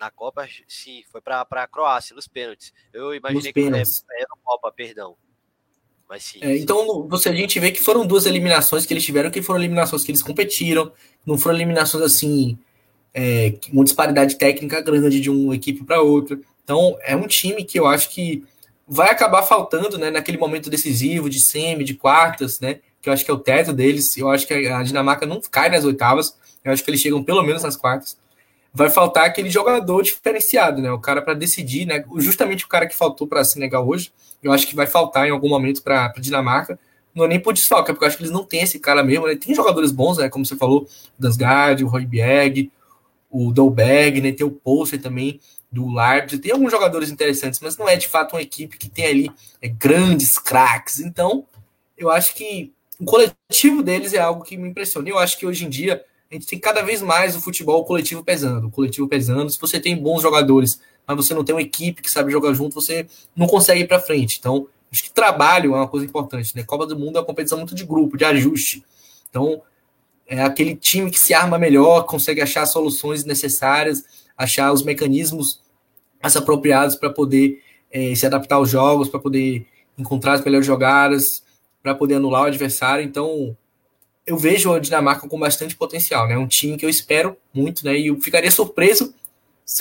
na Copa, sim, foi para a Croácia, nos pênaltis. Eu imaginei que era, era Copa, perdão. Mas sim,
é,
sim.
Então, você, a gente vê que foram duas eliminações que eles tiveram, que foram eliminações que eles competiram, não foram eliminações assim, é, uma disparidade técnica grande de uma equipe para outra. Então, é um time que eu acho que vai acabar faltando, né, naquele momento decisivo de semi, de quartas, né, que eu acho que é o teto deles. Eu acho que a Dinamarca não cai nas oitavas, eu acho que eles chegam pelo menos nas quartas vai faltar aquele jogador diferenciado, né? O cara para decidir, né? Justamente o cara que faltou para Senegal hoje, eu acho que vai faltar em algum momento para Dinamarca. Não é nem por desfalque, porque eu acho que eles não têm esse cara mesmo, né? Tem jogadores bons, né? Como você falou, o Dansgaard, o Royberg, o Dolberg, né? Tem o Poulsen também do Leipzig. Tem alguns jogadores interessantes, mas não é de fato uma equipe que tem ali é, grandes craques. Então, eu acho que o coletivo deles é algo que me impressiona. Eu acho que hoje em dia a gente tem cada vez mais o futebol coletivo pesando. O coletivo pesando. Se você tem bons jogadores, mas você não tem uma equipe que sabe jogar junto, você não consegue ir para frente. Então, acho que trabalho é uma coisa importante. Né? Copa do Mundo é uma competição muito de grupo, de ajuste. Então, é aquele time que se arma melhor, consegue achar soluções necessárias, achar os mecanismos mais apropriados para poder é, se adaptar aos jogos, para poder encontrar as melhores jogadas, para poder anular o adversário. Então, eu vejo a Dinamarca com bastante potencial, né? Um time que eu espero muito, né? E eu ficaria surpreso,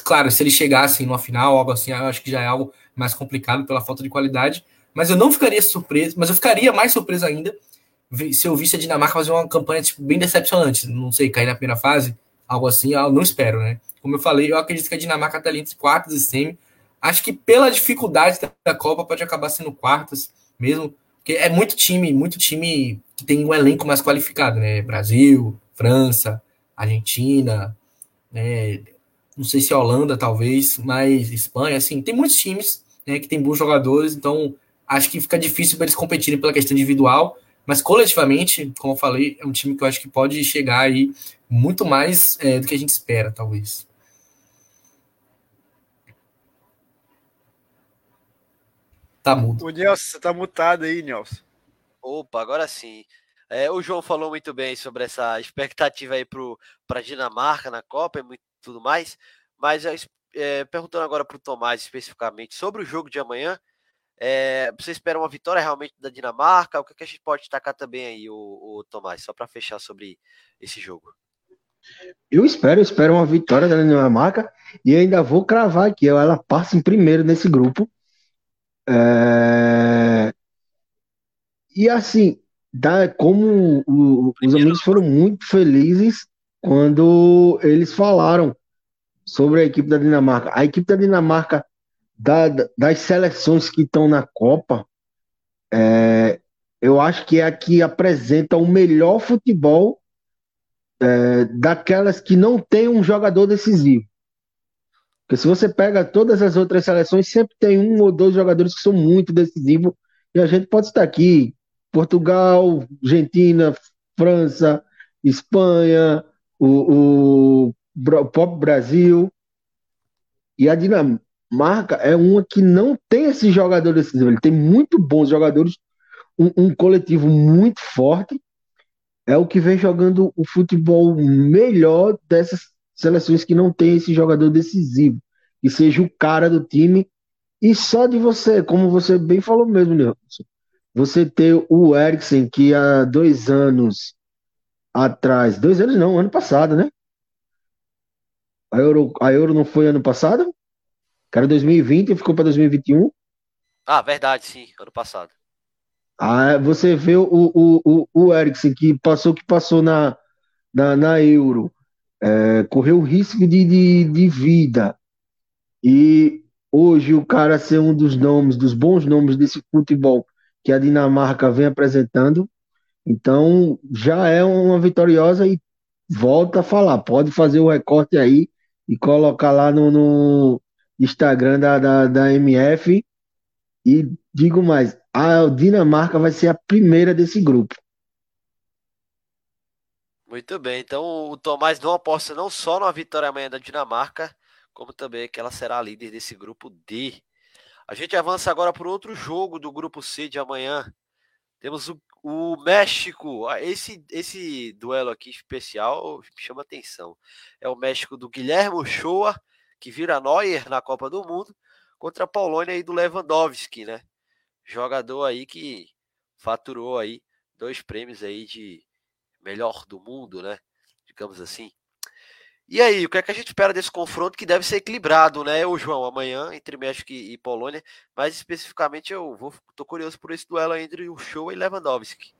claro, se eles chegassem numa final, algo assim, eu acho que já é algo mais complicado pela falta de qualidade. Mas eu não ficaria surpreso, mas eu ficaria mais surpreso ainda se eu visse a Dinamarca fazer uma campanha tipo, bem decepcionante. Não sei, cair na primeira fase, algo assim, eu não espero, né? Como eu falei, eu acredito que a Dinamarca está ali entre quartos e semi. Acho que pela dificuldade da Copa pode acabar sendo quartas mesmo, porque é muito time, muito time que tem um elenco mais qualificado, né? Brasil, França, Argentina, né? Não sei se é Holanda, talvez, mas Espanha, assim, tem muitos times né, que tem bons jogadores, então acho que fica difícil para eles competirem pela questão individual, mas coletivamente, como eu falei, é um time que eu acho que pode chegar aí muito mais é, do que a gente espera, talvez.
Tá mudo. O Nelson, você tá mutado aí, Nelson.
Opa, agora sim. É, o João falou muito bem sobre essa expectativa aí para a Dinamarca na Copa e tudo mais, mas é, perguntando agora para o Tomás especificamente sobre o jogo de amanhã, é, você espera uma vitória realmente da Dinamarca? O que, que a gente pode destacar também aí, o, o Tomás, só para fechar sobre esse jogo?
Eu espero, eu espero uma vitória da Dinamarca e ainda vou cravar aqui, ela passa em primeiro nesse grupo é... E assim, dá, como o, os amigos foram muito felizes quando eles falaram sobre a equipe da Dinamarca. A equipe da Dinamarca, da, das seleções que estão na Copa, é, eu acho que é a que apresenta o melhor futebol é, daquelas que não tem um jogador decisivo. Porque se você pega todas as outras seleções, sempre tem um ou dois jogadores que são muito decisivos. E a gente pode estar aqui: Portugal, Argentina, França, Espanha, o, o, o próprio Brasil. E a Dinamarca é uma que não tem esse jogador decisivo. Ele tem muito bons jogadores, um, um coletivo muito forte. É o que vem jogando o futebol melhor dessas seleções que não tem esse jogador decisivo, que seja o cara do time. E só de você, como você bem falou mesmo, Nelson, você ter o Eriksen, que há dois anos atrás, dois anos não, ano passado, né? A Euro, a Euro não foi ano passado? Cara, 2020 e ficou para 2021.
Ah, verdade, sim, ano passado.
Ah, você vê o, o, o, o Eriksen que passou que passou na, na, na Euro, é, correu risco de, de, de vida. E hoje o cara ser um dos nomes, dos bons nomes desse futebol que a Dinamarca vem apresentando, então já é uma vitoriosa e volta a falar, pode fazer o recorte aí e colocar lá no, no Instagram da, da, da MF e digo mais, a Dinamarca vai ser a primeira desse grupo.
Muito bem, então o Tomás não aposta não só na vitória amanhã da Dinamarca, como também que ela será a líder desse grupo D. A gente avança agora para outro jogo do grupo C de amanhã. Temos o, o México. Ah, esse, esse duelo aqui especial chama atenção. É o México do Guilherme Ochoa, que vira Neuer na Copa do Mundo, contra a Polônia aí do Lewandowski, né? Jogador aí que faturou aí dois prêmios aí de melhor do mundo, né? Digamos assim. E aí, o que é que a gente espera desse confronto que deve ser equilibrado, né, o João, amanhã entre México e Polônia, mas especificamente eu vou tô curioso por esse duelo entre o Show e Lewandowski.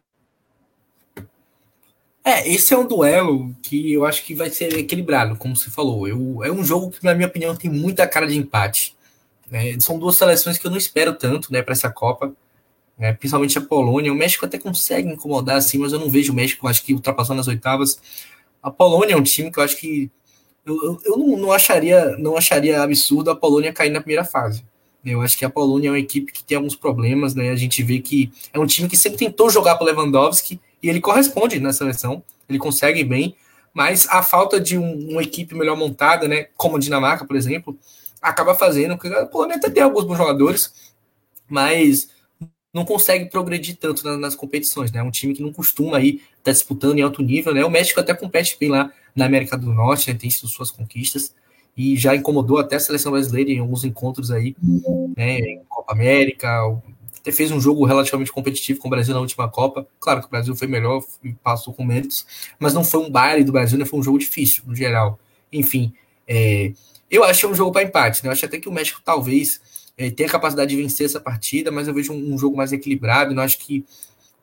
É, esse é um duelo que eu acho que vai ser equilibrado, como você falou. Eu, é um jogo que, na minha opinião, tem muita cara de empate. Né? São duas seleções que eu não espero tanto né, para essa Copa é, principalmente a Polônia. O México até consegue incomodar, assim, mas eu não vejo o México, acho que ultrapassando nas oitavas. A Polônia é um time que eu acho que eu, eu, eu não, não, acharia, não acharia absurdo a Polônia cair na primeira fase. Eu acho que a Polônia é uma equipe que tem alguns problemas, né? A gente vê que é um time que sempre tentou jogar para Lewandowski e ele corresponde na seleção, ele consegue bem, mas a falta de um, uma equipe melhor montada, né? Como a Dinamarca, por exemplo, acaba fazendo que a Polônia até tem alguns bons jogadores, mas não consegue progredir tanto nas, nas competições, né? É um time que não costuma aí estar tá disputando em alto nível, né? O México até compete bem lá na América do Norte, né? tem suas conquistas e já incomodou até a seleção brasileira em alguns encontros aí, né? Copa América, até fez um jogo relativamente competitivo com o Brasil na última Copa. Claro que o Brasil foi melhor e passou com méritos, mas não foi um baile do Brasil, né? Foi um jogo difícil, no geral. Enfim, é, eu acho que é um jogo para empate, né? Eu acho até que o México talvez é, tenha capacidade de vencer essa partida, mas eu vejo um, um jogo mais equilibrado. Eu acho que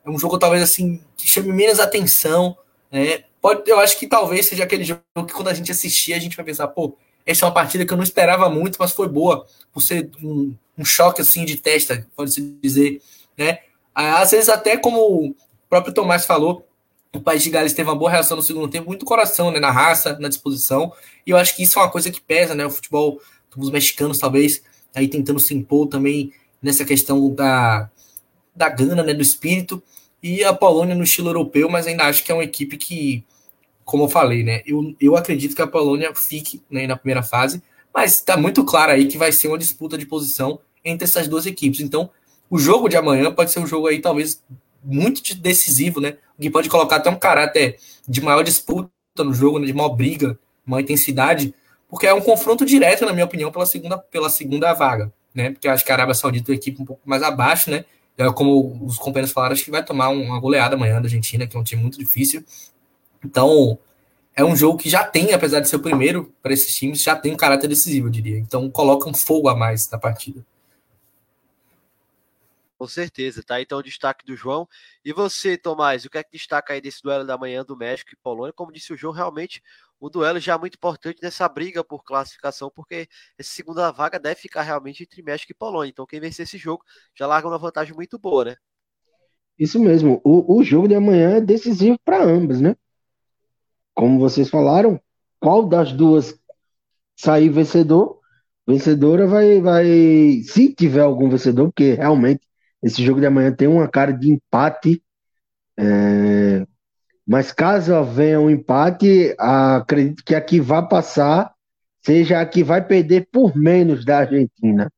é um jogo talvez assim que chame menos atenção, né? Pode, eu acho que talvez seja aquele jogo que quando a gente assistir a gente vai pensar, pô, essa é uma partida que eu não esperava muito, mas foi boa. Por ser um, um choque assim de testa, pode-se dizer, né? Às vezes até como o próprio Tomás falou, o País de Gales teve uma boa reação no segundo tempo, muito coração, né, na raça, na disposição, e eu acho que isso é uma coisa que pesa, né, o futebol dos mexicanos talvez aí tentando se impor também nessa questão da, da gana, né, do espírito, e a Polônia no estilo europeu, mas ainda acho que é uma equipe que, como eu falei, né, eu, eu acredito que a Polônia fique né, na primeira fase, mas está muito claro aí que vai ser uma disputa de posição entre essas duas equipes. Então, o jogo de amanhã pode ser um jogo aí talvez muito decisivo, né? Que pode colocar até um caráter de maior disputa no jogo, né? de maior briga, maior intensidade, porque é um confronto direto, na minha opinião, pela segunda, pela segunda vaga, né? Porque acho que a Arábia Saudita é uma equipe um pouco mais abaixo, né? É, como os companheiros falaram, acho que vai tomar uma goleada amanhã da Argentina, que é um time muito difícil. Então, é um jogo que já tem, apesar de ser o primeiro para esses times, já tem um caráter decisivo, eu diria. Então, coloca um fogo a mais na partida.
Com certeza, tá? Então, o destaque do João. E você, Tomás, o que é que destaca aí desse duelo da manhã do México e Polônia? Como disse o João, realmente um duelo já muito importante nessa briga por classificação, porque essa segunda vaga deve ficar realmente entre México e Polônia. Então, quem vencer esse jogo já larga uma vantagem muito boa, né?
Isso mesmo. O, o jogo de amanhã é decisivo para ambas, né? Como vocês falaram, qual das duas sair vencedor, vencedora vai, vai, se tiver algum vencedor, porque realmente esse jogo de amanhã tem uma cara de empate. É... Mas caso venha um empate, acredito que a que vai passar seja a que vai perder por menos da Argentina.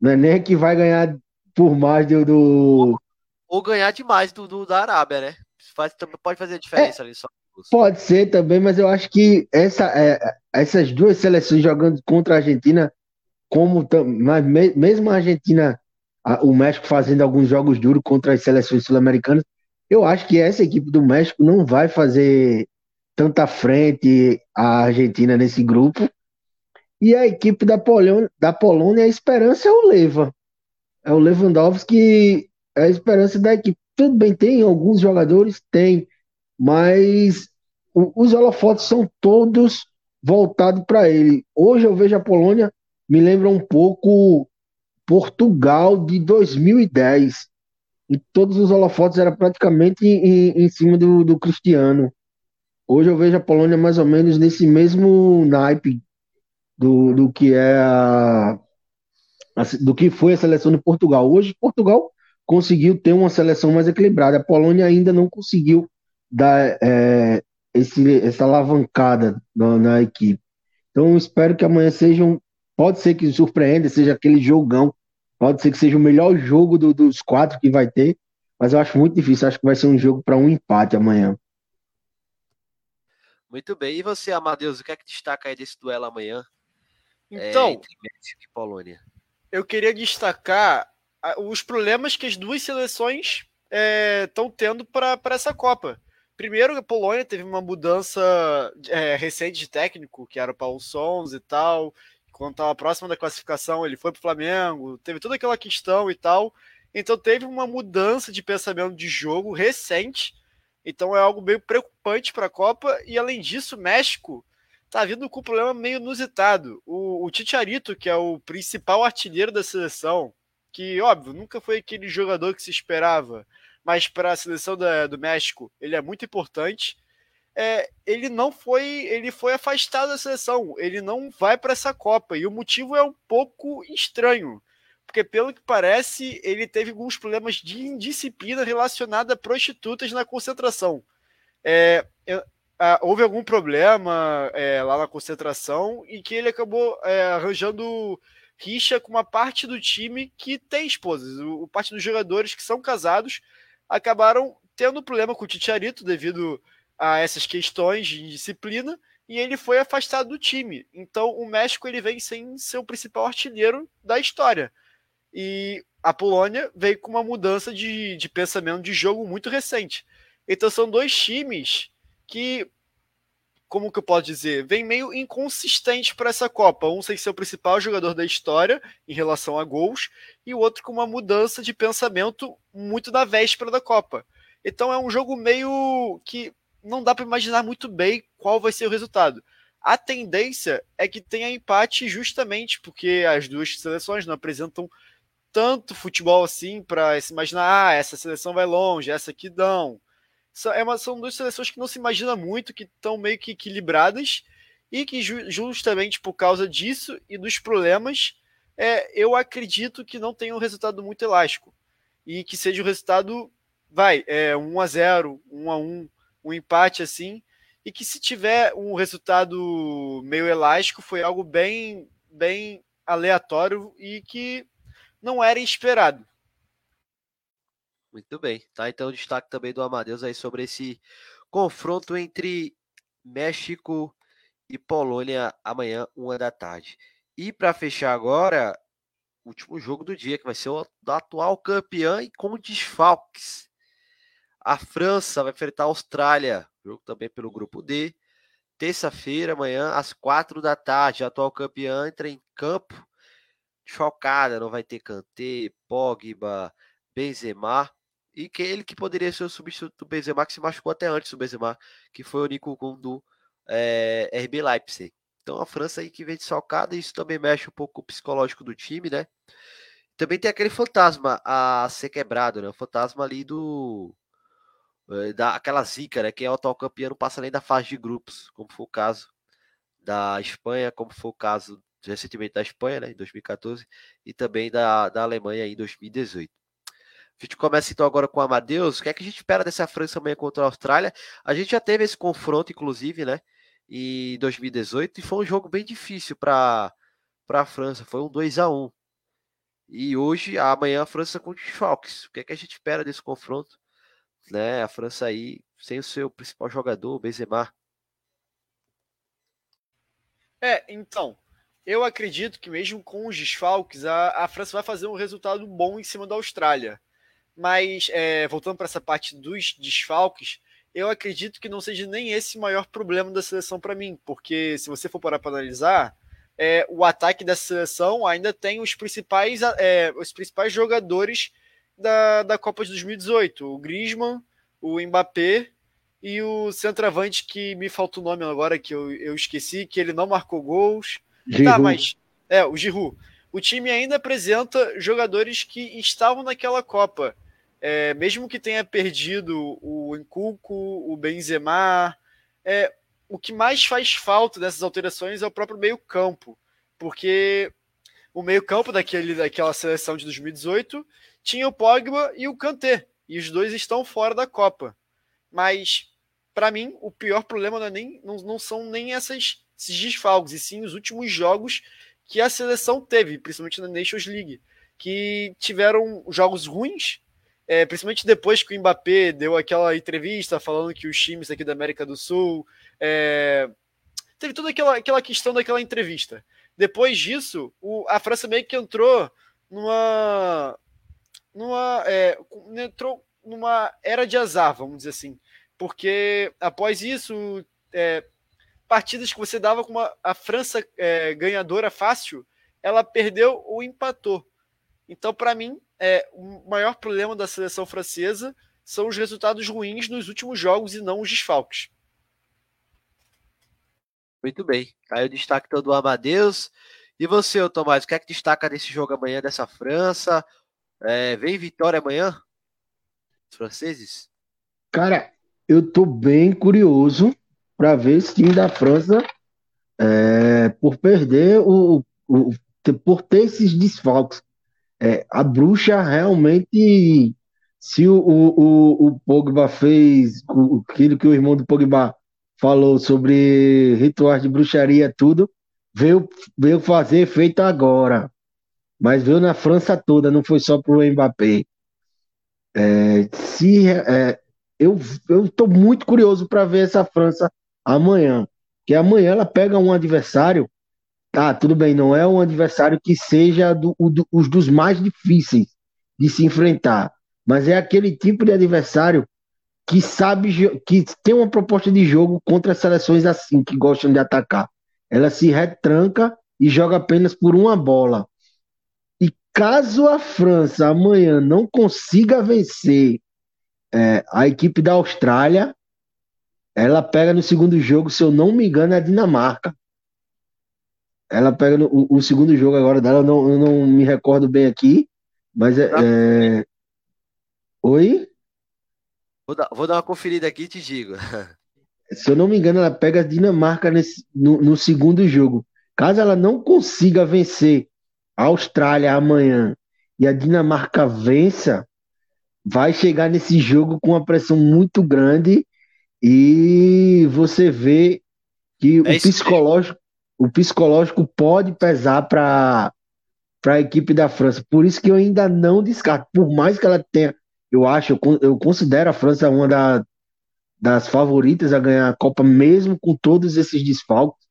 Não é nem a que vai ganhar por mais do. do...
Ou ganhar demais do, do da Arábia, né? Faz, pode fazer a diferença é, ali só.
Pode ser também, mas eu acho que essa, é, essas duas seleções jogando contra a Argentina, como mas mesmo a Argentina o México fazendo alguns jogos duros contra as seleções sul-americanas. Eu acho que essa equipe do México não vai fazer tanta frente à Argentina nesse grupo. E a equipe da Polônia, da Polônia a esperança é o Leva. É o Lewandowski, é a esperança da equipe. Tudo bem, tem alguns jogadores, tem, mas os holofotes são todos voltados para ele. Hoje eu vejo a Polônia, me lembra um pouco Portugal de 2010. E todos os holofotes eram praticamente em, em cima do, do Cristiano. Hoje eu vejo a Polônia mais ou menos nesse mesmo naipe do, do que é a, do que foi a seleção de Portugal. Hoje Portugal conseguiu ter uma seleção mais equilibrada. A Polônia ainda não conseguiu dar é, esse, essa alavancada na, na equipe. Então espero que amanhã seja um, Pode ser que surpreenda, seja aquele jogão. Pode ser que seja o melhor jogo do, dos quatro que vai ter. Mas eu acho muito difícil. Acho que vai ser um jogo para um empate amanhã.
Muito bem. E você, Amadeus, o que é que destaca aí desse duelo amanhã?
É, então, é, entre México e Polônia. Eu queria destacar os problemas que as duas seleções estão é, tendo para essa Copa. Primeiro, a Polônia teve uma mudança é, recente de técnico, que era o Paulo Sons e tal quando estava próximo da classificação, ele foi para o Flamengo, teve toda aquela questão e tal. Então teve uma mudança de pensamento de jogo recente. Então é algo meio preocupante para a Copa. E além disso, o México está vindo com um problema meio inusitado. O, o Ticharito, que é o principal artilheiro da seleção, que, óbvio, nunca foi aquele jogador que se esperava, mas para a seleção da, do México ele é muito importante é, ele não foi, ele foi afastado da seleção, ele não vai para essa Copa e o motivo é um pouco estranho, porque pelo que parece ele teve alguns problemas de indisciplina relacionada a prostitutas na concentração. É, houve algum problema é, lá na concentração e que ele acabou é, arranjando rixa com uma parte do time que tem esposas, o, parte dos jogadores que são casados acabaram tendo problema com o Titiarito devido a essas questões de disciplina e ele foi afastado do time. Então o México ele vem sem ser o principal artilheiro da história. E a Polônia veio com uma mudança de, de pensamento de jogo muito recente. Então são dois times que, como que eu posso dizer, vem meio inconsistente para essa Copa. Um sem ser o principal jogador da história em relação a gols, e o outro com uma mudança de pensamento muito na véspera da Copa. Então é um jogo meio que não dá para imaginar muito bem qual vai ser o resultado. A tendência é que tenha empate justamente porque as duas seleções não apresentam tanto futebol assim para se imaginar, ah, essa seleção vai longe, essa aqui não. É uma, são duas seleções que não se imagina muito, que estão meio que equilibradas e que justamente por causa disso e dos problemas, é, eu acredito que não tenha um resultado muito elástico e que seja o um resultado, vai, é, 1 a 0 1 a 1 um empate assim, e que se tiver um resultado meio elástico, foi algo bem, bem aleatório e que não era esperado.
Muito bem, tá? Então, destaque também do Amadeus aí sobre esse confronto entre México e Polônia amanhã, uma da tarde. E para fechar agora, último jogo do dia, que vai ser o atual campeão e com desfalques. A França vai enfrentar a Austrália, jogo também pelo grupo D. Terça-feira, amanhã, às quatro da tarde, a atual campeã entra em campo chocada, não vai ter Kanté, Pogba, Benzema e que ele que poderia ser o substituto do Benzema que se machucou até antes do Benzema, que foi o Nico Kun do é, eh, RB Leipzig. Então a França aí que vem desfalcada, isso também mexe um pouco com o psicológico do time, né? Também tem aquele fantasma a ser quebrado, né? O fantasma ali do eh, da aquela zica, né? Quem é o atual campeão não passa nem da fase de grupos, como foi o caso da Espanha, como foi o caso recentemente da Espanha, né, em 2014, e também da, da Alemanha em 2018. A gente começa então agora com o Amadeus. O que é que a gente espera dessa França amanhã contra a Austrália? A gente já teve esse confronto, inclusive, né? Em 2018, e foi um jogo bem difícil para a França. Foi um 2 a 1 E hoje, amanhã, a França com desfalques. O que é que a gente espera desse confronto? Né? A França aí, sem o seu principal jogador, o Benzema.
É, então, eu acredito que mesmo com os desfalques, a, a França vai fazer um resultado bom em cima da Austrália. Mas, é, voltando para essa parte dos desfalques, eu acredito que não seja nem esse o maior problema da seleção para mim, porque se você for parar para analisar, é, o ataque da seleção ainda tem os principais, é, os principais jogadores da, da Copa de 2018, o Griezmann, o Mbappé e o centroavante que me falta o nome agora, que eu, eu esqueci, que ele não marcou gols. Giroud. Tá, mas. É, o Giroud. O time ainda apresenta jogadores que estavam naquela Copa. É, mesmo que tenha perdido o Encuco, o Benzema, é, o que mais faz falta dessas alterações é o próprio meio-campo. Porque o meio-campo daquela seleção de 2018 tinha o Pogba e o Kanté. E os dois estão fora da Copa. Mas, para mim, o pior problema não, é nem, não, não são nem essas esses desfalques, e sim os últimos jogos que a seleção teve, principalmente na Nations League, que tiveram jogos ruins, é, principalmente depois que o Mbappé deu aquela entrevista falando que os times aqui da América do Sul. É, teve toda aquela, aquela questão daquela entrevista. Depois disso, o, a França meio que entrou numa. numa é, entrou numa era de azar, vamos dizer assim. Porque após isso, é, partidas que você dava com uma, a França é, ganhadora fácil, ela perdeu ou empatou. Então, para mim, é, o maior problema da seleção francesa são os resultados ruins nos últimos jogos e não os desfalques.
Muito bem. Aí o destaque todo do Amadeus. E você, Tomás, o que é que destaca desse jogo amanhã dessa França? É, vem vitória amanhã? Os franceses?
Cara, eu tô bem curioso para ver esse time da França, é, por perder o, o, por ter esses desfalques. É, a bruxa realmente, se o, o, o Pogba fez aquilo que o irmão do Pogba falou sobre rituais de bruxaria, tudo, veio, veio fazer efeito agora. Mas veio na França toda, não foi só para o Mbappé. É, se, é, eu estou muito curioso para ver essa França amanhã. Que amanhã ela pega um adversário tá, tudo bem, não é um adversário que seja do, do, os dos mais difíceis de se enfrentar, mas é aquele tipo de adversário que sabe que tem uma proposta de jogo contra seleções assim que gostam de atacar. Ela se retranca e joga apenas por uma bola. E caso a França amanhã não consiga vencer é, a equipe da Austrália, ela pega no segundo jogo, se eu não me engano, é a Dinamarca. Ela pega no, o, o, segundo jogo agora dela, eu não, eu não me recordo bem aqui, mas é. é... Oi?
Vou dar, vou dar uma conferida aqui e te digo.
Se eu não me engano, ela pega a Dinamarca nesse, no, no segundo jogo. Caso ela não consiga vencer a Austrália amanhã e a Dinamarca vença, vai chegar nesse jogo com uma pressão muito grande e você vê que é o psicológico, o psicológico pode pesar para a equipe da França. Por isso que eu ainda não descarto, por mais que ela tenha, eu acho, eu, eu considero a França uma da, das favoritas a ganhar a Copa, mesmo com todos esses desfalques,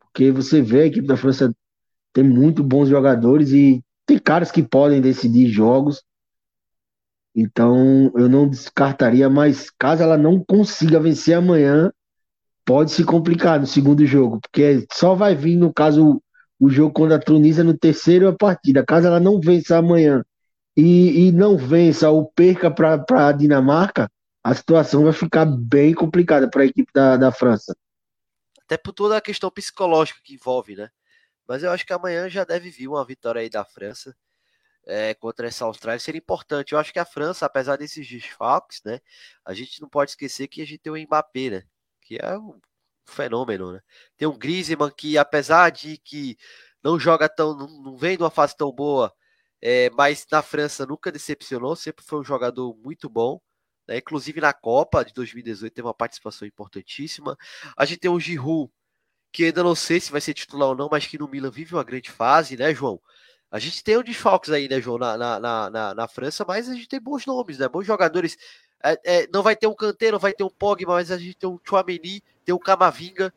porque você vê a equipe da França tem muito bons jogadores e tem caras que podem decidir jogos. Então eu não descartaria, mas caso ela não consiga vencer amanhã, pode se complicar no segundo jogo, porque só vai vir, no caso, o jogo contra a Tunísia no terceiro a partida. Caso ela não vença amanhã e, e não vença ou perca para a Dinamarca, a situação vai ficar bem complicada para a equipe da, da França.
Até por toda a questão psicológica que envolve, né? Mas eu acho que amanhã já deve vir uma vitória aí da França é, contra essa Austrália seria importante. Eu acho que a França, apesar desses desfalques, né, a gente não pode esquecer que a gente tem o Mbappé, né, que é um fenômeno, né? Tem um Griezmann que, apesar de que não joga tão, não, vem de uma fase tão boa, é, mas na França nunca decepcionou, sempre foi um jogador muito bom. Né? Inclusive na Copa de 2018 teve uma participação importantíssima. A gente tem o Giroud, que ainda não sei se vai ser titular ou não, mas que no Milan vive uma grande fase, né, João? A gente tem o desfalques aí, né, João, na, na, na, na, França, mas a gente tem bons nomes, né? Bons jogadores. É, é, não vai ter um Kanté, não vai ter um Pogba, mas a gente tem um Chouameni, tem um Camavinga,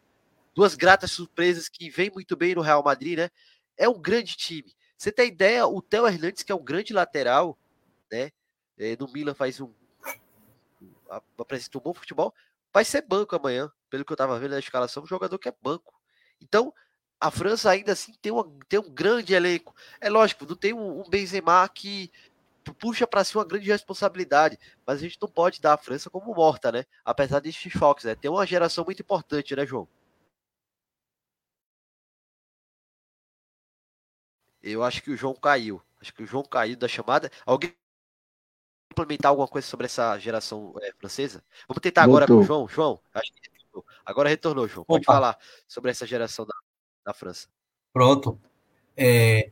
duas gratas surpresas que vem muito bem no Real Madrid, né? É um grande time. Você tem ideia, o Theo Hernandes, que é um grande lateral, né? É, no Milan faz um. apresenta um bom futebol, vai ser banco amanhã, pelo que eu tava vendo na escalação, um jogador que é banco. Então, a França ainda assim tem, uma, tem um grande elenco. É lógico, não tem um, um Benzema que puxa para si uma grande responsabilidade, mas a gente não pode dar a França como morta, né? Apesar desses choques, né? Tem uma geração muito importante, né, João? Eu acho que o João caiu. Acho que o João caiu da chamada. Alguém implementar alguma coisa sobre essa geração é, francesa? Vamos tentar agora com o João. João, acho que agora retornou, João. Pode Opa. falar sobre essa geração da, da França.
Pronto. É...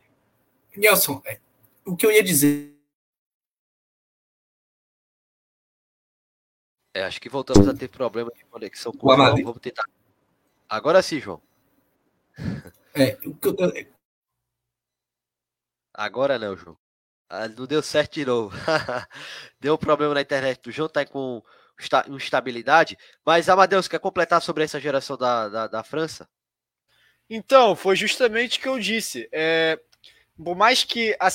Nelson, é, o que eu ia dizer.
É, acho que voltamos a ter problema de conexão com o, João. Vamos tentar. Agora sim, João.
É, o que eu...
Agora não, João. Ah, não deu certo de novo. deu um problema na internet O João, tá com instabilidade. Mas, Amadeus, quer completar sobre essa geração da, da, da França?
Então, foi justamente o que eu disse. É, por mais que a,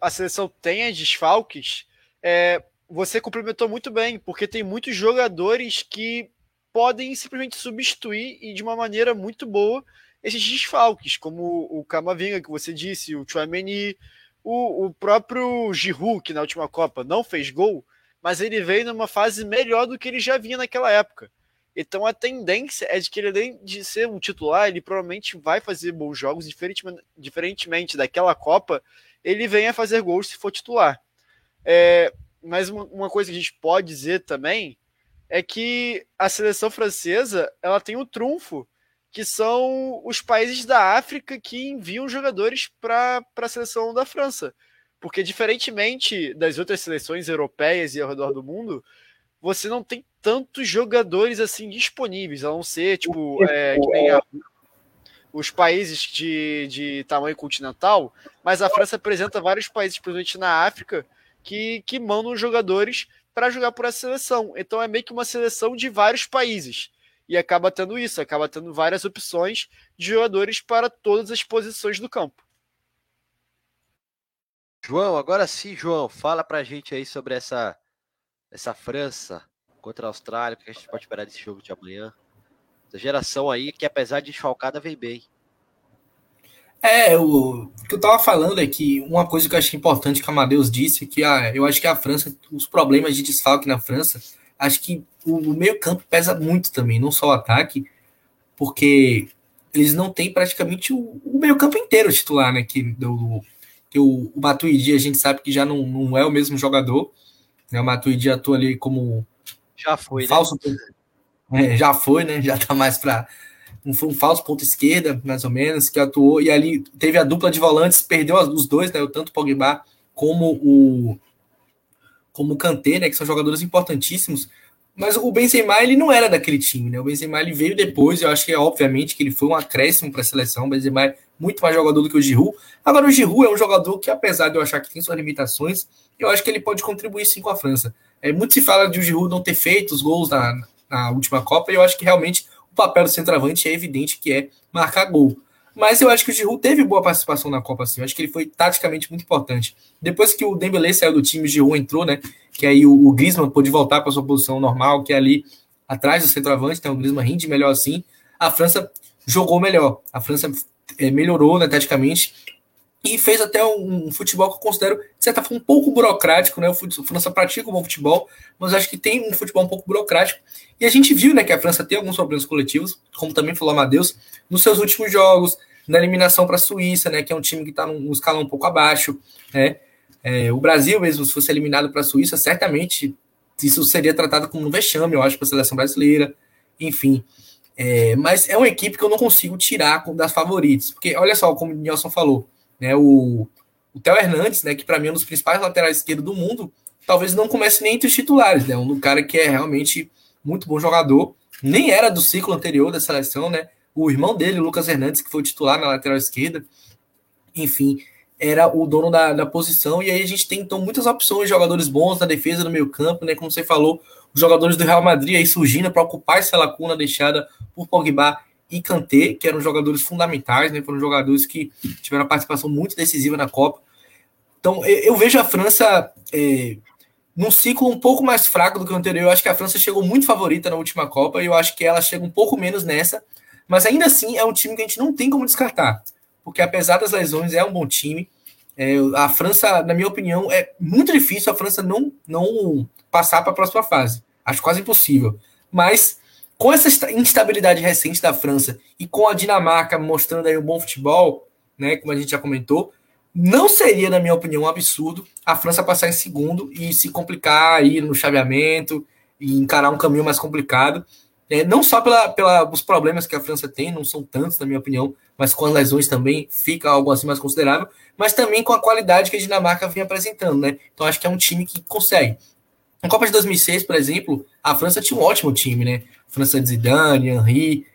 a seleção tenha desfalques, é, você complementou muito bem, porque tem muitos jogadores que podem simplesmente substituir e de uma maneira muito boa esses desfalques, como o Camavinga, que você disse, o Chouameni, o, o próprio Giroud, que na última Copa não fez gol, mas ele veio numa fase melhor do que ele já vinha naquela época. Então a tendência é de que ele, além de ser um titular, ele provavelmente vai fazer bons jogos, diferentemente, diferentemente daquela Copa, ele venha fazer gols se for titular. É, mas uma, uma, coisa que a gente pode dizer também é que a seleção francesa ela tem o um trunfo, que são os países da África que enviam jogadores para a seleção da França. Porque, diferentemente das outras seleções europeias e ao redor do mundo, você não tem tantos jogadores assim disponíveis, a não ser, tipo, é, a, os países de, de tamanho continental, mas a França apresenta vários países, principalmente na África, que, que mandam jogadores para jogar por essa seleção. Então é meio que uma seleção de vários países. e acaba tendo isso, acaba tendo várias opções de jogadores para todas as posições do campo.
João, agora sim, João, fala pra gente aí sobre essa, essa França contra a Austrália, o que a gente pode esperar desse jogo de amanhã. Essa geração aí que, apesar de desfalcada, vem bem.
É, o, que eu tava falando é que uma coisa que eu achei importante que a Amadeus disse, que a, eu acho que a França, os problemas de desfalque na França, acho que o, o meio campo pesa muito também, não só o ataque, porque eles não têm praticamente o, o meio campo inteiro titular, né, que, do, que o, o Matuidi a gente sabe que já não, não é o mesmo jogador, né, o Matuidi atua ali como
já foi,
um falso, né? é, já foi, né, já tá mais para um, um falso ponto esquerda, mais ou menos, que atuou, e ali teve a dupla de volantes, perdeu os dois, né, tanto o Pogba como o como o Kanté, né, que são jogadores importantíssimos, mas o Benzema ele não era daquele time, né? O Benzema ele veio depois, eu acho que é obviamente que ele foi um acréscimo para a seleção. O Benzema é muito mais jogador do que o Giroud. Agora o Giroud é um jogador que apesar de eu achar que tem suas limitações, eu acho que ele pode contribuir sim com a França. É muito se fala de o Giroud não ter feito os gols na, na última Copa, e eu acho que realmente o papel do centroavante é evidente que é marcar gol. Mas eu acho que o Giroud teve boa participação na Copa, assim. Eu acho que ele foi taticamente muito importante. Depois que o Dembélé saiu do time, o Giroud entrou, né? Que aí o, o Griezmann pôde voltar para sua posição normal, que é ali atrás do centroavante, então o Griezmann rende melhor assim. A França jogou melhor. A França é, melhorou, né, taticamente e fez até um, futebol que eu considero, de certa forma, um pouco burocrático, né? O França pratica um bom futebol, mas acho que tem um futebol um pouco burocrático. E a gente viu, né, que a França tem alguns problemas coletivos, como também falou Amadeus, nos seus últimos jogos, na eliminação para a Suíça, né, que é um time que está num escalão um pouco abaixo, né? É, o Brasil mesmo, se fosse eliminado para a Suíça, certamente isso seria tratado como um vexame, eu acho, para a seleção brasileira. Enfim, é, mas é uma equipe que eu não consigo tirar das favoritas, porque olha só, como o Nelson falou, né, o, o Theo Hernandes, né, que para mim é um dos principais laterais esquerdos do mundo, talvez não comece nem entre os titulares, né, um cara que é realmente muito bom jogador, nem era do ciclo anterior da seleção, né, o irmão dele, Lucas Hernandes, que foi titular na lateral esquerda, enfim, era o dono da, da posição, e aí a gente tem então muitas opções, jogadores bons na defesa, no meio campo, né, como você falou, os jogadores do Real Madrid aí surgindo para ocupar essa lacuna deixada por Pogba e Kanté, que eram jogadores fundamentais, né? Foram jogadores que tiveram uma participação muito decisiva na Copa. Então, eu vejo a França é, num ciclo um pouco mais fraco do que o anterior. Eu acho que a França chegou muito favorita na última Copa e eu acho que ela chega um pouco menos nessa. Mas ainda assim é um time que a gente não tem como descartar, porque apesar das lesões é um bom time. É, a França, na minha opinião, é muito difícil a França não, não passar para a próxima fase. Acho quase impossível. Mas com essa instabilidade recente da França e com a Dinamarca mostrando aí um bom futebol, né, como a gente já comentou, não seria, na minha opinião, um absurdo a França passar em segundo e se complicar aí no chaveamento e encarar um caminho mais complicado. É, não só pela, pela, os problemas que a França tem, não são tantos, na minha opinião, mas com as lesões também fica algo assim mais considerável, mas também com a qualidade que a Dinamarca vem apresentando, né? Então acho que é um time que consegue. Na Copa de 2006, por exemplo, a França tinha um ótimo time, né? França Zidane, Henry,